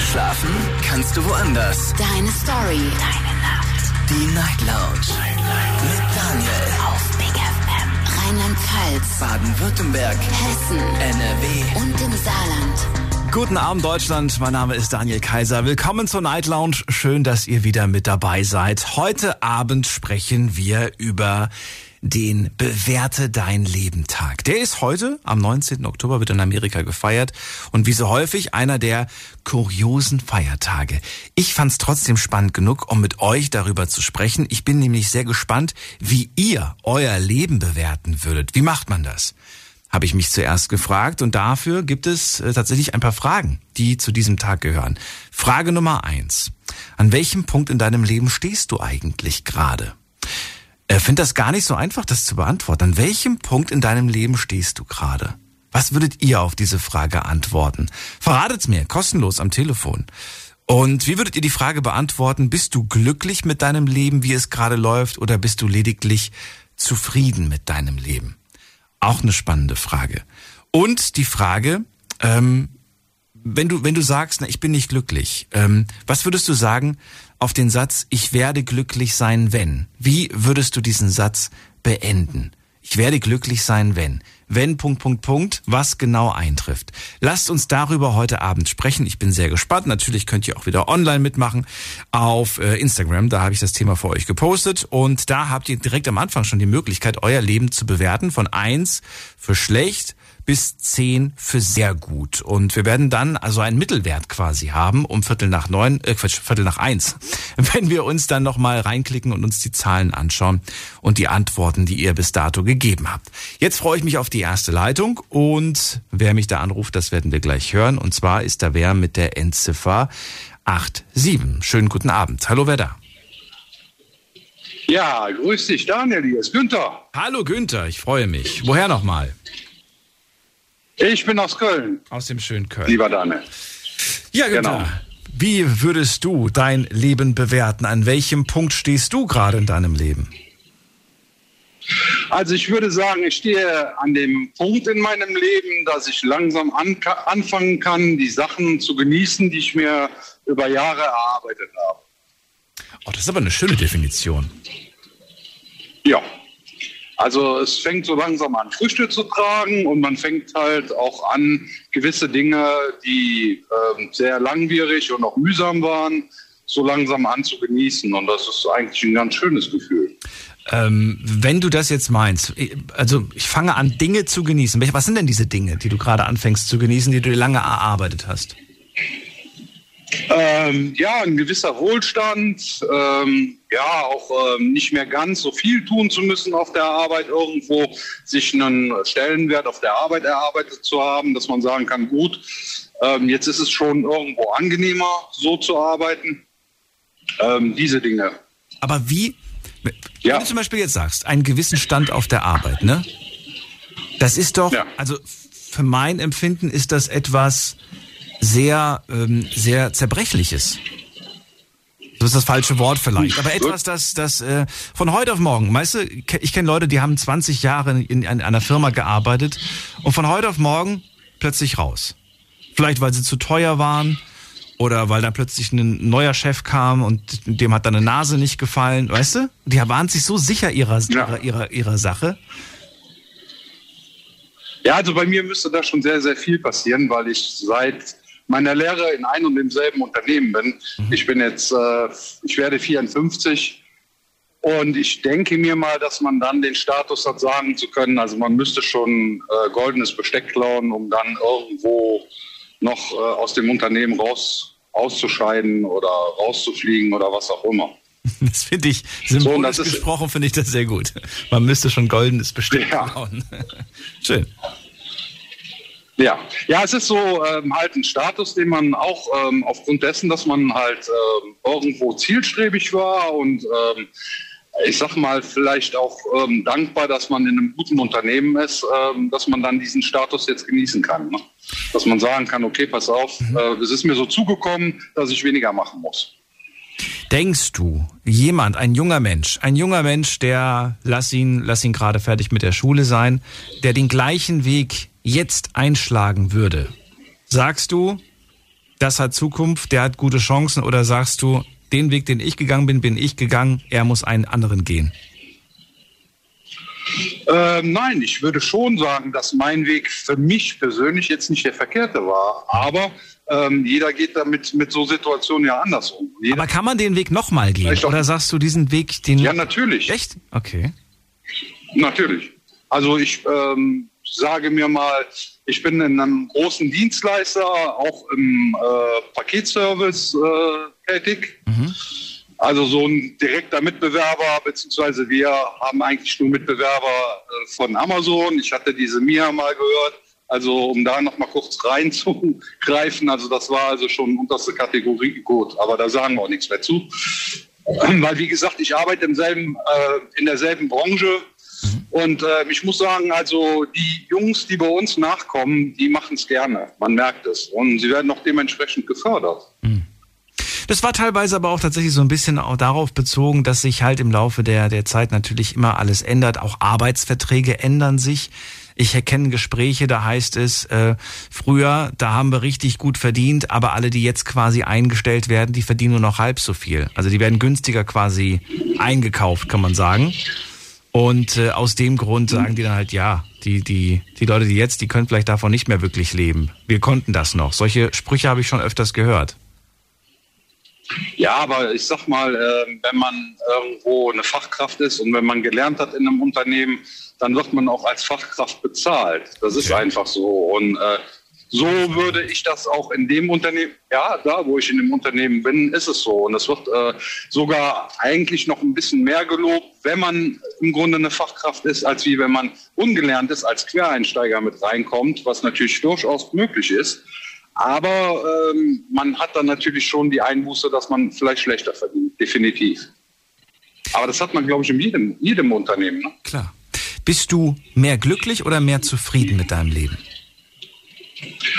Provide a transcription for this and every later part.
Schlafen kannst du woanders. Deine Story. Deine Nacht. Die Night Lounge. Night, Mit Daniel. Auf Big FM. Rheinland-Pfalz. Baden-Württemberg. Hessen. NRW. Und im Saarland. Guten Abend Deutschland, mein Name ist Daniel Kaiser. Willkommen zur Night Lounge. Schön, dass ihr wieder mit dabei seid. Heute Abend sprechen wir über den Bewerte dein Leben Tag. Der ist heute, am 19. Oktober, wird in Amerika gefeiert und wie so häufig einer der kuriosen Feiertage. Ich fand es trotzdem spannend genug, um mit euch darüber zu sprechen. Ich bin nämlich sehr gespannt, wie ihr euer Leben bewerten würdet. Wie macht man das? habe ich mich zuerst gefragt und dafür gibt es äh, tatsächlich ein paar Fragen, die zu diesem Tag gehören. Frage Nummer eins. An welchem Punkt in deinem Leben stehst du eigentlich gerade? Äh, finde das gar nicht so einfach, das zu beantworten. An welchem Punkt in deinem Leben stehst du gerade? Was würdet ihr auf diese Frage antworten? Verratet's mir, kostenlos am Telefon. Und wie würdet ihr die Frage beantworten, bist du glücklich mit deinem Leben, wie es gerade läuft, oder bist du lediglich zufrieden mit deinem Leben? Auch eine spannende Frage. Und die Frage, ähm, wenn du, wenn du sagst, na, ich bin nicht glücklich, ähm, was würdest du sagen auf den Satz, ich werde glücklich sein, wenn? Wie würdest du diesen Satz beenden? Ich werde glücklich sein, wenn. Wenn, Punkt, Punkt, Punkt, was genau eintrifft. Lasst uns darüber heute Abend sprechen. Ich bin sehr gespannt. Natürlich könnt ihr auch wieder online mitmachen auf äh, Instagram. Da habe ich das Thema für euch gepostet. Und da habt ihr direkt am Anfang schon die Möglichkeit, euer Leben zu bewerten von eins für schlecht bis zehn für sehr gut. Und wir werden dann also einen Mittelwert quasi haben um Viertel nach neun, äh, Quatsch, Viertel nach eins, wenn wir uns dann nochmal reinklicken und uns die Zahlen anschauen und die Antworten, die ihr bis dato gegeben habt. Jetzt freue ich mich auf die erste Leitung und wer mich da anruft, das werden wir gleich hören. Und zwar ist da wer mit der Endziffer 87. Schönen guten Abend. Hallo, wer da? Ja, grüß dich, Daniel, hier ist Günther. Hallo Günther, ich freue mich. Woher nochmal? Ich bin aus Köln. Aus dem schönen Köln. Lieber Daniel. Ja. Genau. Wie würdest du dein Leben bewerten? An welchem Punkt stehst du gerade in deinem Leben? Also ich würde sagen, ich stehe an dem Punkt in meinem Leben, dass ich langsam an, anfangen kann, die Sachen zu genießen, die ich mir über Jahre erarbeitet habe. Oh, das ist aber eine schöne Definition. Ja, also es fängt so langsam an, Früchte zu tragen und man fängt halt auch an, gewisse Dinge, die äh, sehr langwierig und auch mühsam waren, so langsam an zu genießen. Und das ist eigentlich ein ganz schönes Gefühl. Ähm, wenn du das jetzt meinst, also ich fange an, Dinge zu genießen. Was sind denn diese Dinge, die du gerade anfängst zu genießen, die du lange erarbeitet hast? Ähm, ja, ein gewisser Wohlstand, ähm, ja, auch ähm, nicht mehr ganz so viel tun zu müssen auf der Arbeit irgendwo, sich einen Stellenwert auf der Arbeit erarbeitet zu haben, dass man sagen kann, gut, ähm, jetzt ist es schon irgendwo angenehmer, so zu arbeiten. Ähm, diese Dinge. Aber wie, wenn ja. du zum Beispiel jetzt sagst, einen gewissen Stand auf der Arbeit, ne? Das ist doch, ja. also für mein Empfinden ist das etwas, sehr, ähm, sehr zerbrechliches. Das ist das falsche Wort vielleicht, aber etwas, das, das äh, von heute auf morgen, weißt du, ich kenne Leute, die haben 20 Jahre in, in einer Firma gearbeitet und von heute auf morgen plötzlich raus. Vielleicht, weil sie zu teuer waren oder weil da plötzlich ein neuer Chef kam und dem hat dann eine Nase nicht gefallen, weißt du? Die waren sich so sicher ihrer, ja. ihrer, ihrer, ihrer Sache. Ja, also bei mir müsste da schon sehr, sehr viel passieren, weil ich seit meiner Lehre in einem und demselben Unternehmen bin. Mhm. Ich bin jetzt, äh, ich werde 54 und ich denke mir mal, dass man dann den Status hat, sagen zu können, also man müsste schon äh, goldenes Besteck klauen, um dann irgendwo noch äh, aus dem Unternehmen raus auszuscheiden oder rauszufliegen oder was auch immer. Das finde ich, symbolisch so, gesprochen finde ich das sehr gut. Man müsste schon goldenes Besteck ja. klauen. Schön. Ja, ja, es ist so ähm, halt ein Status, den man auch ähm, aufgrund dessen, dass man halt ähm, irgendwo zielstrebig war und ähm, ich sag mal vielleicht auch ähm, dankbar, dass man in einem guten Unternehmen ist, ähm, dass man dann diesen Status jetzt genießen kann. Ne? Dass man sagen kann, okay, pass auf, mhm. äh, es ist mir so zugekommen, dass ich weniger machen muss. Denkst du, jemand, ein junger Mensch, ein junger Mensch, der, lass ihn, lass ihn gerade fertig mit der Schule sein, der den gleichen Weg jetzt einschlagen würde, sagst du, das hat Zukunft, der hat gute Chancen oder sagst du, den Weg, den ich gegangen bin, bin ich gegangen, er muss einen anderen gehen? Ähm, nein, ich würde schon sagen, dass mein Weg für mich persönlich jetzt nicht der verkehrte war. Aber ähm, jeder geht damit mit so Situationen ja anders um. Jeder Aber kann man den Weg nochmal gehen? Oder sagst du diesen Weg, den. Ja, natürlich. Echt? Okay. Natürlich. Also ich ähm, sage mir mal, ich bin in einem großen Dienstleister, auch im äh, Paketservice äh, tätig. Mhm. Also so ein direkter Mitbewerber, beziehungsweise wir haben eigentlich nur Mitbewerber äh, von Amazon. Ich hatte diese Mia mal gehört. Also um da noch mal kurz reinzugreifen, also das war also schon unterste Kategorie gut, aber da sagen wir auch nichts mehr zu. Weil wie gesagt, ich arbeite im selben, äh, in derselben Branche mhm. und äh, ich muss sagen, also die Jungs, die bei uns nachkommen, die machen es gerne. Man merkt es und sie werden auch dementsprechend gefördert. Mhm. Das war teilweise aber auch tatsächlich so ein bisschen auch darauf bezogen, dass sich halt im Laufe der, der Zeit natürlich immer alles ändert. Auch Arbeitsverträge ändern sich. Ich erkenne Gespräche, da heißt es, äh, früher, da haben wir richtig gut verdient, aber alle, die jetzt quasi eingestellt werden, die verdienen nur noch halb so viel. Also die werden günstiger quasi eingekauft, kann man sagen. Und äh, aus dem Grund sagen die dann halt, ja, die, die, die Leute, die jetzt, die können vielleicht davon nicht mehr wirklich leben. Wir konnten das noch. Solche Sprüche habe ich schon öfters gehört. Ja, aber ich sag mal, äh, wenn man irgendwo eine Fachkraft ist und wenn man gelernt hat in einem Unternehmen, dann wird man auch als Fachkraft bezahlt. Das ist einfach so. Und äh, so würde ich das auch in dem Unternehmen, ja, da wo ich in dem Unternehmen bin, ist es so. Und es wird äh, sogar eigentlich noch ein bisschen mehr gelobt, wenn man im Grunde eine Fachkraft ist, als wie wenn man ungelernt ist, als Quereinsteiger mit reinkommt, was natürlich durchaus möglich ist. Aber ähm, man hat dann natürlich schon die Einbuße, dass man vielleicht schlechter verdient, definitiv. Aber das hat man, glaube ich, in jedem, jedem Unternehmen. Ne? Klar. Bist du mehr glücklich oder mehr zufrieden mit deinem Leben?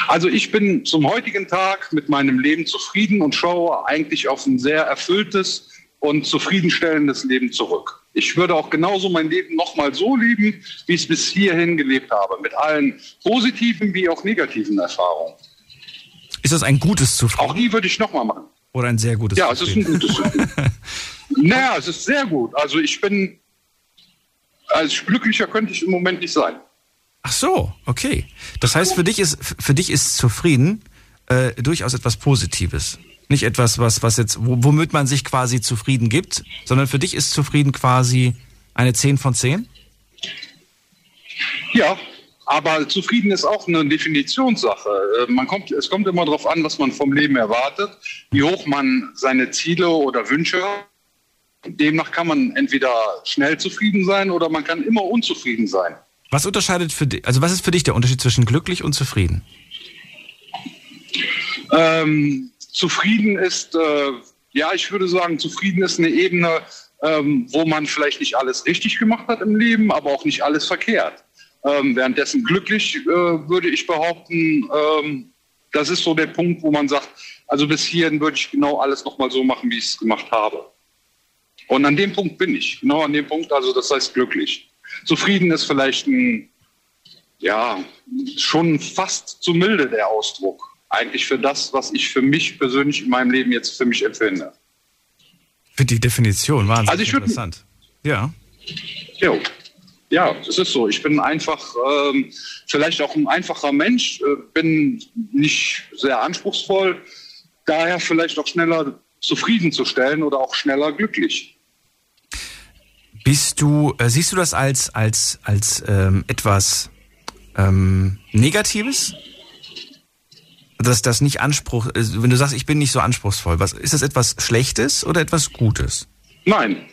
Also ich bin zum heutigen Tag mit meinem Leben zufrieden und schaue eigentlich auf ein sehr erfülltes und zufriedenstellendes Leben zurück. Ich würde auch genauso mein Leben nochmal so leben, wie ich es bis hierhin gelebt habe, mit allen positiven wie auch negativen Erfahrungen. Ist das ein gutes Zufrieden? Auch die würde ich nochmal machen. Oder ein sehr gutes Ja, es ist ein gutes Zufrieden. naja, es ist sehr gut. Also ich bin, als glücklicher könnte ich im Moment nicht sein. Ach so, okay. Das heißt, für dich ist, für dich ist zufrieden äh, durchaus etwas Positives. Nicht etwas, was, was jetzt, womit man sich quasi zufrieden gibt, sondern für dich ist zufrieden quasi eine 10 von 10? Ja, aber zufrieden ist auch eine Definitionssache. Äh, man kommt, es kommt immer darauf an, was man vom Leben erwartet, wie hoch man seine Ziele oder Wünsche hat. Demnach kann man entweder schnell zufrieden sein oder man kann immer unzufrieden sein. Was unterscheidet für dich, also was ist für dich der Unterschied zwischen glücklich und zufrieden? Ähm, zufrieden ist, äh, ja, ich würde sagen, zufrieden ist eine Ebene, ähm, wo man vielleicht nicht alles richtig gemacht hat im Leben, aber auch nicht alles verkehrt. Ähm, währenddessen glücklich äh, würde ich behaupten, ähm, das ist so der Punkt, wo man sagt, also bis hierhin würde ich genau alles nochmal so machen, wie ich es gemacht habe. Und an dem Punkt bin ich, genau an dem Punkt, also das heißt glücklich. Zufrieden ist vielleicht ein, ja, schon fast zu milde der Ausdruck. Eigentlich für das, was ich für mich persönlich in meinem Leben jetzt für mich empfinde. Für die Definition, wahnsinnig also ich interessant. Ja. Jo. Ja, es ist so. Ich bin einfach, ähm, vielleicht auch ein einfacher Mensch, äh, bin nicht sehr anspruchsvoll, daher vielleicht auch schneller zufriedenzustellen oder auch schneller glücklich. Bist du, äh, siehst du das als, als, als ähm, etwas ähm, Negatives? Dass das nicht Anspruch, ist, wenn du sagst, ich bin nicht so anspruchsvoll, was, ist das etwas Schlechtes oder etwas Gutes? Nein,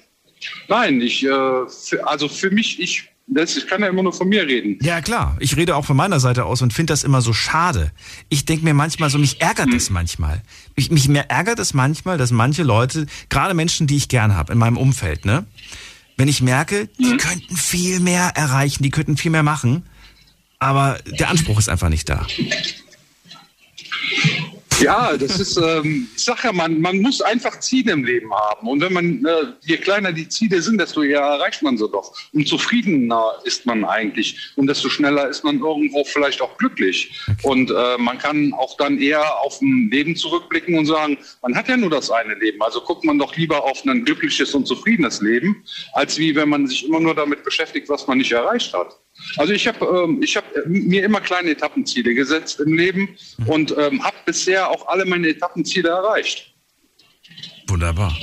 Nein, ich, äh, für, also für mich, ich, das, ich kann ja immer nur von mir reden. Ja, klar. Ich rede auch von meiner Seite aus und finde das immer so schade. Ich denke mir manchmal so, mich ärgert hm. es manchmal. Mich, mich mehr ärgert es manchmal, dass manche Leute, gerade Menschen, die ich gern habe in meinem Umfeld, ne, wenn ich merke, die hm. könnten viel mehr erreichen, die könnten viel mehr machen, aber der Anspruch ist einfach nicht da. Ja, das ist, ähm, ich sag ja, man, man muss einfach Ziele im Leben haben. Und wenn man, äh, je kleiner die Ziele sind, desto eher erreicht man sie doch. Und zufriedener ist man eigentlich. Und desto schneller ist man irgendwo vielleicht auch glücklich. Und äh, man kann auch dann eher auf ein Leben zurückblicken und sagen, man hat ja nur das eine Leben. Also guckt man doch lieber auf ein glückliches und zufriedenes Leben, als wie wenn man sich immer nur damit beschäftigt, was man nicht erreicht hat. Also ich habe ähm, hab mir immer kleine Etappenziele gesetzt im Leben mhm. und ähm, habe bisher auch alle meine Etappenziele erreicht. Wunderbar.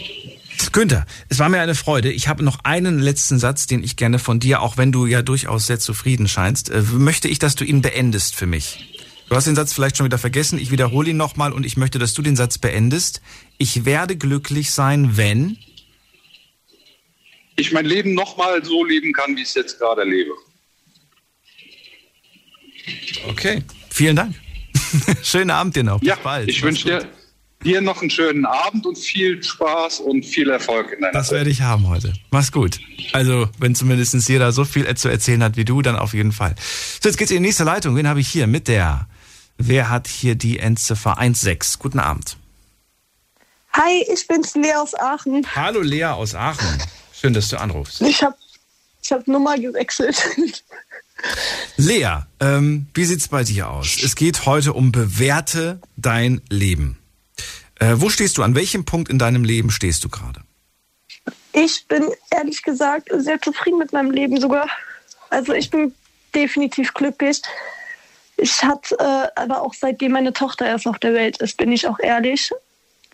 Günther, es war mir eine Freude. Ich habe noch einen letzten Satz, den ich gerne von dir, auch wenn du ja durchaus sehr zufrieden scheinst, äh, möchte ich, dass du ihn beendest für mich. Du hast den Satz vielleicht schon wieder vergessen. Ich wiederhole ihn nochmal und ich möchte, dass du den Satz beendest. Ich werde glücklich sein, wenn ich mein Leben nochmal so leben kann, wie ich es jetzt gerade lebe. Okay, vielen Dank. Schönen Abend dir noch. Bis ja, bald. Ich wünsche dir, dir noch einen schönen Abend und viel Spaß und viel Erfolg in deiner Das werde ich haben heute. Mach's gut. Also, wenn zumindest jeder so viel zu erzählen hat wie du, dann auf jeden Fall. So, jetzt geht's in die nächste Leitung. Wen habe ich hier mit der? Wer hat hier die Endziffer 16? Guten Abend. Hi, ich bin's Lea aus Aachen. Hallo Lea aus Aachen. Schön, dass du anrufst. Ich habe ich hab Nummer gewechselt. Lea, ähm, wie sieht's bei dir aus? Es geht heute um bewerte dein Leben. Äh, wo stehst du? An welchem Punkt in deinem Leben stehst du gerade? Ich bin ehrlich gesagt sehr zufrieden mit meinem Leben sogar. Also ich bin definitiv glücklich. Ich hatte äh, aber auch seitdem meine Tochter erst auf der Welt ist, bin ich auch ehrlich.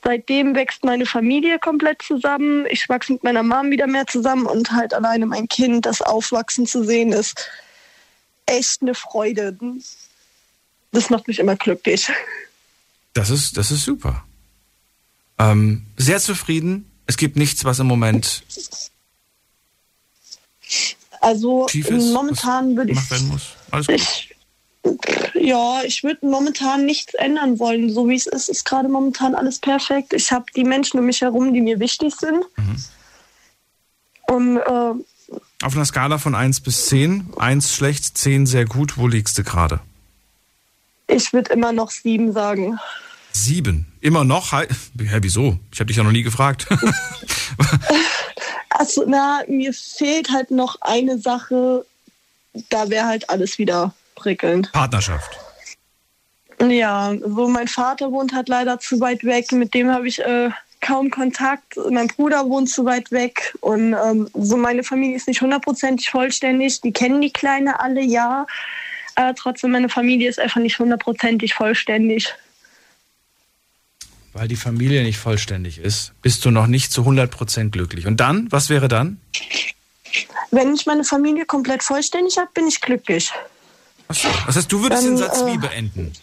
Seitdem wächst meine Familie komplett zusammen. Ich wachse mit meiner Mom wieder mehr zusammen und halt alleine mein Kind, das Aufwachsen zu sehen, ist echt eine Freude. Das macht mich immer glücklich. Das ist, das ist super. Ähm, sehr zufrieden. Es gibt nichts, was im Moment. Also momentan würde ich. Alles gut. Ich, ja, ich würde momentan nichts ändern wollen. So wie es ist, ist gerade momentan alles perfekt. Ich habe die Menschen um mich herum, die mir wichtig sind. Mhm. Und äh, auf einer Skala von 1 bis 10, 1 schlecht, 10 sehr gut, wo liegst du gerade? Ich würde immer noch 7 sagen. 7? Immer noch? Hä, wieso? Ich habe dich ja noch nie gefragt. also, na, mir fehlt halt noch eine Sache, da wäre halt alles wieder prickelnd. Partnerschaft. Ja, so mein Vater wohnt halt leider zu weit weg. Mit dem habe ich äh, kaum Kontakt. Mein Bruder wohnt zu weit weg und ähm, so meine Familie ist nicht hundertprozentig vollständig. Die kennen die Kleine alle, ja. Aber trotzdem, meine Familie ist einfach nicht hundertprozentig vollständig. Weil die Familie nicht vollständig ist, bist du noch nicht zu 100% glücklich. Und dann, was wäre dann? Wenn ich meine Familie komplett vollständig habe, bin ich glücklich. Achso. Das heißt, du würdest dann, den Satz äh, wie beenden?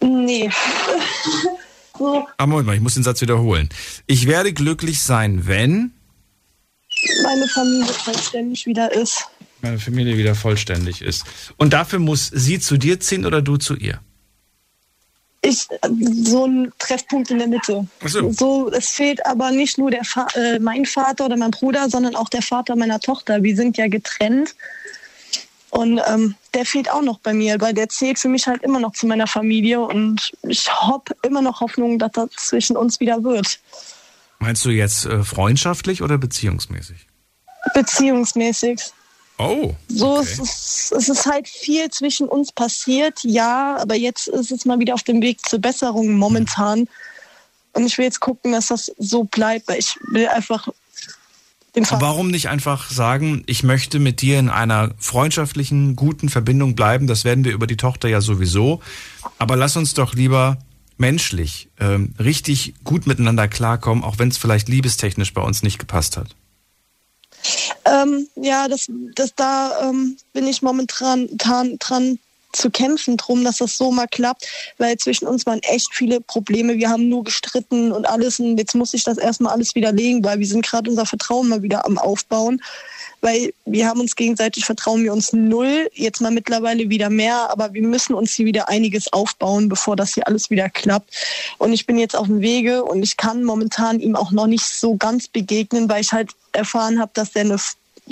Nee. Ah, Moment mal, ich muss den Satz wiederholen. Ich werde glücklich sein, wenn meine Familie vollständig wieder ist. Meine Familie wieder vollständig ist. Und dafür muss sie zu dir ziehen oder du zu ihr? Ich, so ein Treffpunkt in der Mitte. Ach so. so. Es fehlt aber nicht nur der äh, mein Vater oder mein Bruder, sondern auch der Vater meiner Tochter. Wir sind ja getrennt. Und ähm, der fehlt auch noch bei mir, weil der zählt für mich halt immer noch zu meiner Familie und ich habe immer noch Hoffnung, dass das zwischen uns wieder wird. Meinst du jetzt äh, freundschaftlich oder beziehungsmäßig? Beziehungsmäßig. Oh. So okay. es ist es ist halt viel zwischen uns passiert, ja, aber jetzt ist es mal wieder auf dem Weg zur Besserung momentan. Und ich will jetzt gucken, dass das so bleibt, weil ich will einfach Warum nicht einfach sagen, ich möchte mit dir in einer freundschaftlichen, guten Verbindung bleiben? Das werden wir über die Tochter ja sowieso. Aber lass uns doch lieber menschlich ähm, richtig gut miteinander klarkommen, auch wenn es vielleicht liebestechnisch bei uns nicht gepasst hat. Ähm, ja, das, das da ähm, bin ich momentan dran, dran zu kämpfen drum, dass das so mal klappt, weil zwischen uns waren echt viele Probleme. Wir haben nur gestritten und alles und jetzt muss ich das erstmal alles widerlegen, weil wir sind gerade unser Vertrauen mal wieder am Aufbauen, weil wir haben uns gegenseitig vertrauen wir uns null, jetzt mal mittlerweile wieder mehr, aber wir müssen uns hier wieder einiges aufbauen, bevor das hier alles wieder klappt. Und ich bin jetzt auf dem Wege und ich kann momentan ihm auch noch nicht so ganz begegnen, weil ich halt erfahren habe, dass er eine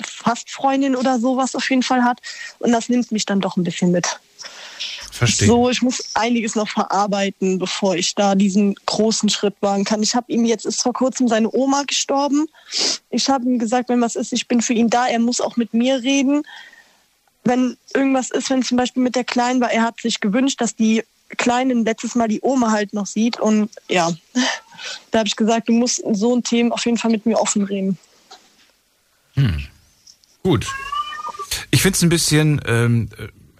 Fastfreundin oder sowas auf jeden Fall hat und das nimmt mich dann doch ein bisschen mit. Verstehe. So, ich muss einiges noch verarbeiten, bevor ich da diesen großen Schritt wagen kann. Ich habe ihm jetzt ist vor kurzem seine Oma gestorben. Ich habe ihm gesagt, wenn was ist, ich bin für ihn da. Er muss auch mit mir reden. Wenn irgendwas ist, wenn zum Beispiel mit der Kleinen war, er hat sich gewünscht, dass die Kleinen letztes Mal die Oma halt noch sieht. Und ja, da habe ich gesagt, du musst in so ein Thema auf jeden Fall mit mir offen reden. Hm. Gut. Ich finde es ein bisschen, ähm,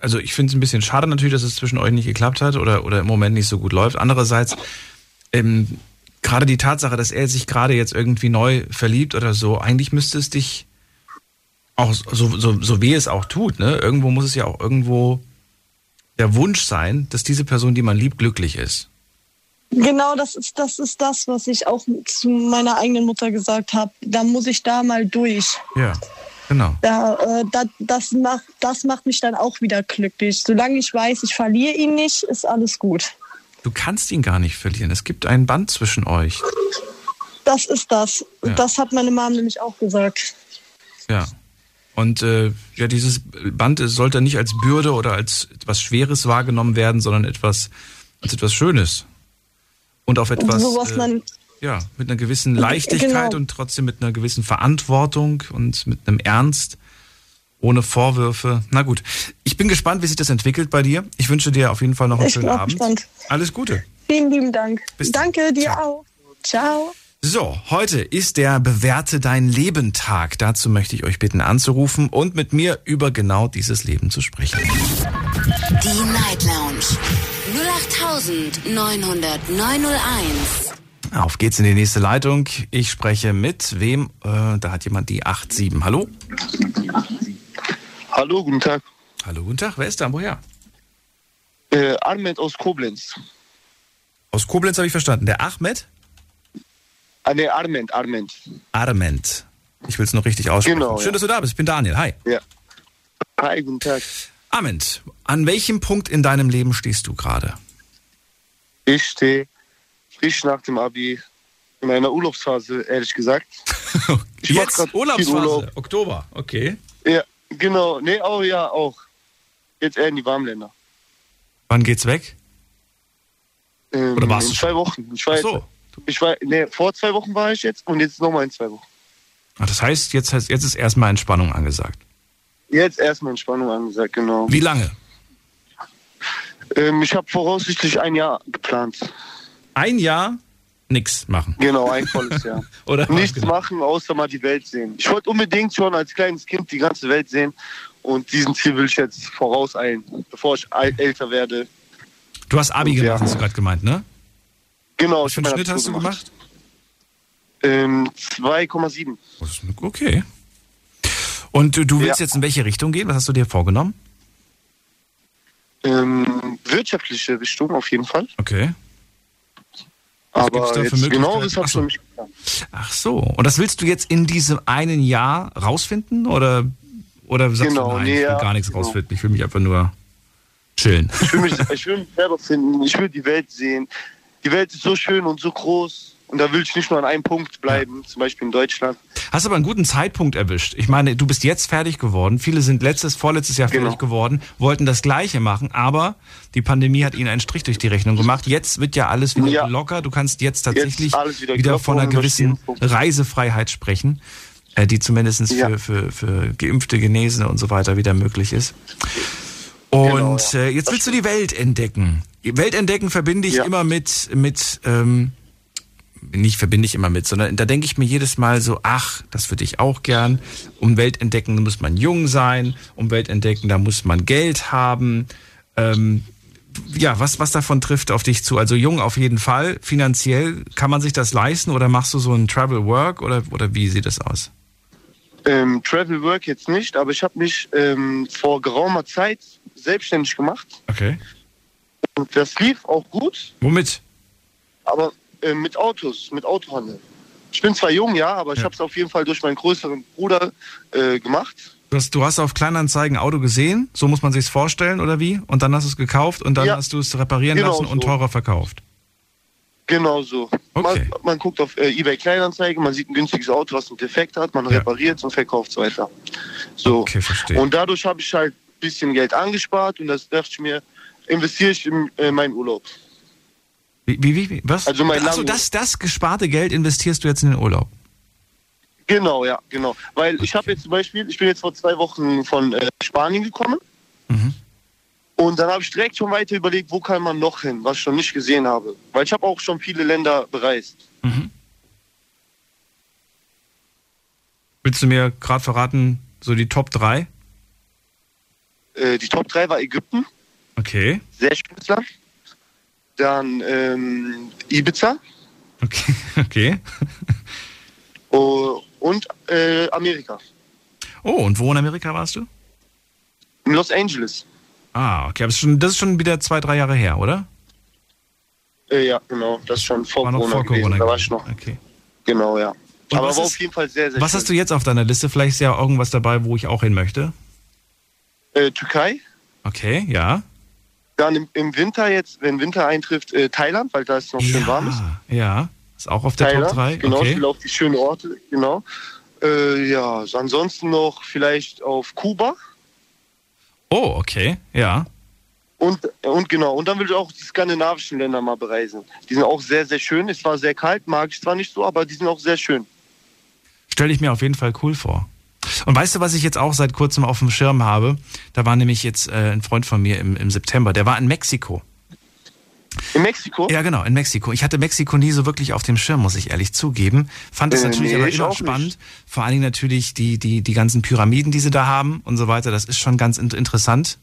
also ich finde es ein bisschen schade natürlich, dass es zwischen euch nicht geklappt hat oder, oder im Moment nicht so gut läuft. Andererseits, ähm, gerade die Tatsache, dass er sich gerade jetzt irgendwie neu verliebt oder so, eigentlich müsste es dich auch so, so, so weh es auch tut, ne? Irgendwo muss es ja auch irgendwo der Wunsch sein, dass diese Person, die man liebt, glücklich ist. Genau, das ist, das ist das, was ich auch zu meiner eigenen Mutter gesagt habe. Da muss ich da mal durch. Ja, genau. Da, äh, da, das, macht, das macht mich dann auch wieder glücklich. Solange ich weiß, ich verliere ihn nicht, ist alles gut. Du kannst ihn gar nicht verlieren. Es gibt ein Band zwischen euch. Das ist das. Ja. Das hat meine Mom nämlich auch gesagt. Ja. Und äh, ja, dieses Band sollte nicht als Bürde oder als etwas Schweres wahrgenommen werden, sondern etwas als etwas Schönes. Und auf etwas so was äh, man, ja, mit einer gewissen Leichtigkeit Genau. und trotzdem mit einer gewissen Verantwortung und mit einem Ernst, ohne Vorwürfe. Na gut, ich bin gespannt, wie sich das entwickelt bei dir. Ich wünsche dir auf jeden Fall noch einen Ich schönen Abend. gespannt. Alles Gute. vielen lieben Dank. Bis dann. Danke dir Ciao. auch. Ciao. So, heute ist der Bewerte dein Leben Tag. Dazu möchte ich euch bitten anzurufen und mit mir über genau dieses Leben zu sprechen. Die Night Lounge 0890901. Auf geht's in die nächste Leitung. Ich spreche mit wem? Äh, da hat jemand die 87. Hallo? Hallo, guten Tag. Hallo, guten Tag. Wer ist da? Woher? Äh, Ahmed aus Koblenz. Aus Koblenz habe ich verstanden. Der Ahmed? Ah, ne, Arment, Arment. Arment. Ich will es noch richtig aussprechen. Genau, Schön, ja. dass du da bist. Ich bin Daniel. Hi. Ja. Hi, guten Tag. Arment, an welchem Punkt in deinem Leben stehst du gerade? Ich stehe frisch nach dem Abi in einer Urlaubsphase, ehrlich gesagt. Ich Jetzt Urlaubsphase. Urlaub. Oktober. Okay. Ja, genau. Nee, oh ja, auch. Jetzt eher in die Warmländer. Wann geht's weg? Ähm, Oder warst in du zwei Wochen. Ich war, Ach so. jetzt, ich war, nee, vor zwei Wochen war ich jetzt und jetzt nochmal in zwei Wochen. Ach, das heißt, jetzt, heißt, jetzt ist erstmal Entspannung angesagt. Jetzt erstmal Entspannung angesagt, genau. Wie lange? Ähm, ich habe voraussichtlich ein Jahr geplant. Ein Jahr nix machen. Genau, ein volles Jahr. Oder Nichts Genau. machen, außer mal die Welt sehen. Ich wollte unbedingt schon als kleines Kind die ganze Welt sehen und diesen Ziel will ich jetzt vorauseilen, bevor ich älter werde. Du hast Abi Ja. gemacht, hast du gerade gemeint, ne? Genau. Was für einen Schnitt hast du Abitur gemacht? Ähm, 2,7. Okay. Und du, du willst Ja. jetzt in welche Richtung gehen? Was hast du dir vorgenommen? Ähm, wirtschaftliche Richtung auf jeden Fall. Okay. Was gibt's Aber da für genau hat so. für mich geplant. Ach so. Und das willst du jetzt in diesem einen Jahr rausfinden? Oder, oder sagst Genau, du, nein, nee, ich will ja, gar nichts genau. rausfinden, ich will mich einfach nur chillen. Ich will, mich, ich will mich selber finden, ich will die Welt sehen. Die Welt ist so schön und so groß und da will ich nicht nur an einem Punkt bleiben, zum Beispiel in Deutschland. Hast aber einen guten Zeitpunkt erwischt. Ich meine, du bist jetzt fertig geworden. Viele sind letztes, vorletztes Jahr fertig Genau. geworden, wollten das Gleiche machen, aber die Pandemie hat ihnen einen Strich durch die Rechnung gemacht. Jetzt wird ja alles wieder Ja. locker. Du kannst jetzt tatsächlich alles wieder wieder von einer gewissen. Reisefreiheit sprechen, äh, die zumindest Ja. für, für, für Geimpfte, Genesene und so weiter wieder möglich ist. Und Genau, ja. äh, jetzt willst du die Welt entdecken. Welt entdecken verbinde ich Ja. immer mit, mit ähm, nicht verbinde ich immer mit, sondern da denke ich mir jedes Mal so, ach, das würde ich auch gern. Um Welt entdecken, muss man jung sein. Um Welt entdecken, da muss man Geld haben. Ähm, ja, was, was davon trifft auf dich zu? Also jung auf jeden Fall. Finanziell, kann man sich das leisten oder machst du so ein Travel Work oder, oder wie sieht das aus? Ähm, Travel Work jetzt nicht, aber ich habe mich ähm, vor geraumer Zeit selbstständig gemacht Okay. und das lief auch gut, Womit? aber äh, mit Autos, mit Autohandel. Ich bin zwar jung, ja, aber ich Ja. habe es auf jeden Fall durch meinen größeren Bruder äh, gemacht. Du hast, du hast auf Kleinanzeigen Auto gesehen, so muss man sich's vorstellen, oder wie? Und dann hast du es gekauft und dann Ja. hast du es reparieren Genau lassen und so. teurer verkauft. Genau so. Okay. Man, man guckt auf äh, eBay Kleinanzeigen, man sieht ein günstiges Auto, was einen Defekt hat, man Ja. repariert es und verkauft es weiter. So. Okay, verstehe. Und dadurch habe ich halt ein bisschen Geld angespart und das dachte ich mir, investiere ich in äh, meinen Urlaub. Wie, wie, wie, was? Also mein Achso, das, das gesparte Geld investierst du jetzt in den Urlaub. Genau, ja, genau. Weil ich habe jetzt zum Beispiel, ich bin jetzt vor zwei Wochen von äh, Spanien gekommen. Mhm. Und dann habe ich direkt schon weiter überlegt, wo kann man noch hin, was ich schon nicht gesehen habe. Weil ich habe auch schon viele Länder bereist. Willst du mir gerade verraten, so die Top 3? Äh, die Top 3 war Ägypten, Okay. sehr schönes Land. Dann ähm, Ibiza Okay. Okay. oh, und äh, Amerika. Oh, und wo in Amerika warst du? In Los Angeles. Ah, okay. Das ist schon, das ist schon wieder zwei, drei Jahre her, oder? Äh, ja, genau. Das ist schon vor War noch Corona vor. Corona. Da war ich noch. Okay. Genau, ja. Und Aber was war ist- auf jeden Fall sehr, sehr Was schön. hast du jetzt auf deiner Liste? Vielleicht ist ja irgendwas dabei, wo ich auch hin möchte. Äh, Türkei. Okay, ja. Dann im, im Winter jetzt, wenn Winter eintrifft, äh, Thailand, weil da ist noch schön warm ist. Ja, ja. Ist auch auf der Thailand, Top 3. genau, Okay. auf die schönen Orte, genau. Äh, ja, so ansonsten noch vielleicht auf Kuba Oh, okay, ja. und, und genau, und dann will ich auch die skandinavischen Länder mal bereisen. Die sind auch sehr, sehr schön. Es war sehr kalt, mag ich zwar nicht so, aber die sind auch sehr schön. Stelle ich mir auf jeden Fall cool vor. Und weißt du, was ich jetzt auch seit kurzem auf dem Schirm habe? Da war nämlich jetzt äh, ein Freund von mir im, im September, der war in Mexiko. In Mexiko? Ja, genau, in Mexiko. Ich hatte Mexiko nie so wirklich auf dem Schirm, muss ich ehrlich zugeben. Fand es Äh, natürlich nee, aber immer spannend. nicht. Vor allen Dingen natürlich die, die, die ganzen Pyramiden, die sie da haben und so weiter. Das ist schon ganz in- interessant.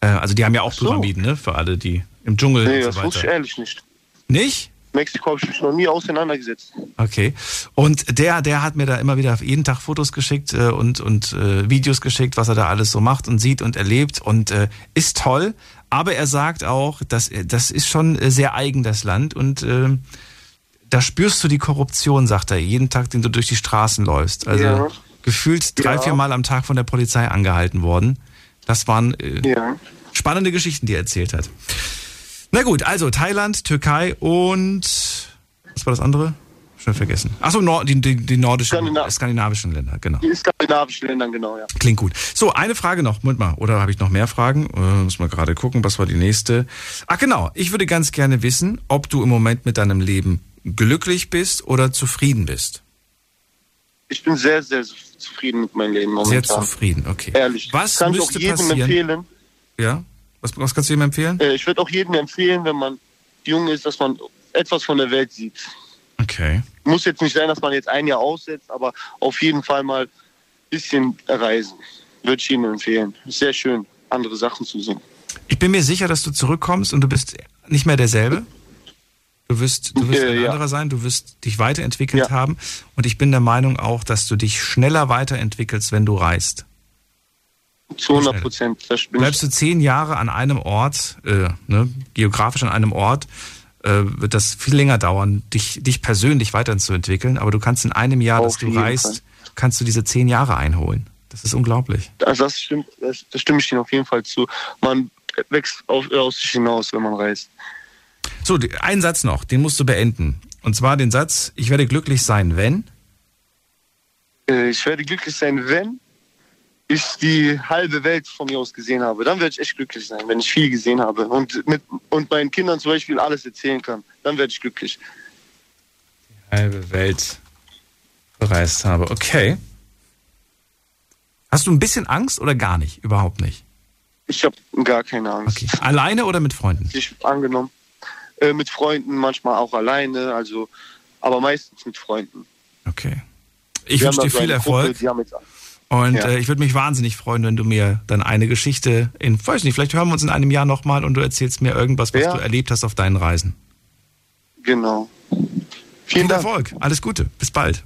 Äh, also die haben ja auch so. Pyramiden, ne? Für alle, die im Dschungel Nee, und das so wusste ich weiter. ehrlich nicht. Nicht? Mexiko habe ich mich noch nie auseinandergesetzt. Okay. Und der, der hat mir da immer wieder jeden Tag Fotos geschickt äh, und, und äh, Videos geschickt, was er da alles so macht und sieht und erlebt und äh, ist toll. Aber er sagt auch, dass das ist schon äh, sehr eigen, das Land. Und äh, da spürst du die Korruption, sagt er, jeden Tag, den du durch die Straßen läufst. Also Ja. gefühlt drei, Ja. vier Mal am Tag von der Polizei angehalten worden. Das waren äh, Ja. spannende Geschichten, die er erzählt hat. Na gut, also Thailand, Türkei und was war das andere? Schnell vergessen. Achso, Nord, die, die, die nordischen, Skandina- skandinavischen Länder, genau. Die skandinavischen Ländern, genau, ja. Klingt gut. So, eine Frage noch. Moment mal, oder habe ich noch mehr Fragen? Äh, muss mal gerade gucken, was war die nächste? Ach genau, ich würde ganz gerne wissen, ob du im Moment mit deinem Leben glücklich bist oder zufrieden bist. Ich bin sehr, sehr zufrieden mit meinem Leben momentan. Sehr zufrieden, okay. Ehrlich. Was Kann ich auch müsste jedem passieren? empfehlen. Ja? Was, was kannst du ihm empfehlen? Äh, ich würde auch jedem empfehlen, wenn man jung ist, dass man etwas von der Welt sieht. Okay. Muss jetzt nicht sein, dass man jetzt ein Jahr aussetzt, aber auf jeden Fall mal ein bisschen reisen. Würde ich Ihnen empfehlen. Ist sehr schön, andere Sachen zu sehen. Ich bin mir sicher, dass du zurückkommst und du bist nicht mehr derselbe. Du wirst, du wirst Äh, ein ja. anderer sein, du wirst dich weiterentwickelt Ja. haben. Und ich bin der Meinung auch, dass du dich schneller weiterentwickelst, wenn du reist. Zu 100 Prozent. Bleibst du zehn Jahre an einem Ort, äh, ne, geografisch an einem Ort, äh, wird das viel länger dauern, dich, dich persönlich weiterzuentwickeln. Aber du kannst in einem Jahr, dass du reist, Fall. kannst du diese zehn Jahre einholen. Das ist unglaublich. Also das stimmt, das, das stimme ich Ihnen auf jeden Fall zu. Man wächst auf, aus sich hinaus, wenn man reist. So, einen Satz noch, den musst du beenden. Und zwar den Satz, ich werde glücklich sein, wenn. Äh, ich werde glücklich sein, wenn ich die halbe Welt von mir aus gesehen habe. Dann werde ich echt glücklich sein, wenn ich viel gesehen habe und mit und meinen Kindern zum Beispiel alles erzählen kann. Dann werde ich glücklich. halbe Welt bereist habe. Okay. Hast du ein bisschen Angst oder gar nicht? Überhaupt nicht. Ich habe gar keine Angst. Okay. Alleine oder mit Freunden? Ich angenommen. Äh, mit Freunden, manchmal auch alleine, also aber meistens mit Freunden. Okay. Ich wünsche dir da so viel eine Gruppe, Und Ja. äh, ich würde mich wahnsinnig freuen, wenn du mir dann eine Geschichte in, weiß nicht, vielleicht hören wir uns in einem Jahr nochmal und du erzählst mir irgendwas, was Ja. du erlebt hast auf deinen Reisen. genau. Viel Vielen Dank. Erfolg. Alles Gute. Bis bald.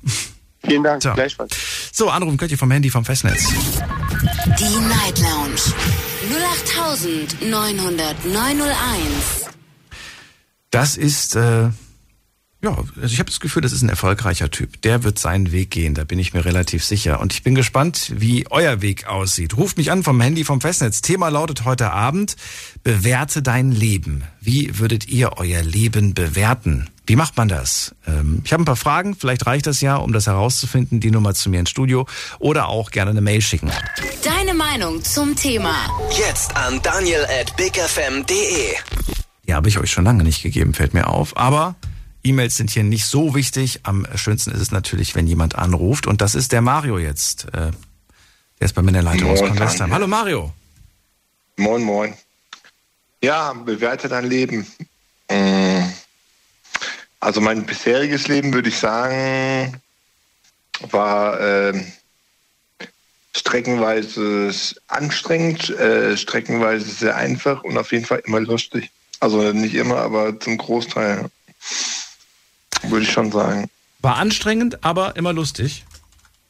Vielen Dank. Ciao. Gleichfalls. So, anrufen könnt ihr vom Handy vom Festnetz. Die Night Lounge 0890901. Das ist, äh, ja, also ich habe das Gefühl, das ist ein erfolgreicher Typ. Der wird seinen Weg gehen, da bin ich mir relativ sicher. Und ich bin gespannt, wie euer Weg aussieht. Ruft mich an vom Handy vom Festnetz. Thema lautet heute Abend, bewerte dein Leben. Wie würdet ihr euer Leben bewerten? Wie macht man das? Ähm, ich habe ein paar Fragen, vielleicht reicht das ja, um das herauszufinden. Die Nummer zu mir ins Studio oder auch gerne eine Mail schicken. Deine Meinung zum Thema. Jetzt an daniel at bigfm.de. Ja, habe ich euch schon lange nicht gegeben, fällt mir auf. Aber E-Mails sind hier nicht so wichtig. Am schönsten ist es natürlich, wenn jemand anruft. Und das ist der Mario jetzt. Äh, der ist bei mir in der Leitung aus Convestheim. Hallo Mario. Moin, moin. Ja, bewerte dein Leben. Mm. Also mein bisheriges Leben, würde ich sagen, war ähm, streckenweise anstrengend, äh, streckenweise sehr einfach und auf jeden Fall immer lustig. Also nicht immer, aber zum Großteil würde ich schon sagen. War anstrengend, aber immer lustig.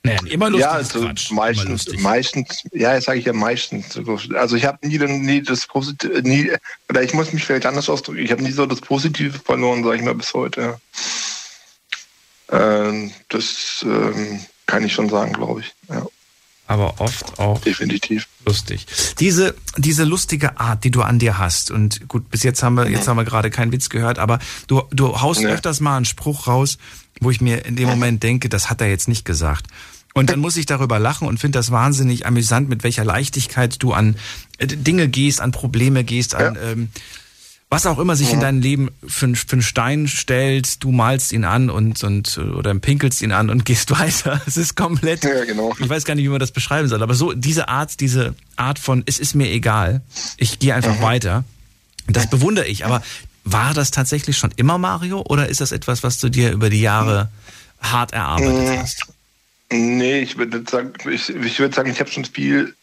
Nee, immer lustig ja, also Quatsch. Meistens, meistens, ja, jetzt sage ich ja meistens. Also ich habe nie, nie das Positive, nie, oder ich muss mich vielleicht anders ausdrücken, ich habe nie so das Positive verloren, sage ich mal, bis heute. Ähm, das ähm, kann ich schon sagen, glaube ich. Ja, aber oft auch definitiv. Lustig. Diese, diese lustige Art, die du an dir hast, und gut, bis jetzt haben wir, jetzt haben wir gerade keinen Witz gehört, aber du, du haust Nee. öfters mal einen Spruch raus, wo ich mir in dem Moment denke, das hat er jetzt nicht gesagt. Und dann muss ich darüber lachen und finde das wahnsinnig amüsant, mit welcher Leichtigkeit du an äh, Dinge gehst, an Probleme gehst, an ähm, was auch immer sich in deinem Leben für, einen- für einen Stein stellt, du malst ihn an und, und oder pinkelst ihn an und gehst weiter. Es ist komplett. Ja, genau. Ich weiß gar nicht, wie man das beschreiben soll, aber so diese Art, diese Art von, es ist mir egal, ich gehe einfach weiter. Das bewundere ich. Aber war das tatsächlich schon immer Mario oder ist das etwas, was du dir über die Jahre hart erarbeitet hast? Nee, ich würde sagen, ich, ich würde sagen, ich habe schon viel,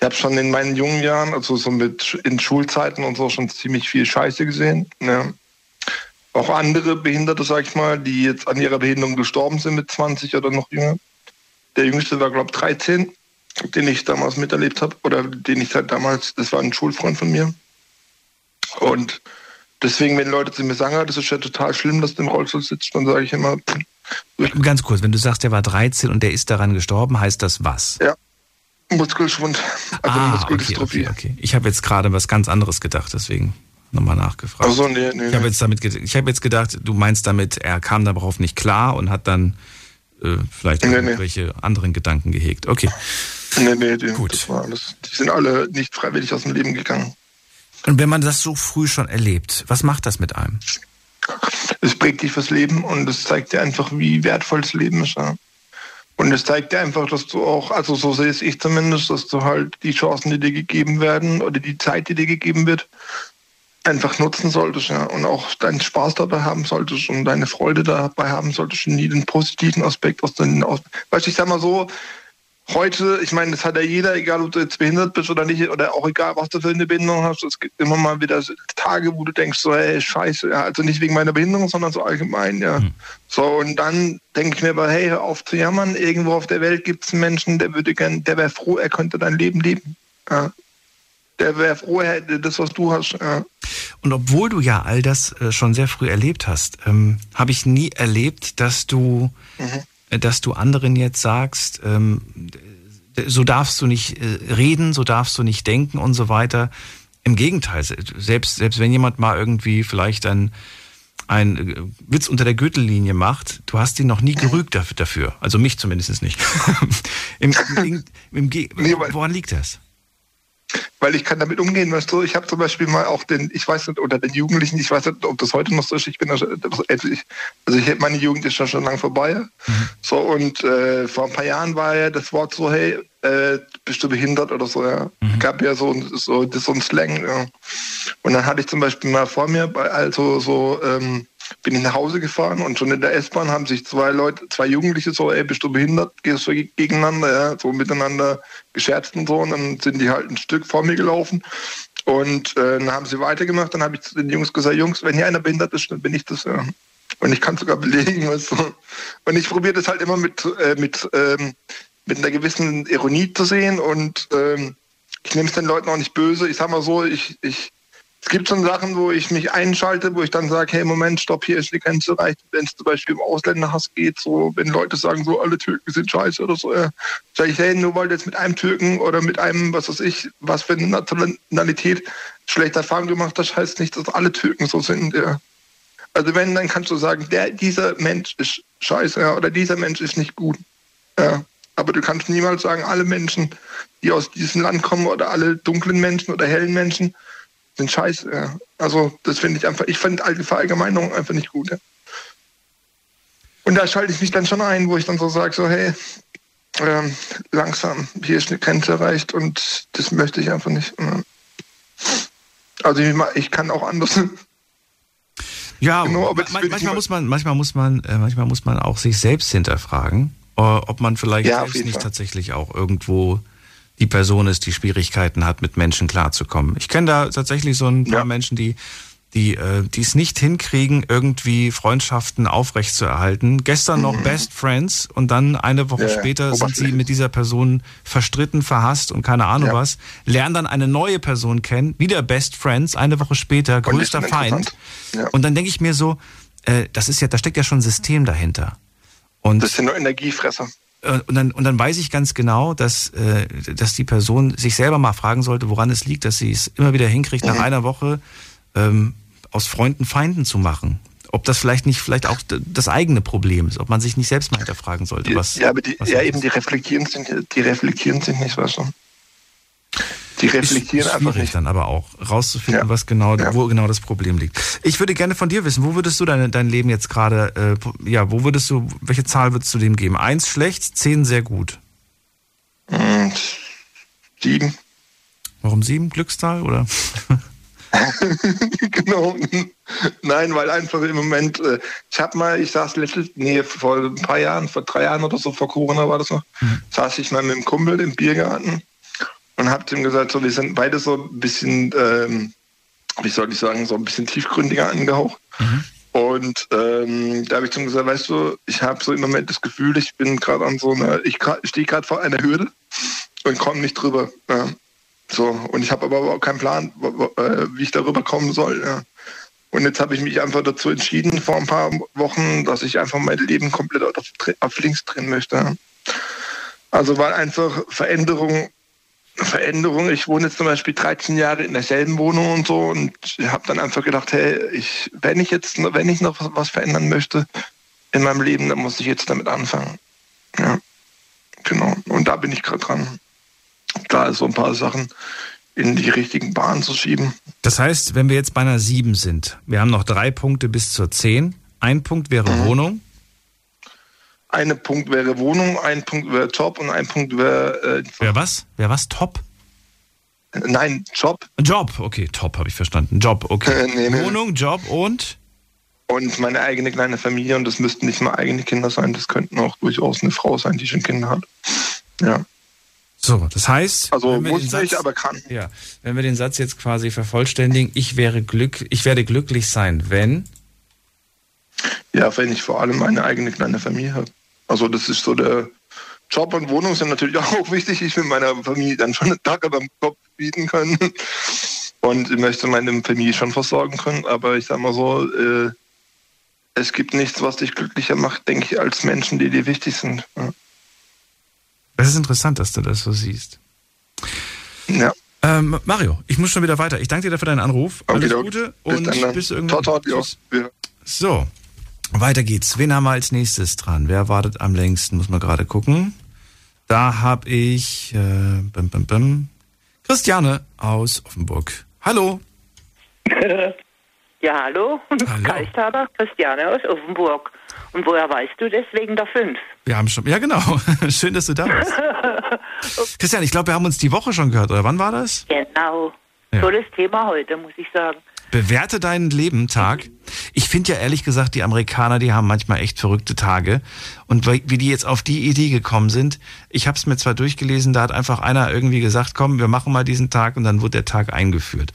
ich habe schon in meinen jungen Jahren, also so mit in Schulzeiten und so schon ziemlich viel Scheiße gesehen. Ja. Auch andere Behinderte, sag ich mal, die jetzt an ihrer Behinderung gestorben sind mit 20 oder noch jünger. Der jüngste war, glaube ich, 13, den ich damals miterlebt habe. Oder den ich halt damals, das war ein Schulfreund von mir. Und deswegen, wenn Leute zu mir sagen, ah, das ist ja total schlimm, dass du im Rollstuhl sitzt, dann sage ich immer, Ganz kurz, wenn du sagst, der war 13 und der ist daran gestorben, heißt das was? Ja, Muskelschwund, also ah, okay, Muskeldystrophie. okay, okay. Ich habe jetzt gerade was ganz anderes gedacht, deswegen nochmal nachgefragt. Ach so, nee, nee, Ich habe nee. jetzt damit, ge- ich habe jetzt gedacht, du meinst damit, er kam darauf nicht klar und hat dann äh, vielleicht Nee, nee. irgendwelche anderen Gedanken gehegt. Okay. Nee, nee, die, Gut. das war alles. Die sind alle nicht freiwillig aus dem Leben gegangen. Und wenn man das so früh schon erlebt, was macht das mit einem? Es prägt dich fürs Leben und es zeigt dir einfach, wie wertvoll das Leben ist. Ja. Und es zeigt dir einfach, dass du auch, also so sehe es ich zumindest, dass du halt die Chancen, die dir gegeben werden oder die Zeit, die dir gegeben wird, einfach nutzen solltest, ja. Und auch deinen Spaß dabei haben solltest und deine Freude dabei haben solltest und nie den positiven Aspekt aus den aus. Weißt du, ich sag mal so, heute, ich meine, das hat ja jeder, egal ob du jetzt behindert bist oder nicht, oder auch egal, was du für eine Behinderung hast. Es gibt immer mal wieder Tage, wo du denkst, so, ey, scheiße, ja, also nicht wegen meiner Behinderung, sondern so allgemein, ja. So, und dann denke ich mir aber, hey, hör auf zu jammern, irgendwo auf der Welt gibt es einen Menschen, der würde gern, der wäre froh, er könnte dein Leben leben. Ja. Der wäre froh, er hätte das, was du hast. Ja. Und obwohl du ja all das äh, schon sehr früh erlebt hast, ähm, habe ich nie erlebt, dass du, äh, dass du anderen jetzt sagst, ähm, so darfst du nicht äh, reden, so darfst du nicht denken und so weiter. Im Gegenteil, se- selbst, selbst wenn jemand mal irgendwie vielleicht ein, ein äh, Witz unter der Gürtellinie macht, du hast ihn noch nie gerügt dafür. Also mich zumindest nicht. Im, im, im, woran liegt das? Weil ich kann damit umgehen, weißt du. Ich habe zum Beispiel mal auch den, ich weiß nicht, oder den Jugendlichen, ich weiß nicht, ob das heute noch so ist, ich bin schon- also ich, also ich meine Jugend ist ja schon lang vorbei. So, und äh, vor ein paar Jahren war ja das Wort so, hey, äh, bist du behindert oder so, ja. Gab ja so, so, das so ein Slang, ja. Und dann hatte ich zum Beispiel mal vor mir, bei, also so, ähm, bin ich nach Hause gefahren und schon in der S-Bahn haben sich zwei Leute, zwei Jugendliche so, ey, bist du behindert? Gehst du gegeneinander, ja, so miteinander gescherzt und so. Und dann sind die halt ein Stück vor mir gelaufen. Und äh, dann haben sie weitergemacht. Dann habe ich zu den Jungs gesagt, Jungs, wenn hier einer behindert ist, dann bin ich das, ja. Und ich kann sogar belegen, weißt du. Und ich probiere das halt immer mit, äh, mit, ähm, mit einer gewissen Ironie zu sehen und ähm, ich nehme es den Leuten auch nicht böse. Ich sag mal so, ich, ich, es gibt schon Sachen, wo ich mich einschalte, wo ich dann sage, hey, Moment, stopp, hier ist die Grenze erreicht. Wenn es zum Beispiel um Ausländerhass geht, so, wenn Leute sagen, so, alle Türken sind scheiße oder so, ja, sage ich, hey, nur weil du jetzt mit einem Türken oder mit einem, was weiß ich, was für eine Nationalität schlechte Erfahrungen gemacht hast, heißt nicht, dass alle Türken so sind, ja. Also wenn, dann kannst du sagen, der, dieser Mensch ist scheiße ja, oder dieser Mensch ist nicht gut. Ja. Aber du kannst niemals sagen, alle Menschen, die aus diesem Land kommen oder alle dunklen Menschen oder hellen Menschen sind scheiße. Ja. Also das finde ich einfach, ich finde alte Verallgemeinerung einfach nicht gut. Ja. Und da schalte ich mich dann schon ein, wo ich dann so sage, so hey, ähm, langsam, hier ist eine Grenze erreicht und das möchte ich einfach nicht. Also ich, ich kann auch anders. Ja, genau, manchmal muss man, manchmal muss man, äh, manchmal muss man auch sich selbst hinterfragen, äh, ob man vielleicht ja, selbst nicht Fall. tatsächlich auch irgendwo die Person ist, die Schwierigkeiten hat, mit Menschen klarzukommen. Ich kenne da tatsächlich so ein paar ja. Menschen, die die äh, die es nicht hinkriegen, irgendwie Freundschaften aufrechtzuerhalten. Gestern noch mhm. Best Friends und dann eine Woche ja, später sind sie mit dieser Person verstritten, verhasst und keine Ahnung ja. was. Lernen dann eine neue Person kennen, wieder Best Friends, eine Woche später größter Feind. Ja. Und dann denke ich mir so, äh, das ist ja, da steckt ja schon ein System dahinter. Und das sind nur Energiefresser. Äh, und dann, und dann weiß ich ganz genau, dass, äh, dass die Person sich selber mal fragen sollte, woran es liegt, dass sie es immer wieder hinkriegt, mhm. nach einer Woche ähm, aus Freunden Feinden zu machen. Ob das vielleicht nicht vielleicht auch das eigene Problem ist, ob man sich nicht selbst mal hinterfragen sollte. Was, ja, aber die, ja eben die reflektieren sich, die reflektieren sich nicht, was schon. Die reflektieren ist einfach nicht. dann aber auch rauszufinden, ja. was genau, ja. wo genau das Problem liegt. Ich würde gerne von dir wissen, wo würdest du deine, dein Leben jetzt gerade, äh, ja, wo würdest du, welche Zahl würdest du dem geben? Eins schlecht, zehn sehr gut. Hm, sieben. Warum sieben? Glückszahl oder? genau. Nein, weil einfach im Moment, äh, ich habe mal, ich saß letztes, nee, vor ein paar Jahren, vor drei Jahren oder so, vor Corona war das noch, mhm. saß ich mal mit einem Kumpel im Biergarten und hab ihm gesagt, so, wir sind beide so ein bisschen, ähm, wie soll ich sagen, so ein bisschen tiefgründiger angehaucht. Mhm. Und ähm, da habe ich ihm gesagt, weißt du, ich habe so im Moment das Gefühl, ich bin gerade an so einer, ich stehe gerade vor einer Hürde und komme nicht drüber. Ja. So, und ich habe aber auch keinen Plan, äh, wie ich darüber kommen soll. Ja. Und jetzt habe ich mich einfach dazu entschieden, vor ein paar Wochen, dass ich einfach mein Leben komplett auf, auf links drehen möchte. Also weil einfach Veränderung, Veränderung, ich wohne jetzt zum Beispiel 13 Jahre in derselben Wohnung und so und habe dann einfach gedacht, hey, ich, wenn ich jetzt, wenn ich noch was, was verändern möchte in meinem Leben, dann muss ich jetzt damit anfangen. Ja, genau. Und da bin ich gerade dran da so ein paar Sachen in die richtigen Bahnen zu schieben. Das heißt, wenn wir jetzt bei einer 7 sind, wir haben noch drei Punkte bis zur 10. Ein Punkt wäre mhm. Wohnung. Ein Punkt wäre Wohnung, ein Punkt wäre Job und ein Punkt wäre. Äh, wer was? Wer was? Top? Nein, Job. Job, okay, top, habe ich verstanden. Job, okay. nee, Wohnung, Job und? Und meine eigene kleine Familie und das müssten nicht mal eigene Kinder sein, das könnten auch durchaus eine Frau sein, die schon Kinder hat. Ja. So, das heißt, also muss Satz, nicht, aber kann. Ja, wenn wir den Satz jetzt quasi vervollständigen, ich wäre glück, ich werde glücklich sein, wenn ja, wenn ich vor allem meine eigene kleine Familie habe. Also das ist so der Job und Wohnung sind natürlich auch wichtig. Ich will meiner Familie dann schon einen Tag über den Kopf bieten können und ich möchte meine Familie schon versorgen können. Aber ich sag mal so, äh, es gibt nichts, was dich glücklicher macht, denke ich, als Menschen, die dir wichtig sind. Ja. Das ist interessant, dass du das so siehst. Ja. Ähm, Mario, ich muss schon wieder weiter. Ich danke dir dafür deinen Anruf. Alles okay, Gute und bis, dann, bis irgendwann. Tot, tot, ja. So, weiter geht's. Wen haben wir als nächstes dran? Wer wartet am längsten? Muss man gerade gucken. Da habe ich äh, bim, bim, bim, Christiane aus Offenburg. Hallo. ja, hallo. hallo. Geisthaber, Christiane aus Offenburg. Und woher weißt du das? Wegen der fünf? Wir haben schon, ja genau. Schön, dass du da bist. Christian, ich glaube, wir haben uns die Woche schon gehört, oder wann war das? Genau. Ja. Tolles Thema heute, muss ich sagen. Bewerte deinen Leben Tag. Ich finde ja ehrlich gesagt, die Amerikaner, die haben manchmal echt verrückte Tage. Und wie die jetzt auf die Idee gekommen sind, ich habe es mir zwar durchgelesen, da hat einfach einer irgendwie gesagt, komm, wir machen mal diesen Tag und dann wurde der Tag eingeführt.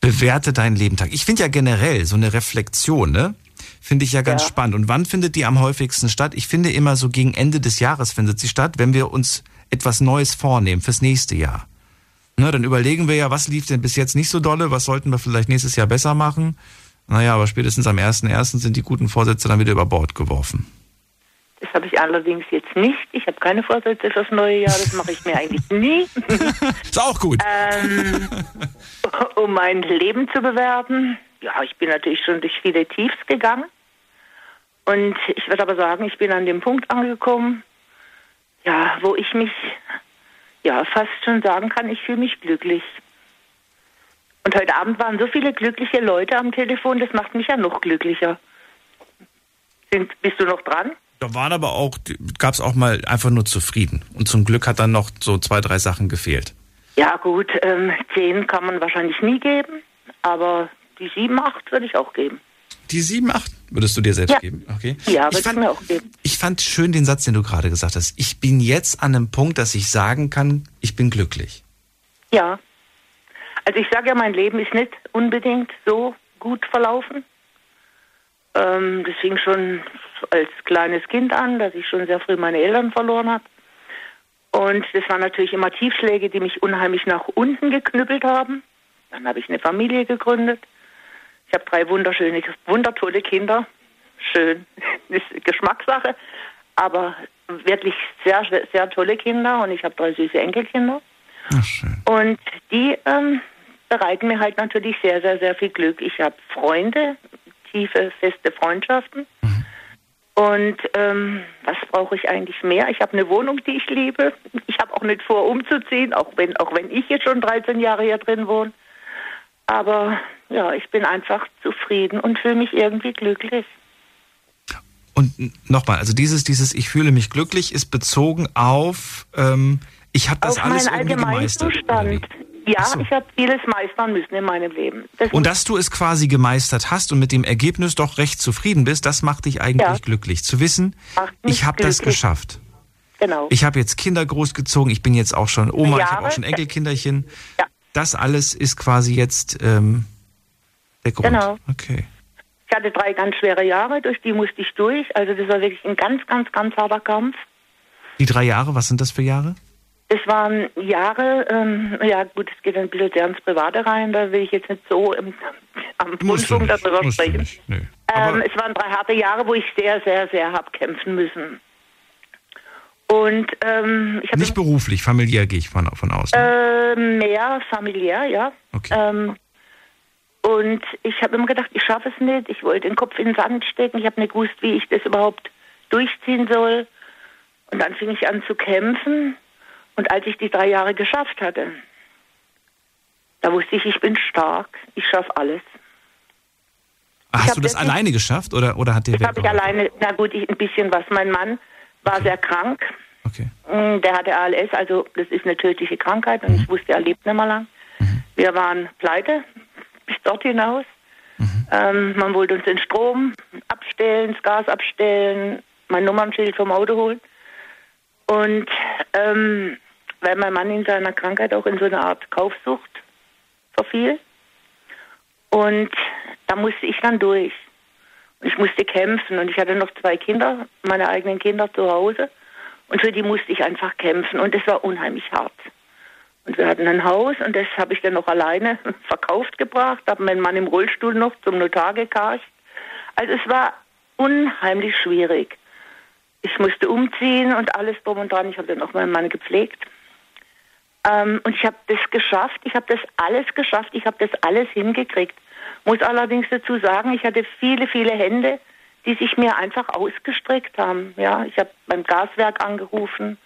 Bewerte deinen Leben Tag. Ich finde ja generell so eine Reflexion, ne? Finde ich ja ganz ja. spannend. Und wann findet die am häufigsten statt? Ich finde immer so gegen Ende des Jahres findet sie statt, wenn wir uns etwas Neues vornehmen fürs nächste Jahr. Ne, dann überlegen wir ja, was lief denn bis jetzt nicht so dolle, was sollten wir vielleicht nächstes Jahr besser machen. Naja, aber spätestens am 1.1. sind die guten Vorsätze dann wieder über Bord geworfen. Das habe ich allerdings jetzt nicht. Ich habe keine Vorsätze fürs neue Jahr, das mache ich mir eigentlich nie. Ist auch gut. Ähm, um mein Leben zu bewerten, ja, ich bin natürlich schon durch viele Tiefs gegangen. Und ich würde aber sagen, ich bin an dem Punkt angekommen, ja, wo ich mich, ja, fast schon sagen kann, ich fühle mich glücklich. Und heute Abend waren so viele glückliche Leute am Telefon, das macht mich ja noch glücklicher. Sind, bist du noch dran? Da waren aber auch, gab es auch mal einfach nur zufrieden. Und zum Glück hat dann noch so zwei, drei Sachen gefehlt. Ja gut, ähm, zehn kann man wahrscheinlich nie geben, aber die sieben, acht würde ich auch geben. Die sieben, acht würdest du dir selbst Ja. geben? Okay. Ja, würde ich ich fand, mir auch geben. ich fand schön den Satz, den du gerade gesagt hast. Ich bin jetzt an einem Punkt, dass ich sagen kann, ich bin glücklich. Ja. Also ich sage ja, mein Leben ist nicht unbedingt so gut verlaufen. Ähm, das fing schon als kleines Kind an, dass ich schon sehr früh meine Eltern verloren habe. Und das waren natürlich immer Tiefschläge, die mich unheimlich nach unten geknüppelt haben. Dann habe ich eine Familie gegründet. Ich habe drei wunderschöne, wundertolle Kinder. Schön, ist Geschmackssache, aber wirklich sehr, sehr tolle Kinder und ich habe drei süße Enkelkinder. Ach, schön. Und die ähm, bereiten mir halt natürlich sehr, sehr, sehr viel Glück. Ich habe Freunde, tiefe, feste Freundschaften. Und ähm, was brauche ich eigentlich mehr? Ich habe eine Wohnung, die ich liebe. Ich habe auch nicht vor, umzuziehen, auch wenn, auch wenn ich jetzt schon 13 Jahre hier drin wohne. Aber ja, ich bin einfach zufrieden und fühle mich irgendwie glücklich. Und nochmal, also dieses, dieses Ich fühle mich glücklich ist bezogen auf, ähm, ich habe das Auf alles irgendwie gemeistert. Allgemeinzustand. Ja, so. ich habe vieles meistern müssen in meinem Leben. Das Und dass du es quasi gemeistert hast und mit dem Ergebnis doch recht zufrieden bist, das macht dich eigentlich Ja. glücklich. Zu wissen, ich habe das geschafft. genau. Ich habe jetzt Kinder großgezogen, ich bin jetzt auch schon Oma, ich habe Jahre. auch schon Enkelkinderchen. Ja. Das alles ist quasi jetzt ähm, der Grund. Genau. Okay. Ich hatte drei ganz schwere Jahre, durch die musste ich durch. Also das war wirklich ein ganz, ganz, ganz harter Kampf. Die drei Jahre, was sind das für Jahre? Es waren Jahre, ähm, ja gut, es geht ein bisschen sehr ins Private rein, da will ich jetzt nicht so im, am Rundfunk darüber sprechen. Nö. Ähm, es waren drei harte Jahre, wo ich sehr, sehr, sehr hab kämpfen müssen. Und ähm, ich habe nicht beruflich, familiär gehe ich von, von aus. ne? äh, mehr familiär, ja. Okay. Und ich habe immer gedacht, ich schaffe es nicht. Ich wollte den Kopf in den Sand stecken. Ich habe nicht gewusst, wie ich das überhaupt durchziehen soll. Und dann fing ich an zu kämpfen. Und als ich die drei Jahre geschafft hatte, da wusste ich, ich bin stark. Ich schaffe alles. Hast hab du das alleine geschafft oder, oder hat dir Das habe ich alleine, na gut, ich, ein bisschen was. Mein Mann war sehr krank. Okay. Mm, Der hatte ALS, also das ist eine tödliche Krankheit und ich wusste, er lebt nicht mehr lang. Wir waren pleite dort hinaus. Ähm, man wollte uns den Strom abstellen, das Gas abstellen, mein Nummernschild vom Auto holen. Und ähm, weil mein Mann in seiner Krankheit auch in so eine Art Kaufsucht verfiel. Und da musste ich dann durch. Und ich musste kämpfen und ich hatte noch zwei Kinder, meine eigenen Kinder zu Hause. Und für die musste ich einfach kämpfen und es war unheimlich hart. Und wir hatten ein Haus und das habe ich dann noch alleine verkauft gebracht, habe meinen Mann im Rollstuhl noch zum Notar gekarcht. Also es war unheimlich schwierig. Ich musste umziehen und alles drum und dran. Ich habe dann auch meinen Mann gepflegt. Ähm, und ich habe das geschafft. Ich habe das alles geschafft. Ich habe das alles hingekriegt. Muss allerdings dazu sagen, ich hatte viele, viele Hände, die sich mir einfach ausgestreckt haben. Ja, ich habe beim Gaswerk angerufen.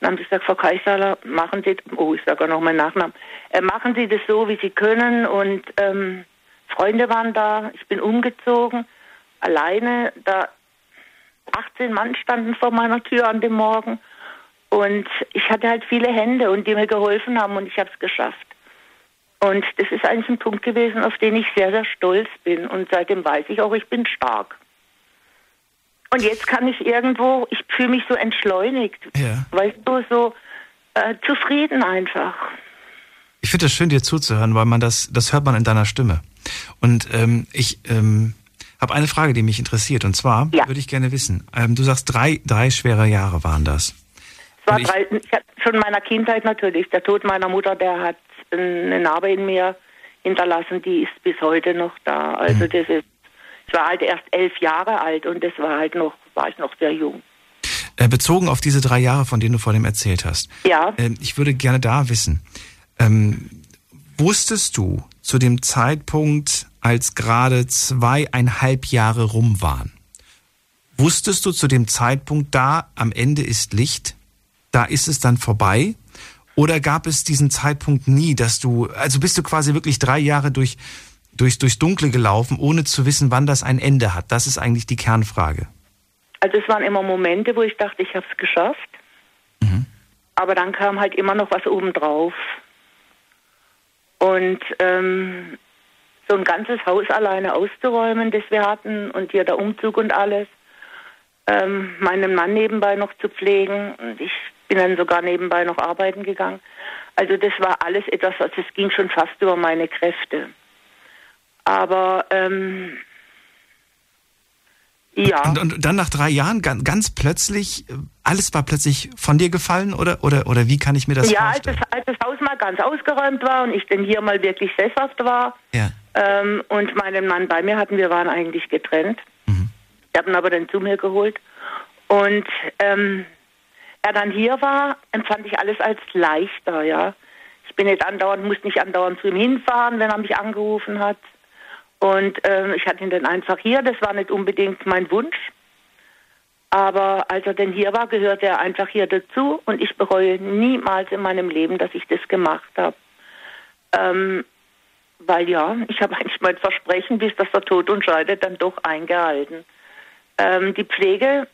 Dann haben sie gesagt, Frau Kaisaler, machen Sie, oh, ich sage auch noch meinen Nachnamen, äh, machen Sie das so, wie Sie können. Und ähm, Freunde waren da. Ich bin umgezogen, alleine. Da 18 Mann standen vor meiner Tür an dem Morgen. Und ich hatte halt viele Hände und die mir geholfen haben und ich habe es geschafft. Und das ist eigentlich ein Punkt gewesen, auf den ich sehr, sehr stolz bin. Und seitdem weiß ich auch, ich bin stark. Und jetzt kann ich irgendwo, ich fühle mich so entschleunigt. Ja. Weißt du, so äh, zufrieden einfach. Ich finde es schön, dir zuzuhören, weil man das, das hört man in deiner Stimme. Und ähm, ich ähm, habe eine Frage, die mich interessiert. Und zwar Ja. würde ich gerne wissen, ähm, du sagst, drei, drei schwere Jahre waren das. Es war ich- drei, ich hab schon in meiner Kindheit natürlich. Der Tod meiner Mutter, der hat eine Narbe in mir hinterlassen, die ist bis heute noch da. Also Mhm. das ist, ich war halt erst elf Jahre alt und das war halt noch, war ich noch sehr jung. Äh, bezogen auf diese drei Jahre, von denen du vor dem erzählt hast. Ja. Ähm, ich würde gerne da wissen, ähm, wusstest du zu dem Zeitpunkt, als gerade zweieinhalb Jahre rum waren. Wusstest du zu dem Zeitpunkt da, am Ende ist Licht, da ist es dann vorbei? Oder gab es diesen Zeitpunkt nie, dass du, also bist du quasi wirklich drei Jahre durch, durch, durchs Dunkle gelaufen, ohne zu wissen, wann das ein Ende hat? Das ist eigentlich die Kernfrage. Also es waren immer Momente, wo ich dachte, ich habe es geschafft. Mhm. Aber dann kam halt immer noch was obendrauf. Und ähm, so ein ganzes Haus alleine auszuräumen, das wir hatten, und hier der Umzug und alles, ähm, meinen Mann nebenbei noch zu pflegen. Und ich bin dann sogar nebenbei noch arbeiten gegangen. Also das war alles etwas, also es ging schon fast über meine Kräfte. Aber ähm, ja. Und, und, dann nach drei Jahren ganz, ganz, plötzlich, alles war plötzlich von dir gefallen oder, oder, oder wie kann ich mir das ja, vorstellen? Ja, als, als das Haus mal ganz ausgeräumt war und ich dann hier mal wirklich sesshaft war ja. ähm, und meinen Mann bei mir hatten, wir waren eigentlich getrennt. Mhm. Ich habe ihn aber dann zu mir geholt. Und ähm, er dann hier war, empfand ich alles als leichter, ja. Ich bin nicht andauernd, musste nicht andauernd zu ihm hinfahren, wenn er mich angerufen hat. Und ähm, ich hatte ihn dann einfach hier. Das war nicht unbedingt mein Wunsch. Aber als er denn hier war, gehörte er einfach hier dazu. Und ich bereue niemals in meinem Leben, dass ich das gemacht habe. Ähm, weil ja, ich habe eigentlich mein Versprechen, bis das der Tod uns scheidet, dann doch eingehalten. Ähm, die Pflege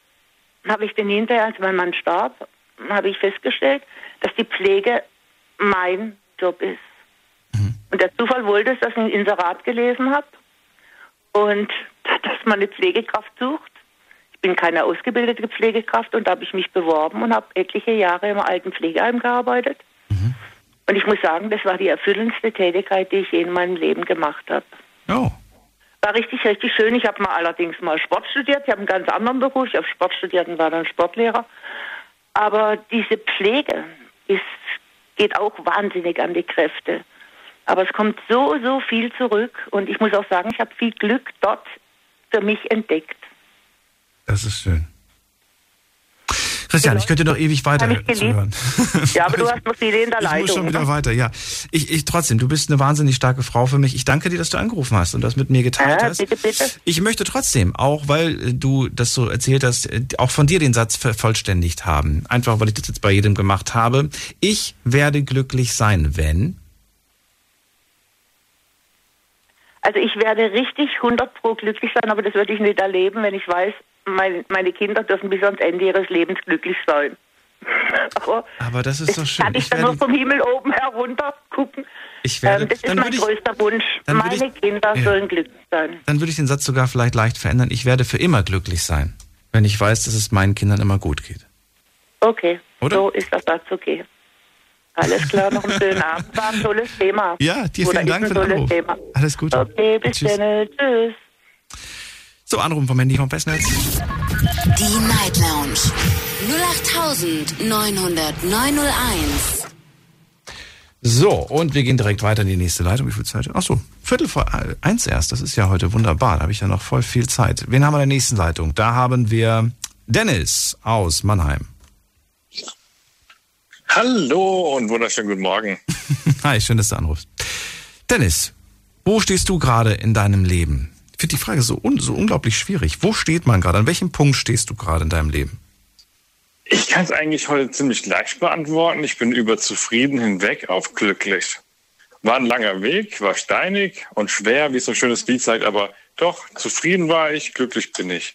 habe ich dann hinterher, als mein Mann starb, habe ich festgestellt, dass die Pflege mein Job ist. Und der Zufall wollte es, dass ich ein Inserat gelesen habe und dass man eine Pflegekraft sucht. Ich bin keine ausgebildete Pflegekraft und da habe ich mich beworben und habe etliche Jahre im alten Pflegeheim gearbeitet. Mhm. Und ich muss sagen, das war die erfüllendste Tätigkeit, die ich je in meinem Leben gemacht habe. Oh. War richtig, richtig schön. Ich habe mal allerdings mal Sport studiert. Ich habe einen ganz anderen Beruf. Ich habe Sport studiert und war dann Sportlehrer. Aber diese Pflege ist, geht auch wahnsinnig an die Kräfte. Aber es kommt so, so viel zurück. Und ich muss auch sagen, ich habe viel Glück dort für mich entdeckt. Das ist schön. Christian, ich könnte noch ewig weiter zuhören. Ja, aber du hast noch viele in der Leitung. Ich muss schon wieder weiter, ja. Ich, ich trotzdem, du bist eine wahnsinnig starke Frau für mich. Ich danke dir, dass du angerufen hast und das mit mir geteilt ja, hast. Bitte, bitte. Ich möchte trotzdem, auch weil du das so erzählt hast, auch von dir den Satz vervollständigt haben. Einfach, weil ich das jetzt bei jedem gemacht habe. Ich werde glücklich sein, wenn. Also ich werde richtig 100 pro glücklich sein, aber das würde ich nicht erleben, wenn ich weiß, mein, meine Kinder dürfen bis ans Ende ihres Lebens glücklich sein. aber, aber das ist doch schön. Kann ich, ich dann nur vom Himmel oben herunter gucken. Ich werde, ähm, das ist mein ich, größter Wunsch. Meine ich, Kinder ja. sollen glücklich sein. Dann würde ich den Satz sogar vielleicht leicht verändern. Ich werde für immer glücklich sein, wenn ich weiß, dass es meinen Kindern immer gut geht. Okay, Oder? so ist das Satz okay. Alles klar, noch einen schönen Abend. War ein tolles Thema. Ja, dir vielen Dank für den Anruf. Thema. Alles Gute. Okay, bis Tschüss. dann. Tschüss. So, Anrufen vom Handy vom Festnetz. Die Night Lounge 0890901. So, und wir gehen direkt weiter in die nächste Leitung. Wie viel Zeit? Ach so, Viertel vor eins erst. Das ist ja heute wunderbar. Da habe ich ja noch voll viel Zeit. Wen haben wir in der nächsten Leitung? Da haben wir Dennis aus Mannheim. Hallo und wunderschönen guten Morgen. Hi, schön, dass du anrufst. Dennis, wo stehst du gerade in deinem Leben? Ich finde die Frage so, un so unglaublich schwierig. Wo steht man gerade? An welchem Punkt stehst du gerade in deinem Leben? Ich kann es eigentlich heute ziemlich leicht beantworten. Ich bin über zufrieden hinweg auf glücklich. War ein langer Weg, war steinig und schwer, wie es so ein schönes Lied sagt, aber doch, zufrieden war ich, glücklich bin ich.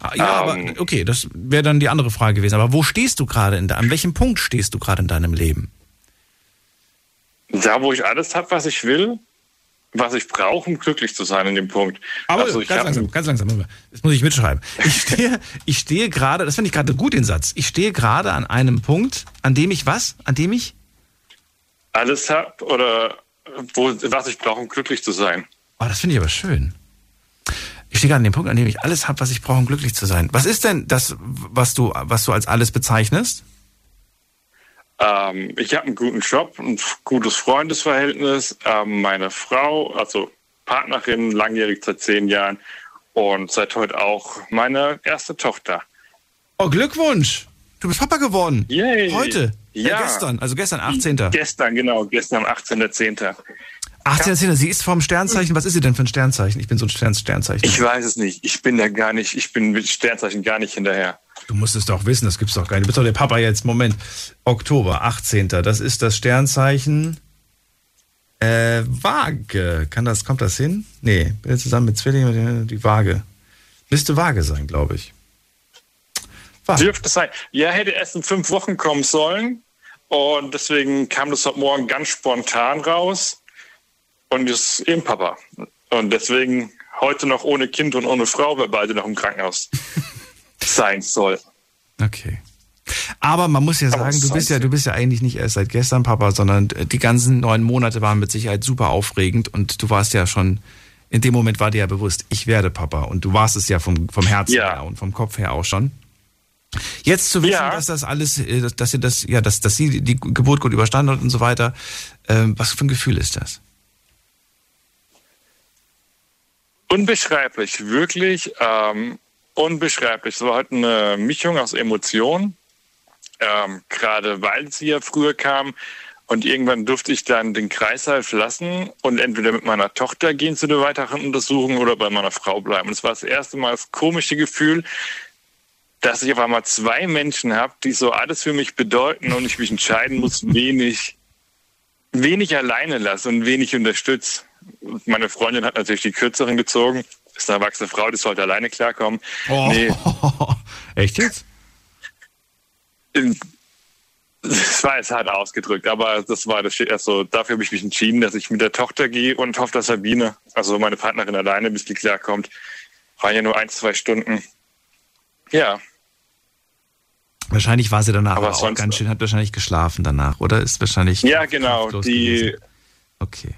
Ah, ja, ähm, aber okay, das wäre dann die andere Frage gewesen. Aber wo stehst du gerade? An welchem Punkt stehst du gerade in deinem Leben? Da, wo ich alles habe, was ich will, was ich brauche, um glücklich zu sein in dem Punkt. Aber also ganz langsam, ganz langsam. Das muss ich mitschreiben. Ich stehe, ich stehe gerade, das finde ich gerade gut den Satz. Ich stehe gerade an einem Punkt, an dem ich was? An dem ich alles habe oder wo, was ich brauche, um glücklich zu sein. Oh, das finde ich aber schön. Ich stehe gerade an dem Punkt, an dem ich alles habe, was ich brauche, um glücklich zu sein. Was ist denn das, was du, was du als alles bezeichnest? Ähm, ich habe einen guten Job, ein gutes Freundesverhältnis. Ähm, meine Frau, also Partnerin, langjährig seit zehn Jahren und seit heute auch meine erste Tochter. Oh, Glückwunsch! Du bist Papa geworden. Yay. Heute. Ja. ja. gestern, also gestern, 18. Gestern, genau, gestern am 18.10. 18.10. Sie ist vom Sternzeichen. Was ist sie denn für ein Sternzeichen? Ich bin so ein Stern Sternzeichen. Ich weiß es nicht. Ich bin da gar nicht, ich bin mit Sternzeichen gar nicht hinterher. Du musst es doch wissen, das gibt's doch gar nicht. Du bist doch der Papa jetzt. Moment. Oktober, 18. Das ist das Sternzeichen äh, Waage. Kann das, kommt das hin? Nee, bin jetzt zusammen mit Zwillingen die Waage. Müsste Waage sein, glaube ich. Waage. Dürfte sein. Ja, hätte erst in fünf Wochen kommen sollen. Und deswegen kam das heute Morgen ganz spontan raus. Und ist eben Papa. Und deswegen heute noch ohne Kind und ohne Frau, weil beide noch im Krankenhaus sein soll. Okay. Aber man muss ja sagen, du bist ja, du bist ja eigentlich nicht erst seit gestern Papa, sondern die ganzen neun Monate waren mit Sicherheit super aufregend und du warst ja schon, in dem Moment war dir ja bewusst, ich werde Papa und du warst es ja vom, vom Herzen ja. her und vom Kopf her auch schon. Jetzt zu wissen, ja. dass das alles, äh, dass ihr das, ja, dass, dass sie die Geburt gut überstanden hat und so weiter, ähm, was für ein Gefühl ist das? Unbeschreiblich, wirklich ähm, unbeschreiblich. Es war halt eine Mischung aus Emotionen, ähm, gerade weil sie ja früher kam. Und irgendwann durfte ich dann den Kreißsaal verlassen und entweder mit meiner Tochter gehen zu der weiteren Untersuchung oder bei meiner Frau bleiben. Und es war das erste Mal das komische Gefühl, dass ich auf einmal zwei Menschen habe, die so alles für mich bedeuten und ich mich entscheiden muss, wen ich, wen ich alleine lasse und wen ich unterstütze. Meine Freundin hat natürlich die kürzeren gezogen. Ist eine erwachsene Frau, die sollte alleine klarkommen. Oh. Nee. Echt jetzt? Das war jetzt hart ausgedrückt, aber das war das steht erst so, dafür habe ich mich entschieden, dass ich mit der Tochter gehe und hoffe, dass Sabine, also meine Partnerin alleine, bis die klarkommt. War ja nur ein, zwei Stunden. Ja. Wahrscheinlich war sie danach aber auch ganz schön, hat wahrscheinlich geschlafen danach, oder? Ist wahrscheinlich. Ja, genau. Die, okay.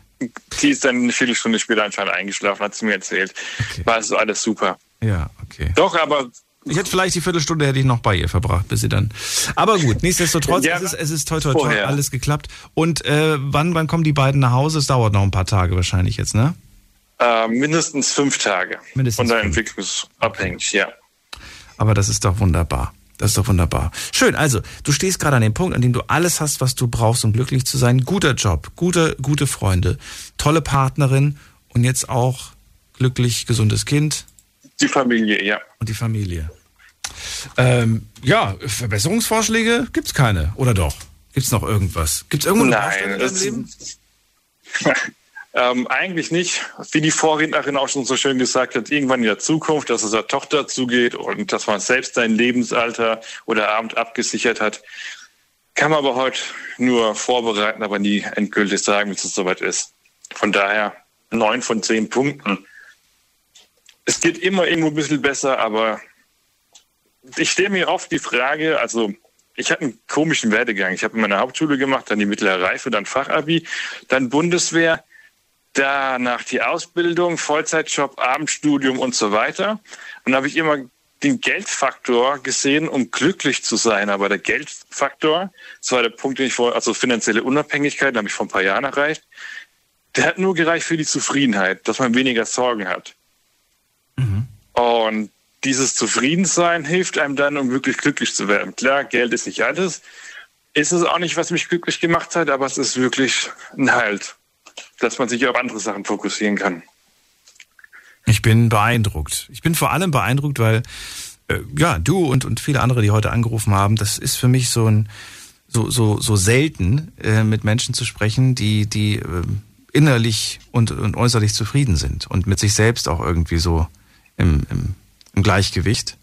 Die ist dann eine Viertelstunde später anscheinend eingeschlafen, hat sie mir erzählt. Okay. War also alles super. Ja, okay. Doch, aber ich hätte vielleicht die Viertelstunde hätte ich noch bei ihr verbracht, bis sie dann. Aber gut, nichtsdestotrotz, ja, es ist, es ist toll, toll, toll, alles geklappt. Und äh, wann, wann kommen die beiden nach Hause? Es dauert noch ein paar Tage wahrscheinlich jetzt, ne? Äh, mindestens fünf Tage. Mindestens Von der Entwicklungsabhängig, ja. Aber das ist doch wunderbar. Das ist doch wunderbar. Schön, also du stehst gerade an dem Punkt, an dem du alles hast, was du brauchst, um glücklich zu sein. Guter Job, gute, gute Freunde, tolle Partnerin und jetzt auch glücklich, gesundes Kind. Die Familie, ja. Und die Familie. Ähm, ja, Verbesserungsvorschläge gibt's keine, oder doch? Gibt's noch irgendwas? Gibt's irgendwo eine Nein, in deinem Leben? Ähm, eigentlich nicht. Wie die Vorrednerin auch schon so schön gesagt hat, irgendwann in der Zukunft, dass es der Tochter zugeht und dass man selbst sein Lebensalter oder Abend abgesichert hat, kann man aber heute nur vorbereiten, aber nie endgültig sagen, bis es soweit ist. Von daher neun von zehn Punkten. Es geht immer irgendwo ein bisschen besser, aber ich stelle mir oft die Frage, also ich hatte einen komischen Werdegang. Ich habe meine Hauptschule gemacht, dann die mittlere Reife, dann Fachabi, dann Bundeswehr danach die Ausbildung, Vollzeitjob, Abendstudium und so weiter. Und da habe ich immer den Geldfaktor gesehen, um glücklich zu sein. Aber der Geldfaktor, das war der Punkt, den ich vor, also finanzielle Unabhängigkeit, den habe ich vor ein paar Jahren erreicht, der hat nur gereicht für die Zufriedenheit, dass man weniger Sorgen hat. Mhm. Und dieses Zufriedensein hilft einem dann, um wirklich glücklich zu werden. Klar, Geld ist nicht alles. Ist es auch nicht, was mich glücklich gemacht hat, aber es ist wirklich ein Halt dass man sich auf andere Sachen fokussieren kann. Ich bin beeindruckt. Ich bin vor allem beeindruckt, weil äh, ja, du und, und viele andere, die heute angerufen haben, das ist für mich so ein so, so, so selten, äh, mit Menschen zu sprechen, die, die äh, innerlich und, und äußerlich zufrieden sind und mit sich selbst auch irgendwie so im, im, im Gleichgewicht.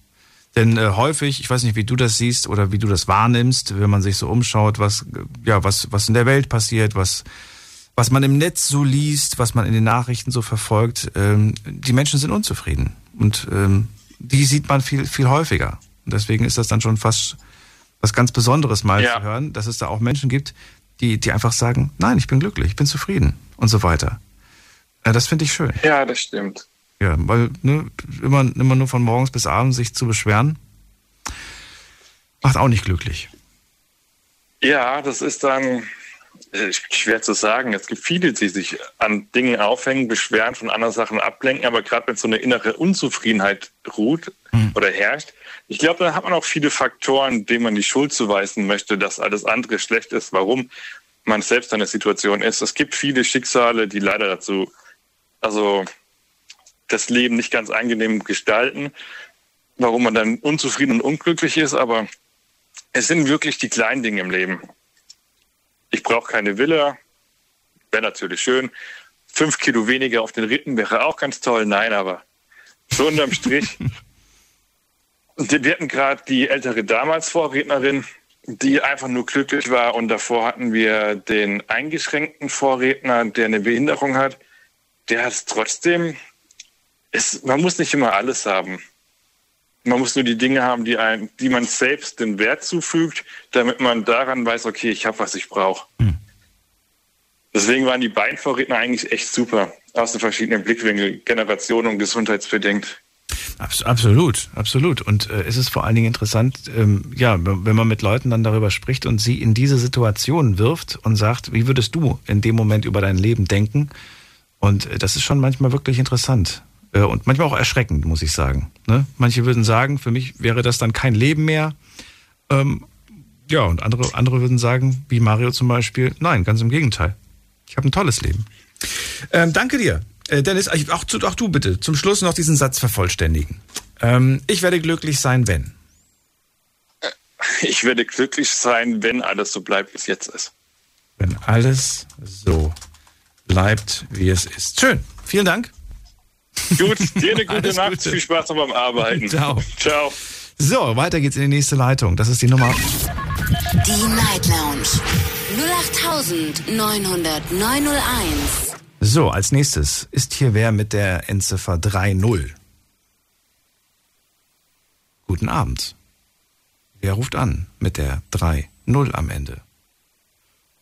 Denn äh, häufig, ich weiß nicht, wie du das siehst oder wie du das wahrnimmst, wenn man sich so umschaut, was, ja, was, was in der Welt passiert, was, was man im Netz so liest, was man in den Nachrichten so verfolgt, ähm, die Menschen sind unzufrieden. Und ähm, die sieht man viel, viel häufiger. Und deswegen ist das dann schon fast was ganz Besonderes mal ja. zu hören, dass es da auch Menschen gibt, die, die einfach sagen, nein, ich bin glücklich, ich bin zufrieden und so weiter. Äh, das finde ich schön. Ja, das stimmt. Ja, weil ne, immer, immer nur von morgens bis abends sich zu beschweren, macht auch nicht glücklich. Ja, das ist dann, schwer zu sagen. Es gibt viele, die sich an Dingen aufhängen, beschweren, von anderen Sachen ablenken, aber gerade wenn so eine innere Unzufriedenheit ruht mhm. oder herrscht, ich glaube, da hat man auch viele Faktoren, denen man die Schuld zuweisen möchte, dass alles andere schlecht ist. Warum? man selbst in der Situation ist. Es gibt viele Schicksale, die leider dazu, also das Leben nicht ganz angenehm gestalten, warum man dann unzufrieden und unglücklich ist, aber es sind wirklich die kleinen Dinge im Leben. Ich brauche keine Villa, wäre natürlich schön. Fünf Kilo weniger auf den Ritten wäre auch ganz toll. Nein, aber so unterm Strich. wir hatten gerade die ältere damals Vorrednerin, die einfach nur glücklich war. Und davor hatten wir den eingeschränkten Vorredner, der eine Behinderung hat. Der hat es trotzdem. Es, man muss nicht immer alles haben. Man muss nur die Dinge haben, die, ein, die man selbst den Wert zufügt, damit man daran weiß, okay, ich habe, was ich brauche. Hm. Deswegen waren die beiden Vorredner eigentlich echt super, aus den verschiedenen Blickwinkeln, Generation und gesundheitsbedingt. Absolut, absolut. Und äh, es ist vor allen Dingen interessant, ähm, ja, wenn man mit Leuten dann darüber spricht und sie in diese Situation wirft und sagt, wie würdest du in dem Moment über dein Leben denken? Und äh, das ist schon manchmal wirklich interessant. Äh, und manchmal auch erschreckend, muss ich sagen. Ne? Manche würden sagen, für mich wäre das dann kein Leben mehr. Ähm, ja, und andere, andere würden sagen, wie Mario zum Beispiel, nein, ganz im Gegenteil. Ich habe ein tolles Leben. Ähm, danke dir. Äh, Dennis, auch, auch, du bitte, zum Schluss noch diesen Satz vervollständigen. Ähm, ich werde glücklich sein, wenn. Äh, ich werde glücklich sein, wenn alles so bleibt, wie es jetzt ist. Wenn alles so bleibt, wie es ist. Schön. Vielen Dank. Gut, dir eine gute Nacht. Gute. Viel Spaß beim Arbeiten. Ciao. Ciao. So, weiter geht's in die nächste Leitung. Das ist die Nummer. Die Night Lounge. 0890901. So, als nächstes ist hier wer mit der Endziffer 30. Guten Abend. Wer ruft an mit der 30 am Ende?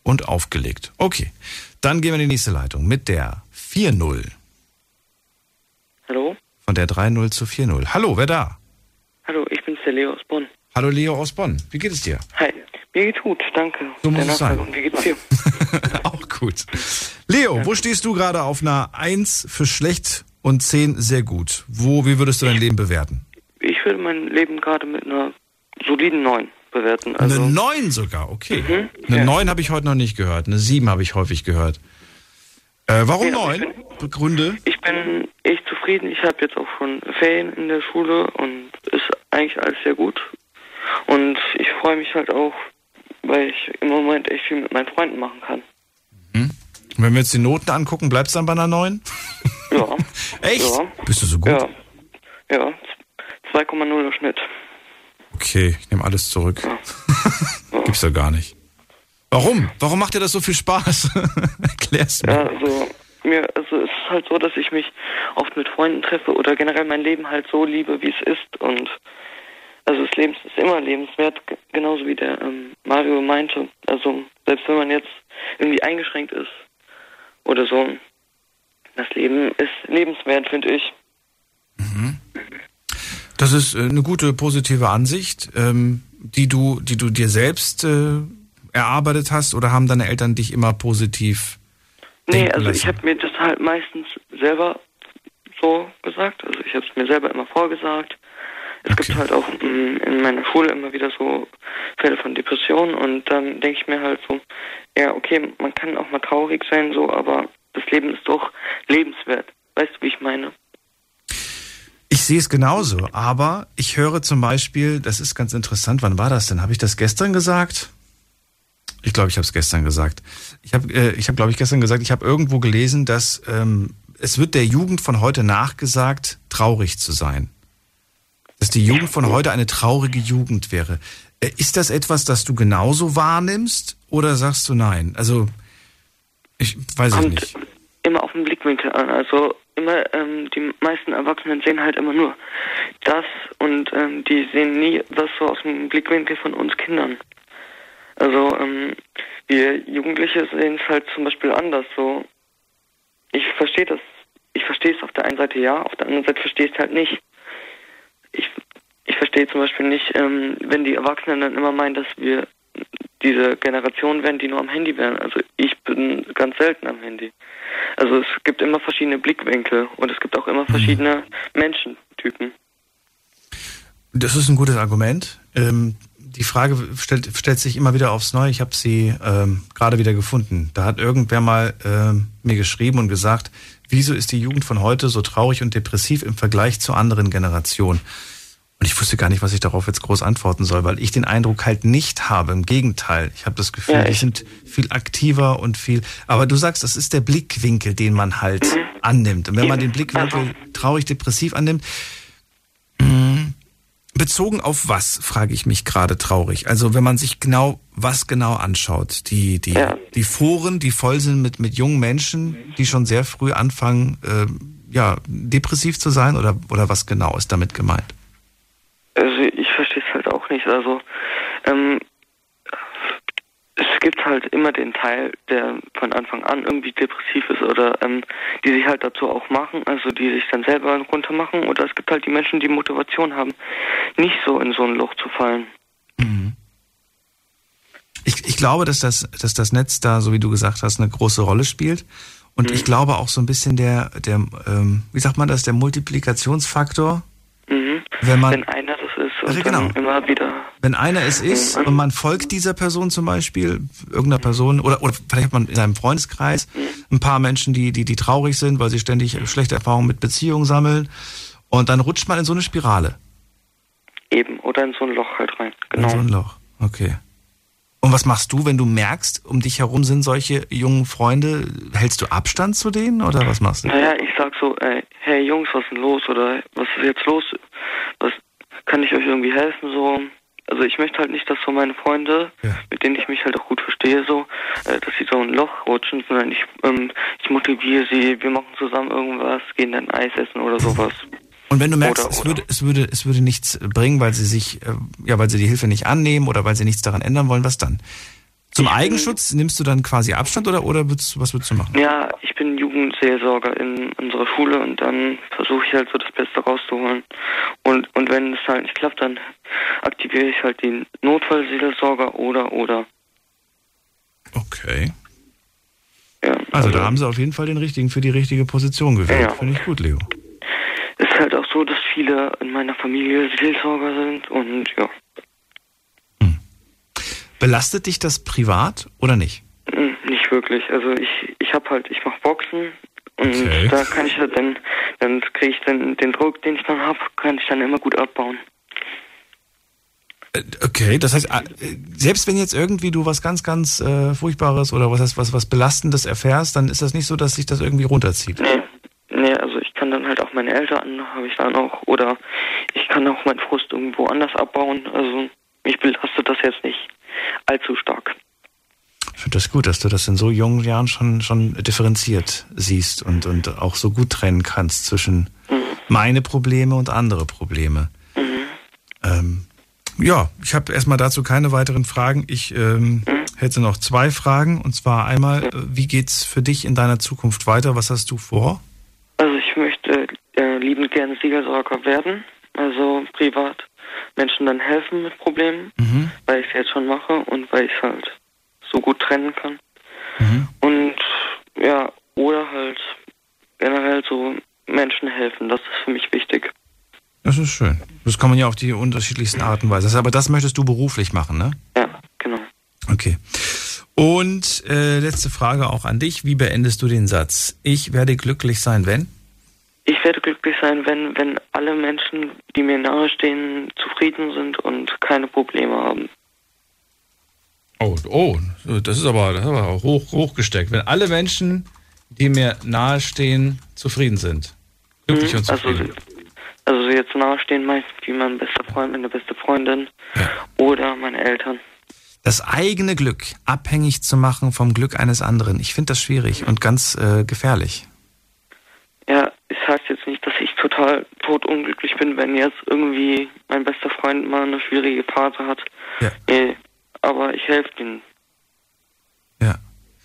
Und aufgelegt. Okay, dann gehen wir in die nächste Leitung mit der 40. Hallo? Von der 3-0 zu 4-0. Hallo, wer da? Hallo, ich bin's, der Leo aus Bonn. Hallo, Leo aus Bonn. Wie geht es dir? Hi, mir geht's gut, danke. So muss es sein. Wie geht's dir? Auch gut. Leo, ja. wo stehst du gerade auf einer 1 für schlecht und 10 sehr gut? Wo, wie würdest du dein Leben bewerten? Ich würde mein Leben gerade mit einer soliden 9 bewerten. Also eine 9 sogar, okay. Mhm, eine ja. 9 habe ich heute noch nicht gehört. Eine 7 habe ich häufig gehört. Äh, warum ja, 9? Gründe? Ich bin echt zufrieden. Ich habe jetzt auch schon Ferien in der Schule und ist eigentlich alles sehr gut. Und ich freue mich halt auch, weil ich im Moment echt viel mit meinen Freunden machen kann. Mhm. Wenn wir jetzt die Noten angucken, bleibt es dann bei einer 9? Ja. echt? Ja. Bist du so gut? Ja. Ja, 2,0 Schnitt. Okay, ich nehme alles zurück. Ja. Gibt's ja gar nicht. Warum? Warum macht dir das so viel Spaß? Erklär's mir. Ja, also, mir, also es ist halt so, dass ich mich oft mit Freunden treffe oder generell mein Leben halt so liebe, wie es ist. Und also das Leben ist immer lebenswert, genauso wie der ähm, Mario meinte. Also selbst wenn man jetzt irgendwie eingeschränkt ist oder so, das Leben ist lebenswert, finde ich. Mhm. Das ist äh, eine gute positive Ansicht, ähm, die du, die du dir selbst äh, erarbeitet hast oder haben deine Eltern dich immer positiv Nee, also lassen? ich habe mir das halt meistens selber so gesagt. Also ich habe es mir selber immer vorgesagt. Es okay. gibt halt auch in, in, meiner Schule immer wieder so Fälle von Depressionen und dann denke ich mir halt so, ja, okay, man kann auch mal traurig sein, so, aber das Leben ist doch lebenswert. Weißt du, wie ich meine? Ich sehe es genauso, aber ich höre zum Beispiel, das ist ganz interessant, wann war das denn? Habe ich das gestern gesagt? Ich glaube, ich habe es gestern gesagt. Ich habe, äh, ich habe, glaube ich, gestern gesagt, ich habe irgendwo gelesen, dass ähm, es wird der Jugend von heute nachgesagt, traurig zu sein. Dass die Jugend von heute eine traurige Jugend wäre. Äh, ist das etwas, das du genauso wahrnimmst oder sagst du nein? Also, ich weiß Kommt ich nicht. Immer auf den Blickwinkel an. Also immer, ähm, die meisten Erwachsenen sehen halt immer nur das und ähm, die sehen nie was so aus dem Blickwinkel von uns Kindern. Also ähm, wir Jugendliche sehen es halt zum Beispiel anders. So, ich verstehe das, ich verstehe es auf der einen Seite ja, auf der anderen Seite verstehe ich es halt nicht. Ich, ich verstehe zum Beispiel nicht, ähm, wenn die Erwachsenen dann immer meinen, dass wir diese Generation wären, die nur am Handy wären. Also ich bin ganz selten am Handy. Also es gibt immer verschiedene Blickwinkel und es gibt auch immer mhm. verschiedene Menschentypen. Das ist ein gutes Argument. Ähm, die Frage stellt, stellt sich immer wieder aufs Neue. Ich habe sie ähm, gerade wieder gefunden. Da hat irgendwer mal ähm, mir geschrieben und gesagt, wieso ist die Jugend von heute so traurig und depressiv im Vergleich zu anderen Generationen? Und ich wusste gar nicht, was ich darauf jetzt groß antworten soll, weil ich den Eindruck halt nicht habe. Im Gegenteil, ich habe das Gefühl, Ja, die sind viel aktiver und viel. Aber du sagst, das ist der Blickwinkel, den man halt Mhm. annimmt. Und wenn man den Blickwinkel traurig depressiv annimmt, mh, bezogen auf was, frage ich mich gerade traurig. Also wenn man sich genau, was genau anschaut, die, die, die Foren, die voll sind mit, mit jungen Menschen, die schon sehr früh anfangen, äh, ja, depressiv zu sein oder, oder was genau ist damit gemeint? Also ich verstehe es halt auch nicht. Also ähm, es gibt halt immer den Teil, der von Anfang an irgendwie depressiv ist oder ähm, die sich halt dazu auch machen, also die sich dann selber runtermachen. Oder es gibt halt die Menschen, die Motivation haben, nicht so in so ein Loch zu fallen. Ich, ich glaube, dass das, dass das Netz da, so wie du gesagt hast, eine große Rolle spielt. Und ich glaube auch so ein bisschen der, der ähm, wie sagt man das, der Multiplikationsfaktor. Mhm. Wenn man- Wenn einer und Also dann genau. immer wieder. Wenn einer es ist und man folgt dieser Person zum Beispiel, irgendeiner Person, oder, oder vielleicht hat man in seinem Freundeskreis ein paar Menschen, die, die, die traurig sind, weil sie ständig schlechte Erfahrungen mit Beziehungen sammeln. Und dann rutscht man in so eine Spirale. Eben, oder in so ein Loch halt rein. In Genau. so ein Loch. Okay. Und was machst du, wenn du merkst, um dich herum sind solche jungen Freunde? Hältst du Abstand zu denen oder was machst du? Naja, ich sag so, ey, hey Jungs, was ist denn los? Oder was ist jetzt los? Kann ich euch irgendwie helfen? So, also ich möchte halt nicht, dass so meine Freunde, mit denen ich mich halt auch gut verstehe, so, äh, dass sie so ein Loch rutschen, sondern ich, ähm, ich motiviere sie, wir machen zusammen irgendwas, gehen dann Eis essen oder sowas. Und wenn du merkst, Oder- es würde, es würde, es würde nichts bringen, weil sie sich, äh, ja, weil sie die Hilfe nicht annehmen oder weil sie nichts daran ändern wollen, was dann? Zum Eigenschutz nimmst du dann quasi Abstand oder, oder würdest, was würdest du machen? Ja, ich Jugendseelsorger in unserer Schule und dann versuche ich halt so das Beste rauszuholen. Und, und wenn es halt nicht klappt, dann aktiviere ich halt den Notfallseelsorger oder, oder. Okay. Ja, Also da haben sie auf jeden Fall den richtigen für die richtige Position gewählt. Ja. Finde ich gut, Leo. Es ist halt auch so, dass viele in meiner Familie Seelsorger sind und ja, Belastet dich das privat oder nicht? Wirklich. Also ich, ich habe halt, ich mache Boxen und Okay. da kann ich halt dann, dann kriege ich dann den Druck, den ich dann habe, kann ich dann immer gut abbauen. Okay, das heißt, äh, selbst wenn jetzt irgendwie du was ganz, ganz äh, Furchtbares oder was heißt, was, was Belastendes erfährst, dann ist das nicht so, dass sich das irgendwie runterzieht. Nee, nee, also ich kann dann halt auch meine Eltern, habe ich dann auch, oder ich kann auch meinen Frust irgendwo anders abbauen. Also mich belastet das jetzt nicht allzu stark. Ich finde das gut, dass du das in so jungen Jahren schon, schon differenziert siehst und, und auch so gut trennen kannst zwischen meine Probleme und andere Probleme. Ähm, ja, ich habe erstmal dazu keine weiteren Fragen. Ich ähm, hätte noch zwei Fragen. Und zwar einmal, äh, wie geht's für dich in deiner Zukunft weiter? Was hast du vor? Also ich möchte äh, liebend gerne Seelsorger werden, also privat Menschen dann helfen mit Problemen, weil ich es jetzt schon mache und weil ich es halt so gut trennen kann. Und ja, oder halt generell so Menschen helfen, das ist für mich wichtig. Das ist schön. Das kann man ja auf die unterschiedlichsten Arten und Weisen. Aber das möchtest du beruflich machen, ne? Ja, genau. Okay. Und äh, letzte Frage auch an dich. Wie beendest du den Satz? Ich werde glücklich sein, wenn? Ich werde glücklich sein, wenn, wenn alle Menschen, die mir nahestehen, zufrieden sind und keine Probleme haben. Oh, oh, das ist aber, das ist aber hoch, hochgesteckt. Wenn alle Menschen, die mir nahestehen, zufrieden sind. Glücklich Mhm, und zufrieden. Also, also jetzt nahestehen meist wie mein bester Freund, meine beste Freundin oder meine Eltern. Das eigene Glück abhängig zu machen vom Glück eines anderen. Ich finde das schwierig und ganz äh, gefährlich. Ja, es heißt jetzt nicht, dass ich total totunglücklich bin, wenn jetzt irgendwie mein bester Freund mal eine schwierige Phase hat. Ja. Nee, aber ich helfe ihm. Ja.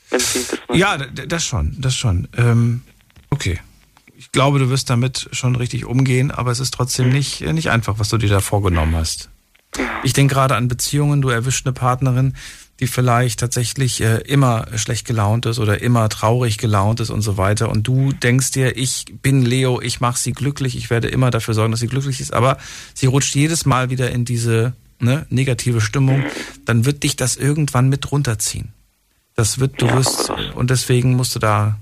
Das Ja, das schon, das schon. Ähm, okay. Ich glaube, du wirst damit schon richtig umgehen, aber es ist trotzdem nicht, äh, nicht einfach, was du dir da vorgenommen hast. Ich denke gerade an Beziehungen, du erwischt eine Partnerin, die vielleicht tatsächlich äh, immer schlecht gelaunt ist oder immer traurig gelaunt ist und so weiter. Und du denkst dir, ich bin Leo, ich mache sie glücklich, ich werde immer dafür sorgen, dass sie glücklich ist. Aber sie rutscht jedes Mal wieder in diese ne, negative Stimmung. Dann wird dich das irgendwann mit runterziehen. Das wird, du wirst, und deswegen musst du da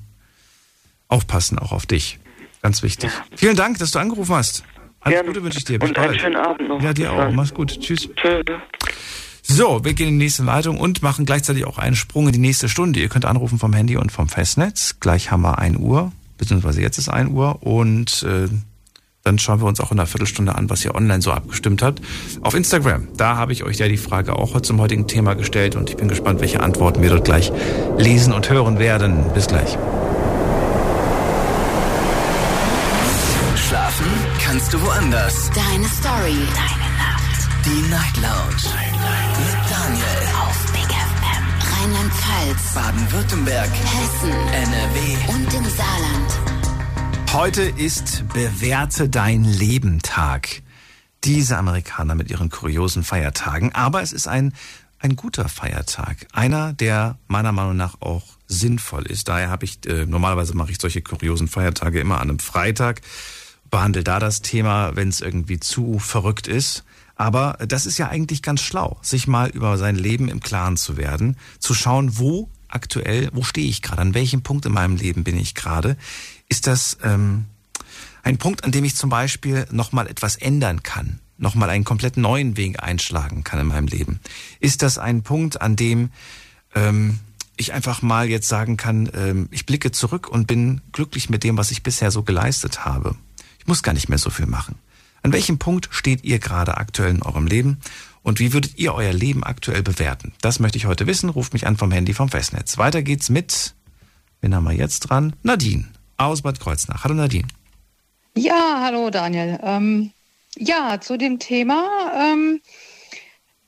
aufpassen, auch auf dich. Ganz wichtig. Vielen Dank, dass du angerufen hast. Alles Gute wünsche ich dir. Bis und bald. einen schönen Abend noch. Ja, dir auch. Mach's gut. Tschüss. Tschüss. So, wir gehen in die nächste Leitung und machen gleichzeitig auch einen Sprung in die nächste Stunde. Ihr könnt anrufen vom Handy und vom Festnetz. Gleich haben wir 1 Uhr, beziehungsweise jetzt ist 1 Uhr und äh, dann schauen wir uns auch in einer Viertelstunde an, was ihr online so abgestimmt habt. Auf Instagram, da habe ich euch ja die Frage auch zum heutigen Thema gestellt und ich bin gespannt, welche Antworten wir dort gleich lesen und hören werden. Bis gleich. Schlafen kannst du woanders. Deine Story. Deine Nacht. Die Night Lounge. Night. Mit Daniel. Auf Big FM. Rheinland-Pfalz. Baden-Württemberg. Hessen. NRW. Und im Saarland. Heute ist Bewerte dein Leben Tag. Diese Amerikaner mit ihren kuriosen Feiertagen. Aber es ist ein, ein guter Feiertag. Einer, der meiner Meinung nach auch sinnvoll ist. Daher habe ich, äh, normalerweise mache ich solche kuriosen Feiertage immer an einem Freitag behandle da das Thema, wenn es irgendwie zu verrückt ist. Aber das ist ja eigentlich ganz schlau, sich mal über sein Leben im Klaren zu werden, zu schauen, wo aktuell, wo stehe ich gerade, an welchem Punkt in meinem Leben bin ich gerade. Ist das ähm, ein Punkt, an dem ich zum Beispiel nochmal etwas ändern kann, nochmal einen komplett neuen Weg einschlagen kann in meinem Leben? Ist das ein Punkt, an dem ähm, ich einfach mal jetzt sagen kann, ähm, ich blicke zurück und bin glücklich mit dem, was ich bisher so geleistet habe? muss gar nicht mehr so viel machen. An welchem Punkt steht ihr gerade aktuell in eurem Leben? Und wie würdet ihr euer Leben aktuell bewerten? Das möchte ich heute wissen. Ruft mich an vom Handy vom Festnetz. Weiter geht's mit, wen haben wir jetzt dran? Nadine aus Bad Kreuznach. Hallo Nadine. Ja, hallo Daniel. Ähm, ja, zu dem Thema ähm,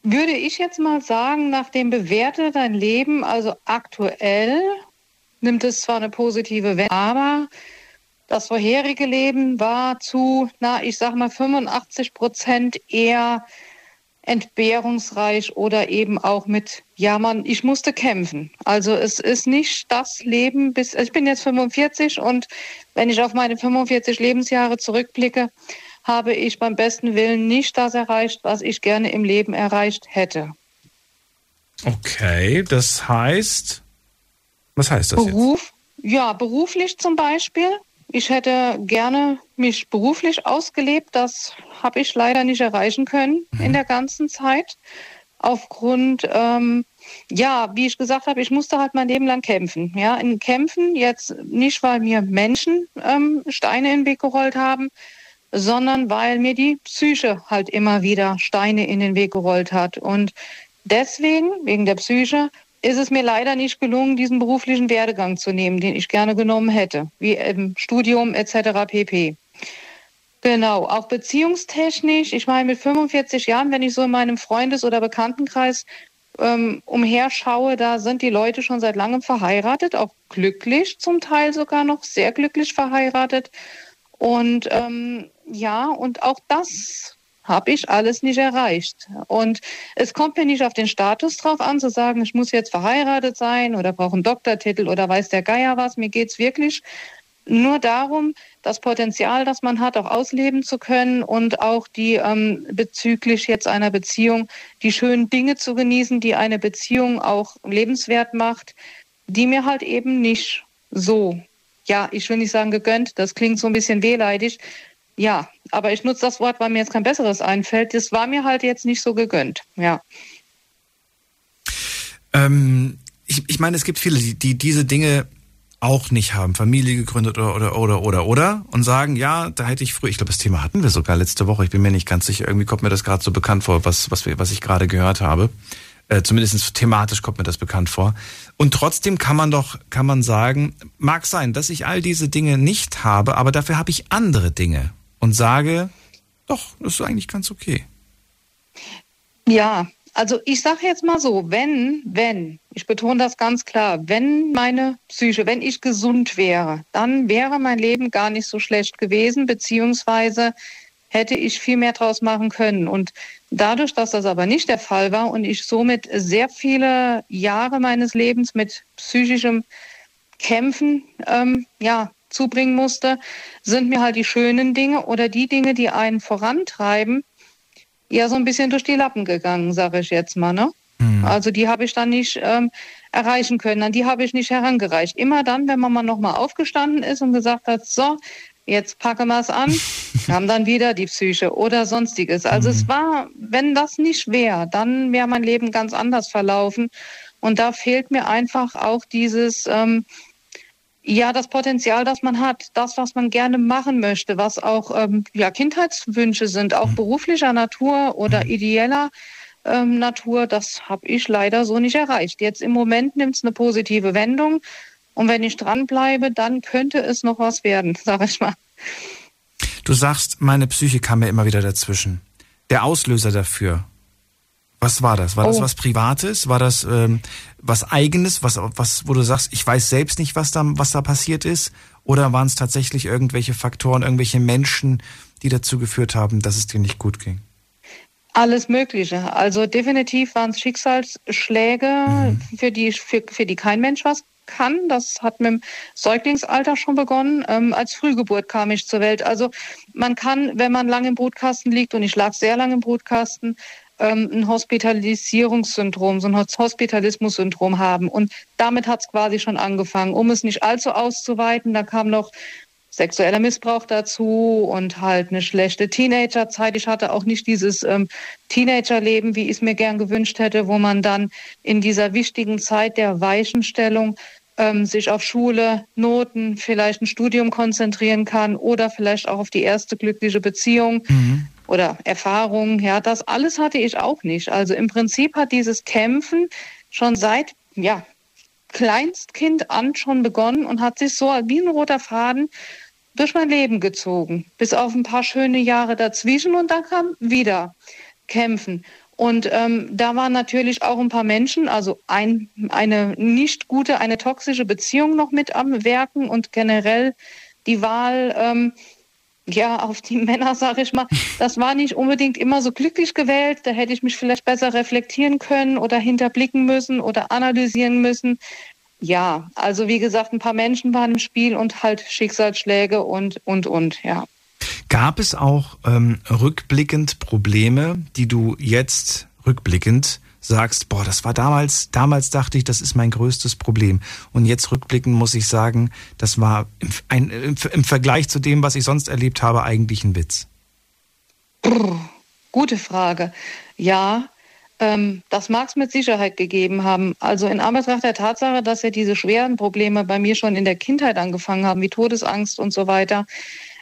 würde ich jetzt mal sagen, nach dem bewerte dein Leben, also aktuell nimmt es zwar eine positive Wendung, aber das vorherige Leben war zu, na, ich sag mal 85 Prozent eher entbehrungsreich oder eben auch mit, ja, man, ich musste kämpfen. Also es ist nicht das Leben bis, ich bin jetzt 45 und wenn ich auf meine 45 Lebensjahre zurückblicke, habe ich beim besten Willen nicht das erreicht, was ich gerne im Leben erreicht hätte. Okay, das heißt, was heißt das Beruf, jetzt? Ja, beruflich zum Beispiel ich hätte gerne mich beruflich ausgelebt. Das habe ich leider nicht erreichen können mhm. in der ganzen Zeit. Aufgrund, ähm, ja, wie ich gesagt habe, ich musste halt mein Leben lang kämpfen. Ja, in Kämpfen jetzt nicht, weil mir Menschen ähm, Steine in den Weg gerollt haben, sondern weil mir die Psyche halt immer wieder Steine in den Weg gerollt hat. Und deswegen, wegen der Psyche, ist es mir leider nicht gelungen, diesen beruflichen Werdegang zu nehmen, den ich gerne genommen hätte, wie im Studium etc. pp. Genau, auch beziehungstechnisch. Ich meine, mit 45 Jahren, wenn ich so in meinem Freundes- oder Bekanntenkreis ähm, umherschaue, da sind die Leute schon seit langem verheiratet, auch glücklich, zum Teil sogar noch sehr glücklich verheiratet. Und ähm, ja, und auch das habe ich alles nicht erreicht. Und es kommt mir nicht auf den Status drauf an, zu sagen, ich muss jetzt verheiratet sein oder brauche einen Doktortitel oder weiß der Geier was. Mir geht es wirklich nur darum, das Potenzial, das man hat, auch ausleben zu können und auch die ähm, bezüglich jetzt einer Beziehung, die schönen Dinge zu genießen, die eine Beziehung auch lebenswert macht, die mir halt eben nicht so, ja, ich will nicht sagen gegönnt, das klingt so ein bisschen wehleidig, ja, aber ich nutze das Wort, weil mir jetzt kein besseres einfällt. Das war mir halt jetzt nicht so gegönnt, ja. Ähm, ich, ich meine, es gibt viele, die, die diese Dinge auch nicht haben, Familie gegründet oder oder oder oder oder und sagen, ja, da hätte ich früher, ich glaube, das Thema hatten wir sogar letzte Woche, ich bin mir nicht ganz sicher, irgendwie kommt mir das gerade so bekannt vor, was was wir, was ich gerade gehört habe. Äh, zumindest thematisch kommt mir das bekannt vor. Und trotzdem kann man doch, kann man sagen, mag sein, dass ich all diese Dinge nicht habe, aber dafür habe ich andere Dinge und sage, doch, das ist eigentlich ganz okay. Ja, also ich sage jetzt mal so, wenn, wenn, ich betone das ganz klar, wenn meine Psyche, wenn ich gesund wäre, dann wäre mein Leben gar nicht so schlecht gewesen, beziehungsweise hätte ich viel mehr draus machen können. Und dadurch, dass das aber nicht der Fall war und ich somit sehr viele Jahre meines Lebens mit psychischem Kämpfen ähm, ja, zubringen musste, sind mir halt die schönen Dinge oder die Dinge, die einen vorantreiben, ja so ein bisschen durch die Lappen gegangen, sage ich jetzt mal. Ne? Mhm. Also die habe ich dann nicht ähm, erreichen können, an die habe ich nicht herangereicht. Immer dann, wenn man mal nochmal aufgestanden ist und gesagt hat, so, jetzt packen wir es an, kam dann wieder die Psyche oder sonstiges. Also mhm. es war, wenn das nicht wäre, dann wäre mein Leben ganz anders verlaufen. Und da fehlt mir einfach auch dieses, ähm, ja, das Potenzial, das man hat, das, was man gerne machen möchte, was auch ähm, ja, Kindheitswünsche sind, auch mhm. beruflicher Natur oder mhm. ideeller ähm, Natur, das habe ich leider so nicht erreicht. Jetzt im Moment nimmt es eine positive Wendung. Und wenn ich dranbleibe, dann könnte es noch was werden, sag ich mal. Du sagst, meine Psyche kam mir immer wieder dazwischen. Der Auslöser dafür, was war das? War oh. das was Privates? War das ähm, was Eigenes? Was, was, wo du sagst, ich weiß selbst nicht, was da, was da passiert ist? Oder waren es tatsächlich irgendwelche Faktoren, irgendwelche Menschen, die dazu geführt haben, dass es dir nicht gut ging? Alles Mögliche. Also definitiv waren es Schicksalsschläge, mhm. für, die, für, für die kein Mensch was kann. Das hat mit dem Säuglingsalter schon begonnen. Ähm, als Frühgeburt kam ich zur Welt. Also man kann, wenn man lange im Brutkasten liegt, und ich lag sehr lange im Brutkasten, ähm, ein Hospitalisierungssyndrom, so ein Hospitalismus-Syndrom haben. Und damit hat es quasi schon angefangen. Um es nicht allzu auszuweiten, da kam noch sexueller Missbrauch dazu und halt eine schlechte Teenagerzeit. Ich hatte auch nicht dieses ähm, Teenagerleben, wie ich es mir gern gewünscht hätte, wo man dann in dieser wichtigen Zeit der Weichenstellung ähm, sich auf Schule, Noten, vielleicht ein Studium konzentrieren kann oder vielleicht auch auf die erste glückliche Beziehung. Mhm oder Erfahrung. Ja, das alles hatte ich auch nicht. Also im Prinzip hat dieses Kämpfen schon seit, ja, Kleinstkind an schon begonnen und hat sich so wie ein roter Faden durch mein Leben gezogen. Bis auf ein paar schöne Jahre dazwischen und dann kam wieder Kämpfen. Und ähm, da waren natürlich auch ein paar Menschen, also ein, eine nicht gute, eine toxische Beziehung noch mit am Werken und generell die Wahl, ähm, ja, auf die Männer, sage ich mal, das war nicht unbedingt immer so glücklich gewählt. Da hätte ich mich vielleicht besser reflektieren können oder hinterblicken müssen oder analysieren müssen. Ja, also wie gesagt, ein paar Menschen waren im Spiel und halt Schicksalsschläge und, und, und, ja. Gab es auch ähm, rückblickend Probleme, die du jetzt rückblickend sagst, boah, das war damals, damals dachte ich, das ist mein größtes Problem. Und jetzt rückblickend muss ich sagen, das war im, ein, im, im Vergleich zu dem, was ich sonst erlebt habe, eigentlich ein Witz. Brr, gute Frage. Ja, ähm, das mag es mit Sicherheit gegeben haben. Also in Anbetracht der Tatsache, dass ja diese schweren Probleme bei mir schon in der Kindheit angefangen haben, wie Todesangst und so weiter,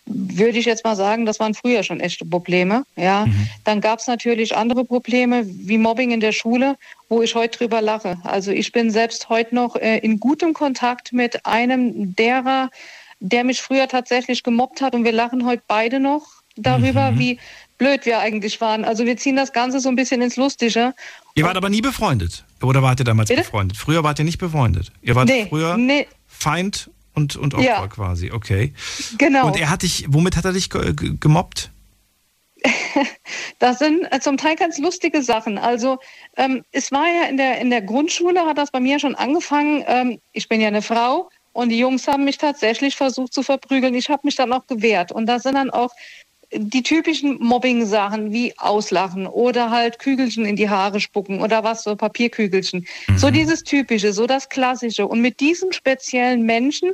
würde ich jetzt mal sagen, das waren früher schon echte Probleme. Ja, mhm. dann gab es natürlich andere Probleme wie Mobbing in der Schule, wo ich heute drüber lache. Also ich bin selbst heute noch äh, in gutem Kontakt mit einem derer, der mich früher tatsächlich gemobbt hat und wir lachen heute beide noch darüber, mhm. wie blöd wir eigentlich waren. Also wir ziehen das Ganze so ein bisschen ins Lustige. Ihr wart aber nie befreundet. Oder wart ihr damals Bitte? befreundet? Früher wart ihr nicht befreundet. Ihr wart nee, früher nee. Feind und, und Opfer ja. quasi, okay. Genau. Und er hat dich, womit hat er dich gemobbt? das sind äh, zum Teil ganz lustige Sachen. Also ähm, es war ja in der, in der Grundschule, hat das bei mir schon angefangen. Ähm, ich bin ja eine Frau und die Jungs haben mich tatsächlich versucht zu verprügeln. Ich habe mich dann auch gewehrt. Und da sind dann auch die typischen Mobbing-Sachen wie Auslachen oder halt Kügelchen in die Haare spucken oder was, so Papierkügelchen. Mhm. So dieses Typische, so das Klassische. Und mit diesen speziellen Menschen,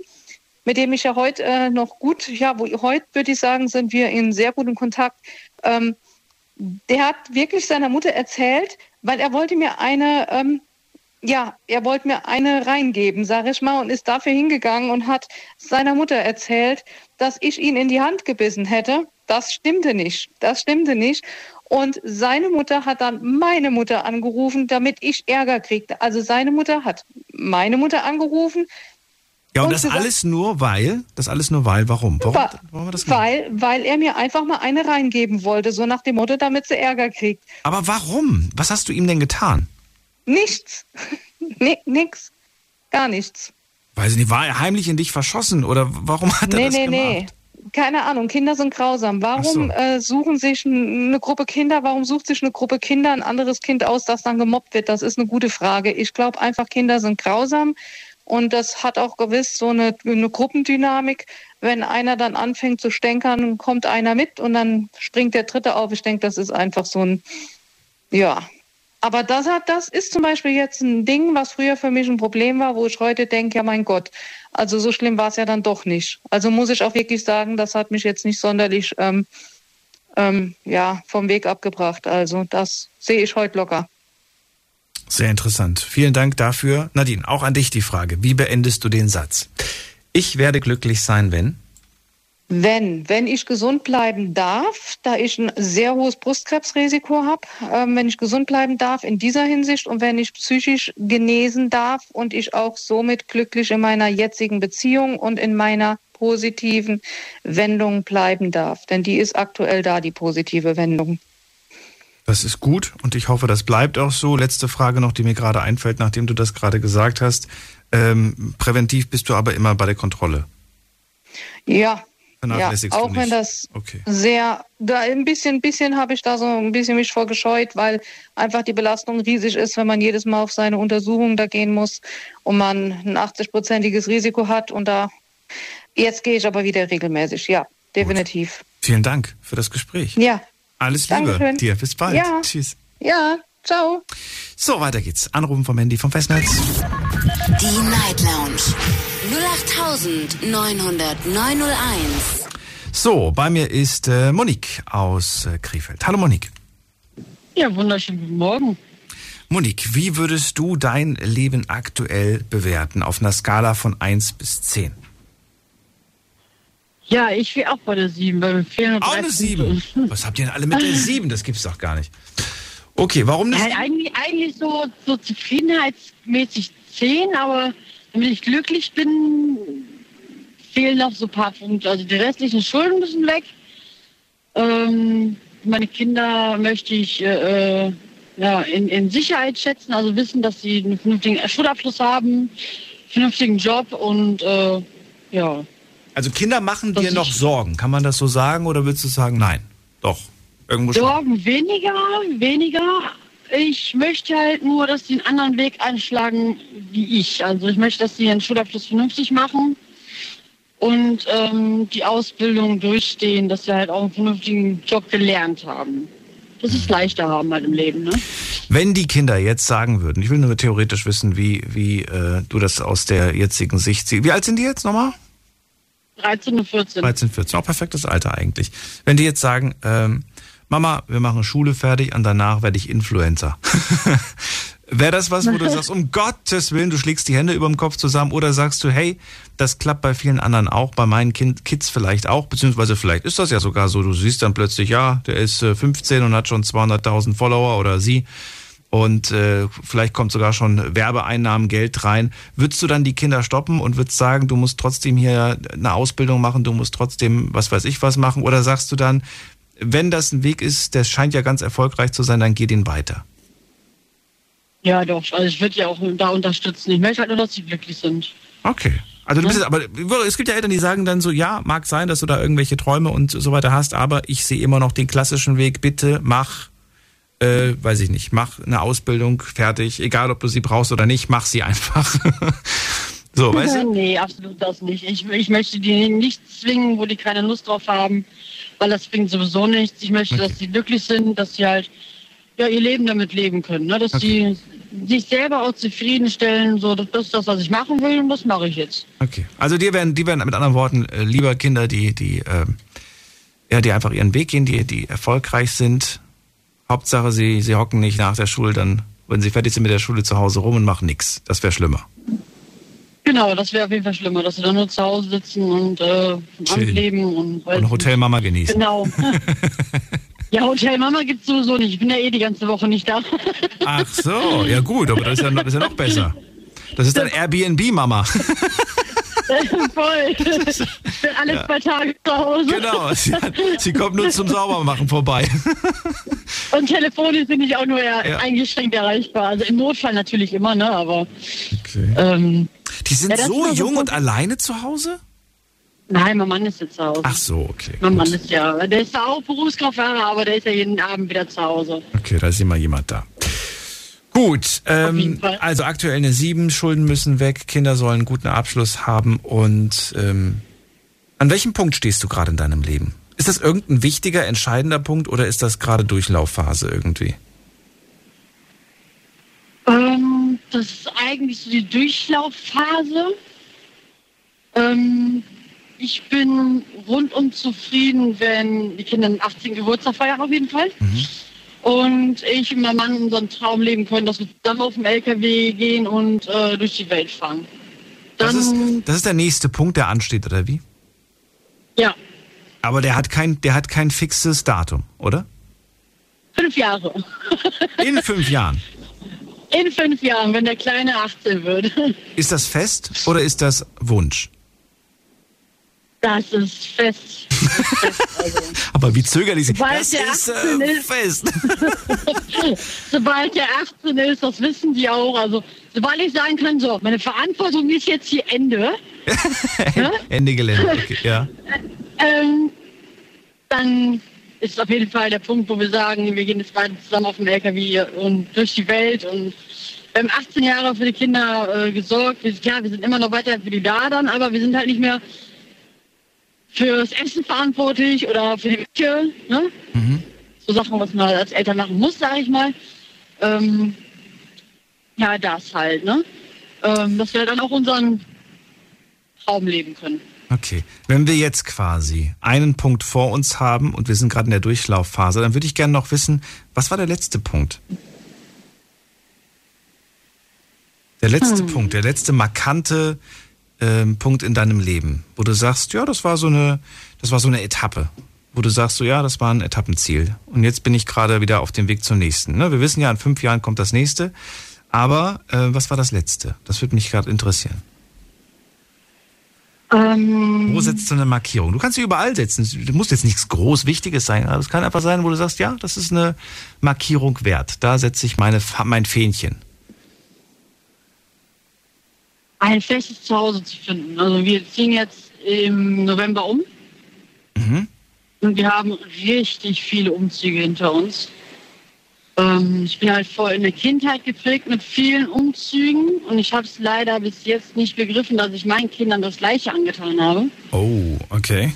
mit dem ich ja heute äh, noch gut, ja, wo, heute würde ich sagen, sind wir in sehr gutem Kontakt. Ähm, der hat wirklich seiner Mutter erzählt, weil er wollte mir eine, ähm, ja, er wollte mir eine reingeben, sage ich mal, und ist dafür hingegangen und hat seiner Mutter erzählt, dass ich ihn in die Hand gebissen hätte das stimmte nicht. Das stimmte nicht. Und seine Mutter hat dann meine Mutter angerufen, damit ich Ärger kriegte. Also seine Mutter hat meine Mutter angerufen. Ja, und, und das gesagt, alles nur weil, das alles nur weil, warum? Warum, wa warum das weil, weil er mir einfach mal eine reingeben wollte, so nach dem Motto, damit sie Ärger kriegt. Aber warum? Was hast du ihm denn getan? Nichts. nix. Gar nichts. Weiß ich nicht, war er heimlich in dich verschossen oder warum hat er nee, das nee, gemacht? Nee, nee. Keine Ahnung, Kinder sind grausam. Warum Ach äh, suchen sich eine Gruppe Kinder, warum sucht sich eine Gruppe Kinder ein anderes Kind aus, das dann gemobbt wird? Das ist eine gute Frage. Ich glaube einfach, Kinder sind grausam und das hat auch gewiss so eine, eine Gruppendynamik. Wenn einer dann anfängt zu stänkern, kommt einer mit und dann springt der Dritte auf. Ich denke, das ist einfach so ein, ja. Aber das hat, das ist zum Beispiel jetzt ein Ding, was früher für mich ein Problem war, wo ich heute denke, ja mein Gott, also so schlimm war es ja dann doch nicht. Also muss ich auch wirklich sagen, das hat mich jetzt nicht sonderlich ähm, ähm, ja, vom Weg abgebracht. Also das sehe ich heute locker. Sehr interessant. Vielen Dank dafür. Nadine, auch an dich die Frage. Wie beendest du den Satz? Ich werde glücklich sein, wenn? Wenn, wenn ich gesund bleiben darf, da ich ein sehr hohes Brustkrebsrisiko habe, ähm, wenn ich gesund bleiben darf in dieser Hinsicht und wenn ich psychisch genesen darf und ich auch somit glücklich in meiner jetzigen Beziehung und in meiner positiven Wendung bleiben darf. Denn die ist aktuell da, die positive Wendung. Das ist gut und ich hoffe, das bleibt auch so. Letzte Frage noch, die mir gerade einfällt, nachdem du das gerade gesagt hast. Ähm, präventiv bist du aber immer bei der Kontrolle. Ja Vernachlässigst du auch wenn nicht. das Okay. sehr, da ein bisschen, bisschen habe ich da so ein bisschen mich vorgescheut, weil einfach die Belastung riesig ist, wenn man jedes Mal auf seine Untersuchung da gehen muss und man ein 80-prozentiges Risiko hat und da, jetzt gehe ich aber wieder regelmäßig, ja, definitiv. Vielen Dank für das Gespräch. Ja, Alles Liebe Dankeschön. dir. Bis bald. Ja. Tschüss. ja, ciao. So, weiter geht's. Anrufen vom Handy vom Festnetz. Die Night Lounge 0890901. So, bei mir ist äh, Monique aus äh, Krefeld. Hallo Monique. Ja, wunderschönen guten Morgen. Monique, wie würdest du dein Leben aktuell bewerten auf einer Skala von 1 bis 10? Ja, ich will auch bei der 7, weil mir fehlen noch Auch eine Punkte. 7. Was habt ihr denn alle mit der 7? Das gibt's doch gar nicht. Okay, warum nicht? Ja, eigentlich, eigentlich so, so zufriedenheitsmäßig 10, aber damit ich glücklich bin, fehlen noch so ein paar Punkte. Also die restlichen Schulden müssen weg. Ähm, meine Kinder möchte ich äh, äh, ja, in, in Sicherheit schätzen, also wissen, dass sie einen vernünftigen Schulabschluss haben, vernünftigen Job und äh, ja. Also Kinder machen dir noch Sorgen. Kann man das so sagen oder würdest du sagen, nein? Doch. Irgendwo schon. Sorgen weniger, weniger. Ich möchte halt nur, dass sie einen anderen Weg einschlagen wie ich. Also ich möchte, dass sie ihren Schulabschluss vernünftig machen und ähm, die Ausbildung durchstehen, dass sie halt auch einen vernünftigen Job gelernt haben. Dass es leichter haben halt im Leben, ne? Wenn die Kinder jetzt sagen würden, ich will nur theoretisch wissen, wie, wie äh, du das aus der jetzigen Sicht siehst. Wie alt sind die jetzt nochmal? 13 und 14. 13, 14. Auch perfektes Alter eigentlich. Wenn die jetzt sagen, ähm, Mama, wir machen Schule fertig und danach werde ich Influencer. Wäre das was, wo du sagst, um Gottes Willen, du schlägst die Hände über dem Kopf zusammen oder sagst du, hey, das klappt bei vielen anderen auch, bei meinen kind, Kids vielleicht auch, beziehungsweise vielleicht ist das ja sogar so, du siehst dann plötzlich, ja, der ist äh, 15 und hat schon 200.000 Follower oder sie und äh, vielleicht kommt sogar schon Werbeeinnahmen, Geld rein. Würdest du dann die Kinder stoppen und würdest sagen, du musst trotzdem hier eine Ausbildung machen, du musst trotzdem was weiß ich was machen? Oder sagst du dann, wenn das ein Weg ist, der scheint ja ganz erfolgreich zu sein, dann geh den weiter? Ja, doch. Also ich würde ja auch da unterstützen. Ich möchte halt nur, dass sie glücklich sind. Okay. Also du bist jetzt, aber es gibt ja Eltern, die sagen dann so, ja, mag sein, dass du da irgendwelche Träume und so weiter hast, aber ich sehe immer noch den klassischen Weg, bitte mach, äh, weiß ich nicht, mach eine Ausbildung fertig, egal ob du sie brauchst oder nicht, mach sie einfach. so, weißt du? Nee, absolut das nicht. Ich, ich möchte die nicht zwingen, wo die keine Lust drauf haben, weil das bringt sowieso nichts. Ich möchte, dass sie glücklich sind, dass sie halt ja, ihr Leben damit leben können. Ne? Dass sie sich selber auch zufriedenstellen, so, das ist das, was ich machen will und das mache ich jetzt. Okay. Also dir werden, die werden mit anderen Worten äh, lieber Kinder, die, die, äh, ja, die einfach ihren Weg gehen, die, die erfolgreich sind. Hauptsache, sie, sie hocken nicht nach der Schule dann, wenn sie fertig sind mit der Schule zu Hause rum und machen nichts. Das wäre schlimmer. Genau, das wäre auf jeden Fall schlimmer, dass sie dann nur zu Hause sitzen und äh. Leben und Und Hotelmama genießen. Genau. ja, Hotelmama gibt's sowieso nicht. Ich bin ja eh die ganze Woche nicht da. Ach so, ja gut, aber das ist ja, das ist ja noch besser. Das ist dann Airbnb-Mama. Voll. Ich bin alle Ja. zwei Tage zu Hause. Genau, sie, hat, sie kommt nur zum Saubermachen vorbei. Und telefonisch bin ich auch nur Ja. eingeschränkt erreichbar. Also im Notfall natürlich immer, ne? Aber ähm, Die sind Ja, so so jung gut. und alleine zu Hause? Nein, mein Mann ist jetzt zu Hause. Ach so, okay. Mein Mann ist ja, der ist auch Berufskraftfahrer, aber der ist ja jeden Abend wieder zu Hause. Okay, da ist immer jemand da. Gut, ähm, also aktuell eine 7, Schulden müssen weg, Kinder sollen einen guten Abschluss haben und ähm, an welchem Punkt stehst du gerade in deinem Leben? Ist das irgendein wichtiger, entscheidender Punkt oder ist das gerade Durchlaufphase irgendwie? Ähm, das ist eigentlich so die Durchlaufphase. Ähm, ich bin rundum zufrieden, wenn die Kinder den 18. Geburtstag feiern auf jeden Fall. Und ich und mein Mann unseren Traum leben können, dass wir zusammen auf dem LKW gehen und äh, durch die Welt fahren. Das ist, das ist der nächste Punkt, der ansteht, oder wie? Ja, Aber der hat kein, der hat kein fixes Datum, oder? fünf Jahre. In fünf Jahren. In fünf Jahren, wenn der Kleine 18 wird. Ist das fest oder ist das Wunsch? Das ist fest. Aber wie zögerlich sie. Sobald Das der ist 18 äh, ist. fest. sobald der 18 ist, das wissen die auch. Also, sobald ich sagen kann, so, meine Verantwortung ist jetzt hier Ende, Ende Gelände. Okay, ja. ähm, dann ist auf jeden Fall der Punkt, wo wir sagen, wir gehen jetzt beide zusammen auf dem LKW und durch die Welt und wir haben 18 Jahre für die Kinder äh, gesorgt. Wir, klar, wir sind immer noch weiter für die da dann, aber wir sind halt nicht mehr fürs Essen verantwortlich oder für die Küche. Ne? So Sachen, was man als Eltern machen muss, sage ich mal. Ähm, ja, das halt, ne? Ähm, dass wir dann auch unseren Traum leben können. Okay. Wenn wir jetzt quasi einen Punkt vor uns haben und wir sind gerade in der Durchlaufphase, dann würde ich gerne noch wissen, was war der letzte Punkt? Der letzte Hm. Punkt, der letzte markante ähm, Punkt in deinem Leben, wo du sagst, ja, das war so eine, das war so eine Etappe, wo du sagst, so ja, das war ein Etappenziel. Und jetzt bin ich gerade wieder auf dem Weg zum nächsten. Ne? Wir wissen ja, in fünf Jahren kommt das nächste. Aber äh, was war das letzte? Das würde mich gerade interessieren. Ähm, Wo setzt du eine Markierung? Du kannst sie überall setzen. Du musst jetzt nichts groß Wichtiges sein. Aber es kann einfach sein, wo du sagst, ja, das ist eine Markierung wert. Da setze ich meine, mein Fähnchen. Ein festes Zuhause zu finden. Also wir ziehen jetzt im November um Mhm. und wir haben richtig viele Umzüge hinter uns. Ähm, ich bin halt voll in der Kindheit geprägt mit vielen Umzügen und ich habe es leider bis jetzt nicht begriffen, dass ich meinen Kindern das Gleiche angetan habe. Oh, okay.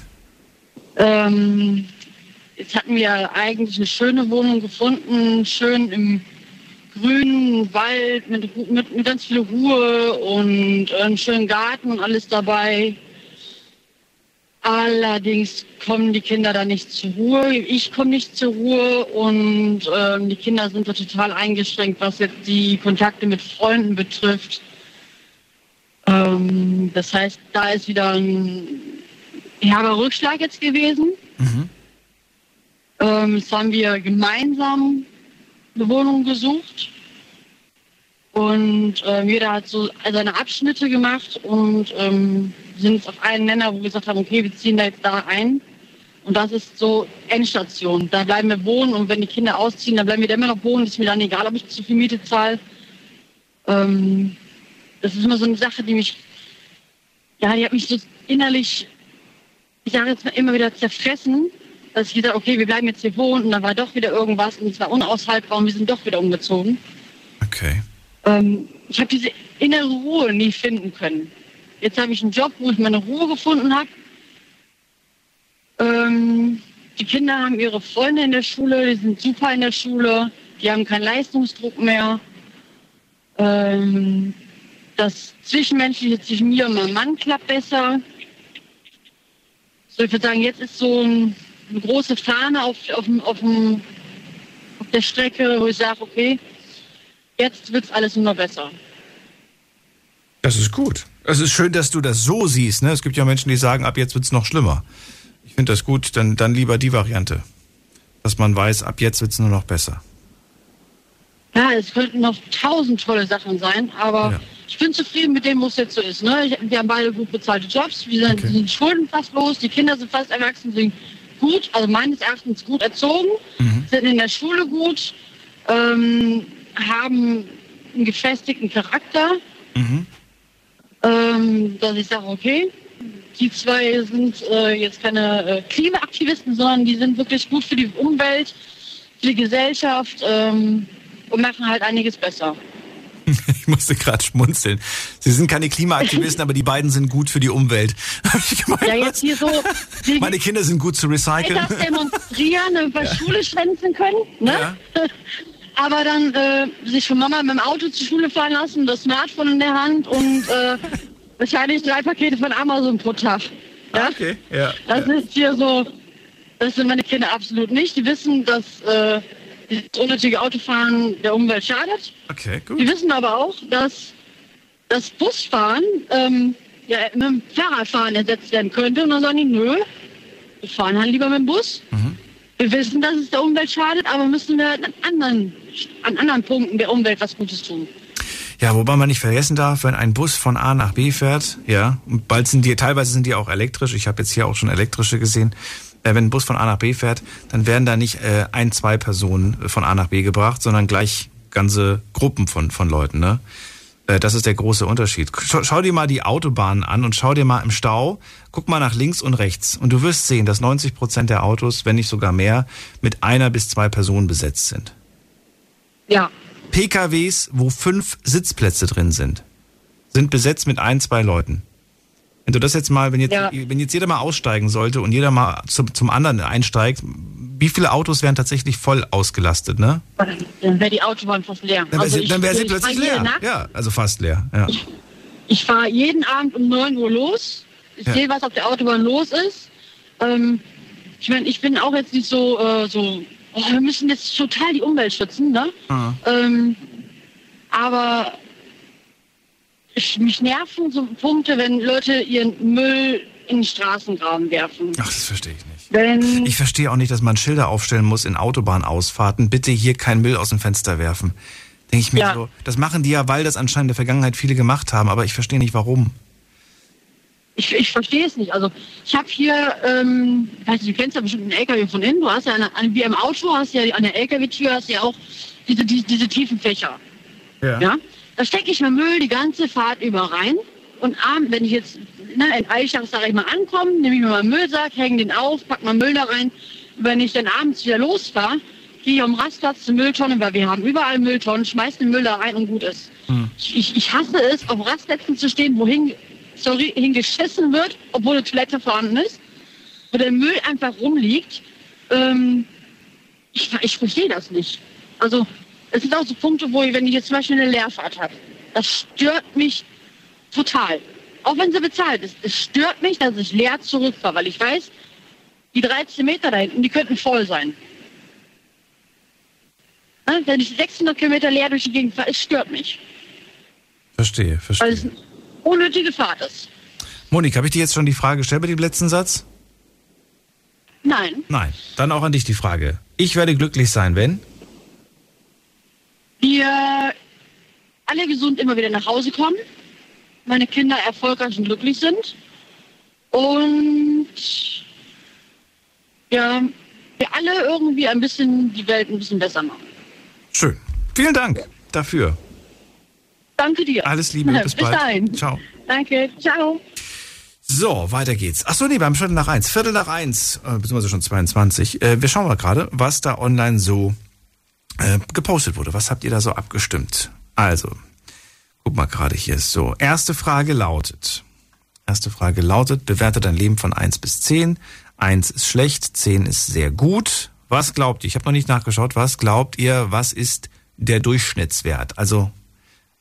Ähm, jetzt hatten wir eigentlich eine schöne Wohnung gefunden, schön im grünen Wald mit, mit, mit ganz viel Ruhe und einen schönen Garten und alles dabei. Allerdings kommen die Kinder da nicht zur Ruhe. Ich komme nicht zur Ruhe und ähm, die Kinder sind da total eingeschränkt, was jetzt die Kontakte mit Freunden betrifft. Ähm, das heißt, da ist wieder ein herber Rückschlag jetzt gewesen. Ähm, jetzt haben wir gemeinsam eine Wohnung gesucht und äh, jeder hat so seine Abschnitte gemacht und ähm, sind auf einen Nenner, wo wir gesagt haben, okay, wir ziehen da jetzt da ein. Und das ist so Endstation. Da bleiben wir wohnen und wenn die Kinder ausziehen, dann bleiben wir da immer noch wohnen. Ist mir dann egal, ob ich zu viel Miete zahle. Ähm, das ist immer so eine Sache, die mich, ja, die hat mich so innerlich, ich sage jetzt mal immer wieder zerfressen, dass ich gesagt habe, okay, wir bleiben jetzt hier wohnen und dann war doch wieder irgendwas und es war unaushaltbar und wir sind doch wieder umgezogen. Okay. Ähm, ich habe diese innere Ruhe nie finden können. Jetzt habe ich einen Job, wo ich meine Ruhe gefunden habe. Ähm, die Kinder haben ihre Freunde in der Schule, die sind super in der Schule, die haben keinen Leistungsdruck mehr. Ähm, das Zwischenmenschliche zwischen mir und meinem Mann klappt besser. So, ich würde sagen, jetzt ist so ein, eine große Fahne auf, auf, auf, auf der Strecke, wo ich sage, okay, jetzt wird alles nur noch besser. Das ist gut. Es ist schön, dass du das so siehst. Ne? Es gibt ja Menschen, die sagen, ab jetzt wird's noch schlimmer. Ich finde das gut, dann, dann lieber die Variante. Dass man weiß, ab jetzt wird's nur noch besser. Ja, es könnten noch tausend tolle Sachen sein, aber ich bin zufrieden mit dem, wo es jetzt so ist. Ne? Ich, wir haben beide gut bezahlte Jobs, wir sind, sind Schulden fast los, die Kinder sind fast erwachsen, sind gut, also meines Erachtens gut erzogen, sind in der Schule gut, ähm, haben einen gefestigten Charakter, ähm, dass ich sage, okay, die zwei sind äh, jetzt keine äh, Klimaaktivisten, sondern die sind wirklich gut für die Umwelt, für die Gesellschaft ähm, und machen halt einiges besser. Ich musste gerade schmunzeln. Sie sind keine Klimaaktivisten, aber die beiden sind gut für die Umwelt. Ich gemeint, Ja, jetzt hier so. Meine Kinder sind gut zu recyceln. das demonstrieren, über Schule schwänzen können, ne? Aber dann äh, sich von Mama mit dem Auto zur Schule fahren lassen, das Smartphone in der Hand und äh, wahrscheinlich drei Pakete von Amazon pro Tag. Ja? Okay, ja. Das ist hier so, das sind meine Kinder absolut nicht. Die wissen, dass äh, dieses unnötige Autofahren der Umwelt schadet. Okay, gut. Die wissen aber auch, dass das Busfahren ähm, ja, mit dem Fahrradfahren ersetzt werden könnte. Und dann sagen die, nö, wir fahren halt lieber mit dem Bus. Wir wissen, dass es der Umwelt schadet, aber müssen wir an anderen, an anderen Punkten der Umwelt was Gutes tun. Ja, wobei man nicht vergessen darf, wenn ein Bus von A nach B fährt, ja, und bald sind die, teilweise sind die auch elektrisch, ich habe jetzt hier auch schon elektrische gesehen, wenn ein Bus von A nach B fährt, dann werden da nicht äh, ein, zwei Personen von A nach B gebracht, sondern gleich ganze Gruppen von, von Leuten, ne? Äh, Das ist der große Unterschied. Schau, schau dir mal die Autobahnen an und schau dir mal im Stau, guck mal nach links und rechts und du wirst sehen, dass 90 Prozent der Autos, wenn nicht sogar mehr, mit einer bis zwei Personen besetzt sind. Ja. PKWs, wo fünf Sitzplätze drin sind, sind besetzt mit ein, zwei Leuten. Wenn du das jetzt mal, wenn jetzt, Ja. wenn jetzt jeder mal aussteigen sollte und jeder mal zum, zum anderen einsteigt, wie viele Autos wären tatsächlich voll ausgelastet, ne? Dann wäre die Autobahn fast leer. Dann wäre sie, ich- dann wär sie ich plötzlich leer. Nacht- Ja, also fast leer. Ja. Ich fahre jeden Abend um 9 Uhr los. Ich Ja. sehe, was auf der Autobahn los ist. Ähm, ich meine, ich bin auch jetzt nicht so, äh, so oh, wir müssen jetzt total die Umwelt schützen, ne? Ah. Ähm, aber ich, mich nerven so Punkte, wenn Leute ihren Müll in den Straßengraben werfen. Ach, das verstehe ich nicht. Wenn, Ich verstehe auch nicht, dass man Schilder aufstellen muss in Autobahnausfahrten. Bitte hier kein Müll aus dem Fenster werfen. Denke ich mir Ja. so. Das machen die ja, weil das anscheinend in der Vergangenheit viele gemacht haben, aber ich verstehe nicht warum. ich, ich verstehe es nicht. Also ich habe hier, ähm, weiß nicht, du kennst ja bestimmt einen LKW von innen. Du hast ja eine, eine, wie im Auto hast ja an der LKW-Tür hast ja auch diese, die, diese tiefen Fächer. Ja. Da stecke ich mir Müll die ganze Fahrt über rein. Und abends, wenn ich jetzt ne, in Eichach, sag ich mal, ankomme, nehme ich mir meinen Müllsack, hänge den auf, pack meinen Müll da rein. Und wenn ich dann abends wieder losfahre, gehe ich am Rastplatz zur Mülltonne, weil wir haben überall Mülltonnen, schmeiß den Müll da rein und gut ist. Ich, ich hasse es, auf Rastplätzen zu stehen, wohin sorry, hingeschissen wird, obwohl eine Toilette vorhanden ist, wo der Müll einfach rumliegt. Ähm, ich, ich verstehe das nicht. Also es sind auch so Punkte, wo ich, wenn ich jetzt zum Beispiel eine Leerfahrt habe, das stört mich total. Auch wenn sie bezahlt ist. Es stört mich, dass ich leer zurückfahre, weil ich weiß, die 13 Meter da hinten, die könnten voll sein. Wenn ich 600 Kilometer leer durch die Gegend fahre, es stört mich. Verstehe, Weil verstehe. es eine unnötige Fahrt ist. Monik, habe ich dir jetzt schon die Frage gestellt bei dem letzten Satz? Nein. Nein. Dann auch an dich die Frage. Ich werde glücklich sein, wenn? Wir alle gesund immer wieder nach Hause kommen, meine Kinder erfolgreich und glücklich sind und ja, wir alle irgendwie ein bisschen die Welt ein bisschen besser machen. Schön. Vielen Dank dafür. Danke dir. Alles Liebe, bis bald. dahin. Ciao. Danke, ciao. So, weiter geht's. Ach so, nee, beim Viertel nach eins. Viertel nach eins, äh, beziehungsweise schon 22. Äh, wir schauen mal gerade, was da online so äh, gepostet wurde. Was habt ihr da so abgestimmt? Also, guck mal gerade hier. So, erste Frage lautet. Erste Frage lautet, bewerte dein Leben von 1 bis 10. 1 ist schlecht, 10 ist sehr gut. Was glaubt ihr? Ich habe noch nicht nachgeschaut. Was glaubt ihr, was ist der Durchschnittswert? Also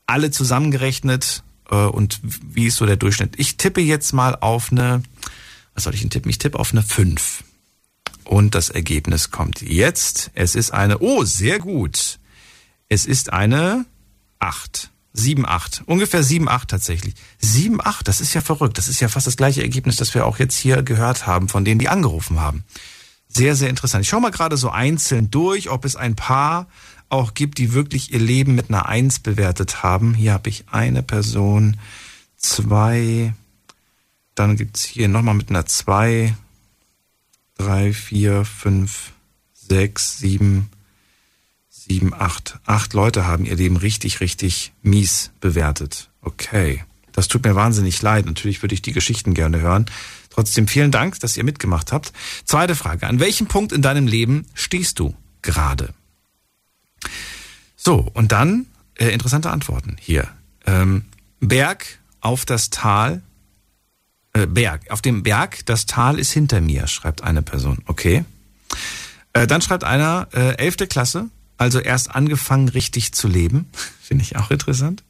alle zusammengerechnet äh, und wie ist so der Durchschnitt? Ich tippe jetzt mal auf eine, was soll ich denn tippen? Ich tippe auf eine 5. Und das Ergebnis kommt jetzt. Es ist eine, oh, sehr gut. Es ist eine 8. 7, 8. Ungefähr 7, 8 tatsächlich. 7, 8, das ist ja verrückt. Das ist ja fast das gleiche Ergebnis, das wir auch jetzt hier gehört haben, von denen, die angerufen haben. Sehr, sehr interessant. Ich schaue mal gerade so einzeln durch, ob es ein paar auch gibt, die wirklich ihr Leben mit einer Eins bewertet haben. Hier habe ich eine Person, zwei, dann gibt's hier nochmal mit einer zwei, drei, vier, fünf, sechs, sieben, sieben, acht. Acht Leute haben ihr Leben richtig, richtig mies bewertet. Okay. Das tut mir wahnsinnig leid. Natürlich würde ich die Geschichten gerne hören. Trotzdem vielen Dank, dass ihr mitgemacht habt. Zweite Frage. An welchem Punkt in deinem Leben stehst du gerade? So, und dann äh, interessante Antworten hier. Ähm, Berg auf das Tal. Äh, Berg. Auf dem Berg, das Tal ist hinter mir, schreibt eine Person. Okay. Äh, dann schreibt einer, äh, elfte Klasse, also erst angefangen richtig zu leben. Finde ich auch interessant.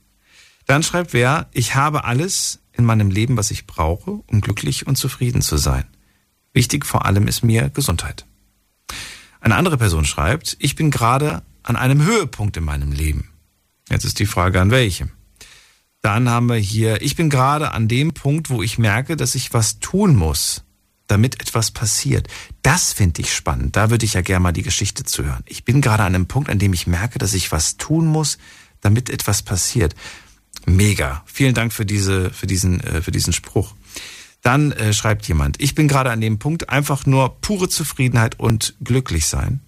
Dann schreibt wer, ich habe alles in meinem Leben, was ich brauche, um glücklich und zufrieden zu sein. Wichtig vor allem ist mir Gesundheit. Eine andere Person schreibt, ich bin gerade an einem Höhepunkt in meinem Leben. Jetzt ist die Frage, an welchem. Dann haben wir hier, ich bin gerade an dem Punkt, wo ich merke, dass ich was tun muss, damit etwas passiert. Das finde ich spannend. Da würde ich ja gerne mal die Geschichte zu hören. Ich bin gerade an einem Punkt, an dem ich merke, dass ich was tun muss, damit etwas passiert. Mega. Vielen Dank für diese, für diesen, äh, für diesen Spruch. Dann äh, schreibt jemand, ich bin gerade an dem Punkt, einfach nur pure Zufriedenheit und glücklich sein.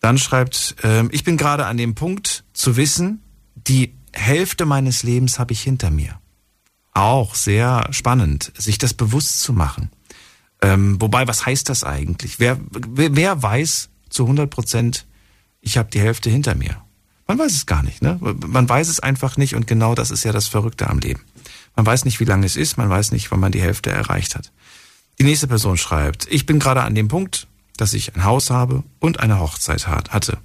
Dann schreibt, äh, ich bin gerade an dem Punkt zu wissen, die Hälfte meines Lebens habe ich hinter mir. Auch sehr spannend, sich das bewusst zu machen. Ähm, wobei, was heißt das eigentlich? Wer, wer, wer weiß zu 100 Prozent, ich habe die Hälfte hinter mir? Man weiß es gar nicht. Ne? Man weiß es einfach nicht und genau das ist ja das Verrückte am Leben. Man weiß nicht, wie lange es ist, man weiß nicht, wann man die Hälfte erreicht hat. Die nächste Person schreibt, ich bin gerade an dem Punkt, dass ich ein Haus habe und eine Hochzeit hatte.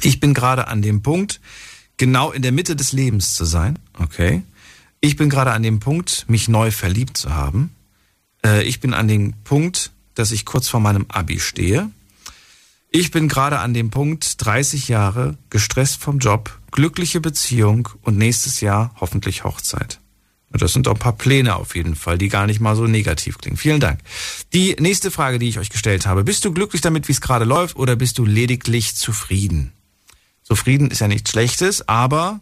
Ich bin gerade an dem Punkt, genau in der Mitte des Lebens zu sein. Okay. Ich bin gerade an dem Punkt, mich neu verliebt zu haben. Äh, ich bin an dem Punkt, dass ich kurz vor meinem Abi stehe. Ich bin gerade an dem Punkt 30 Jahre, gestresst vom Job, glückliche Beziehung und nächstes Jahr hoffentlich Hochzeit. Das sind doch ein paar Pläne auf jeden Fall, die gar nicht mal so negativ klingen. Vielen Dank. Die nächste Frage, die ich euch gestellt habe. Bist du glücklich damit, wie es gerade läuft, oder bist du lediglich zufrieden? Zufrieden ist ja nichts Schlechtes, aber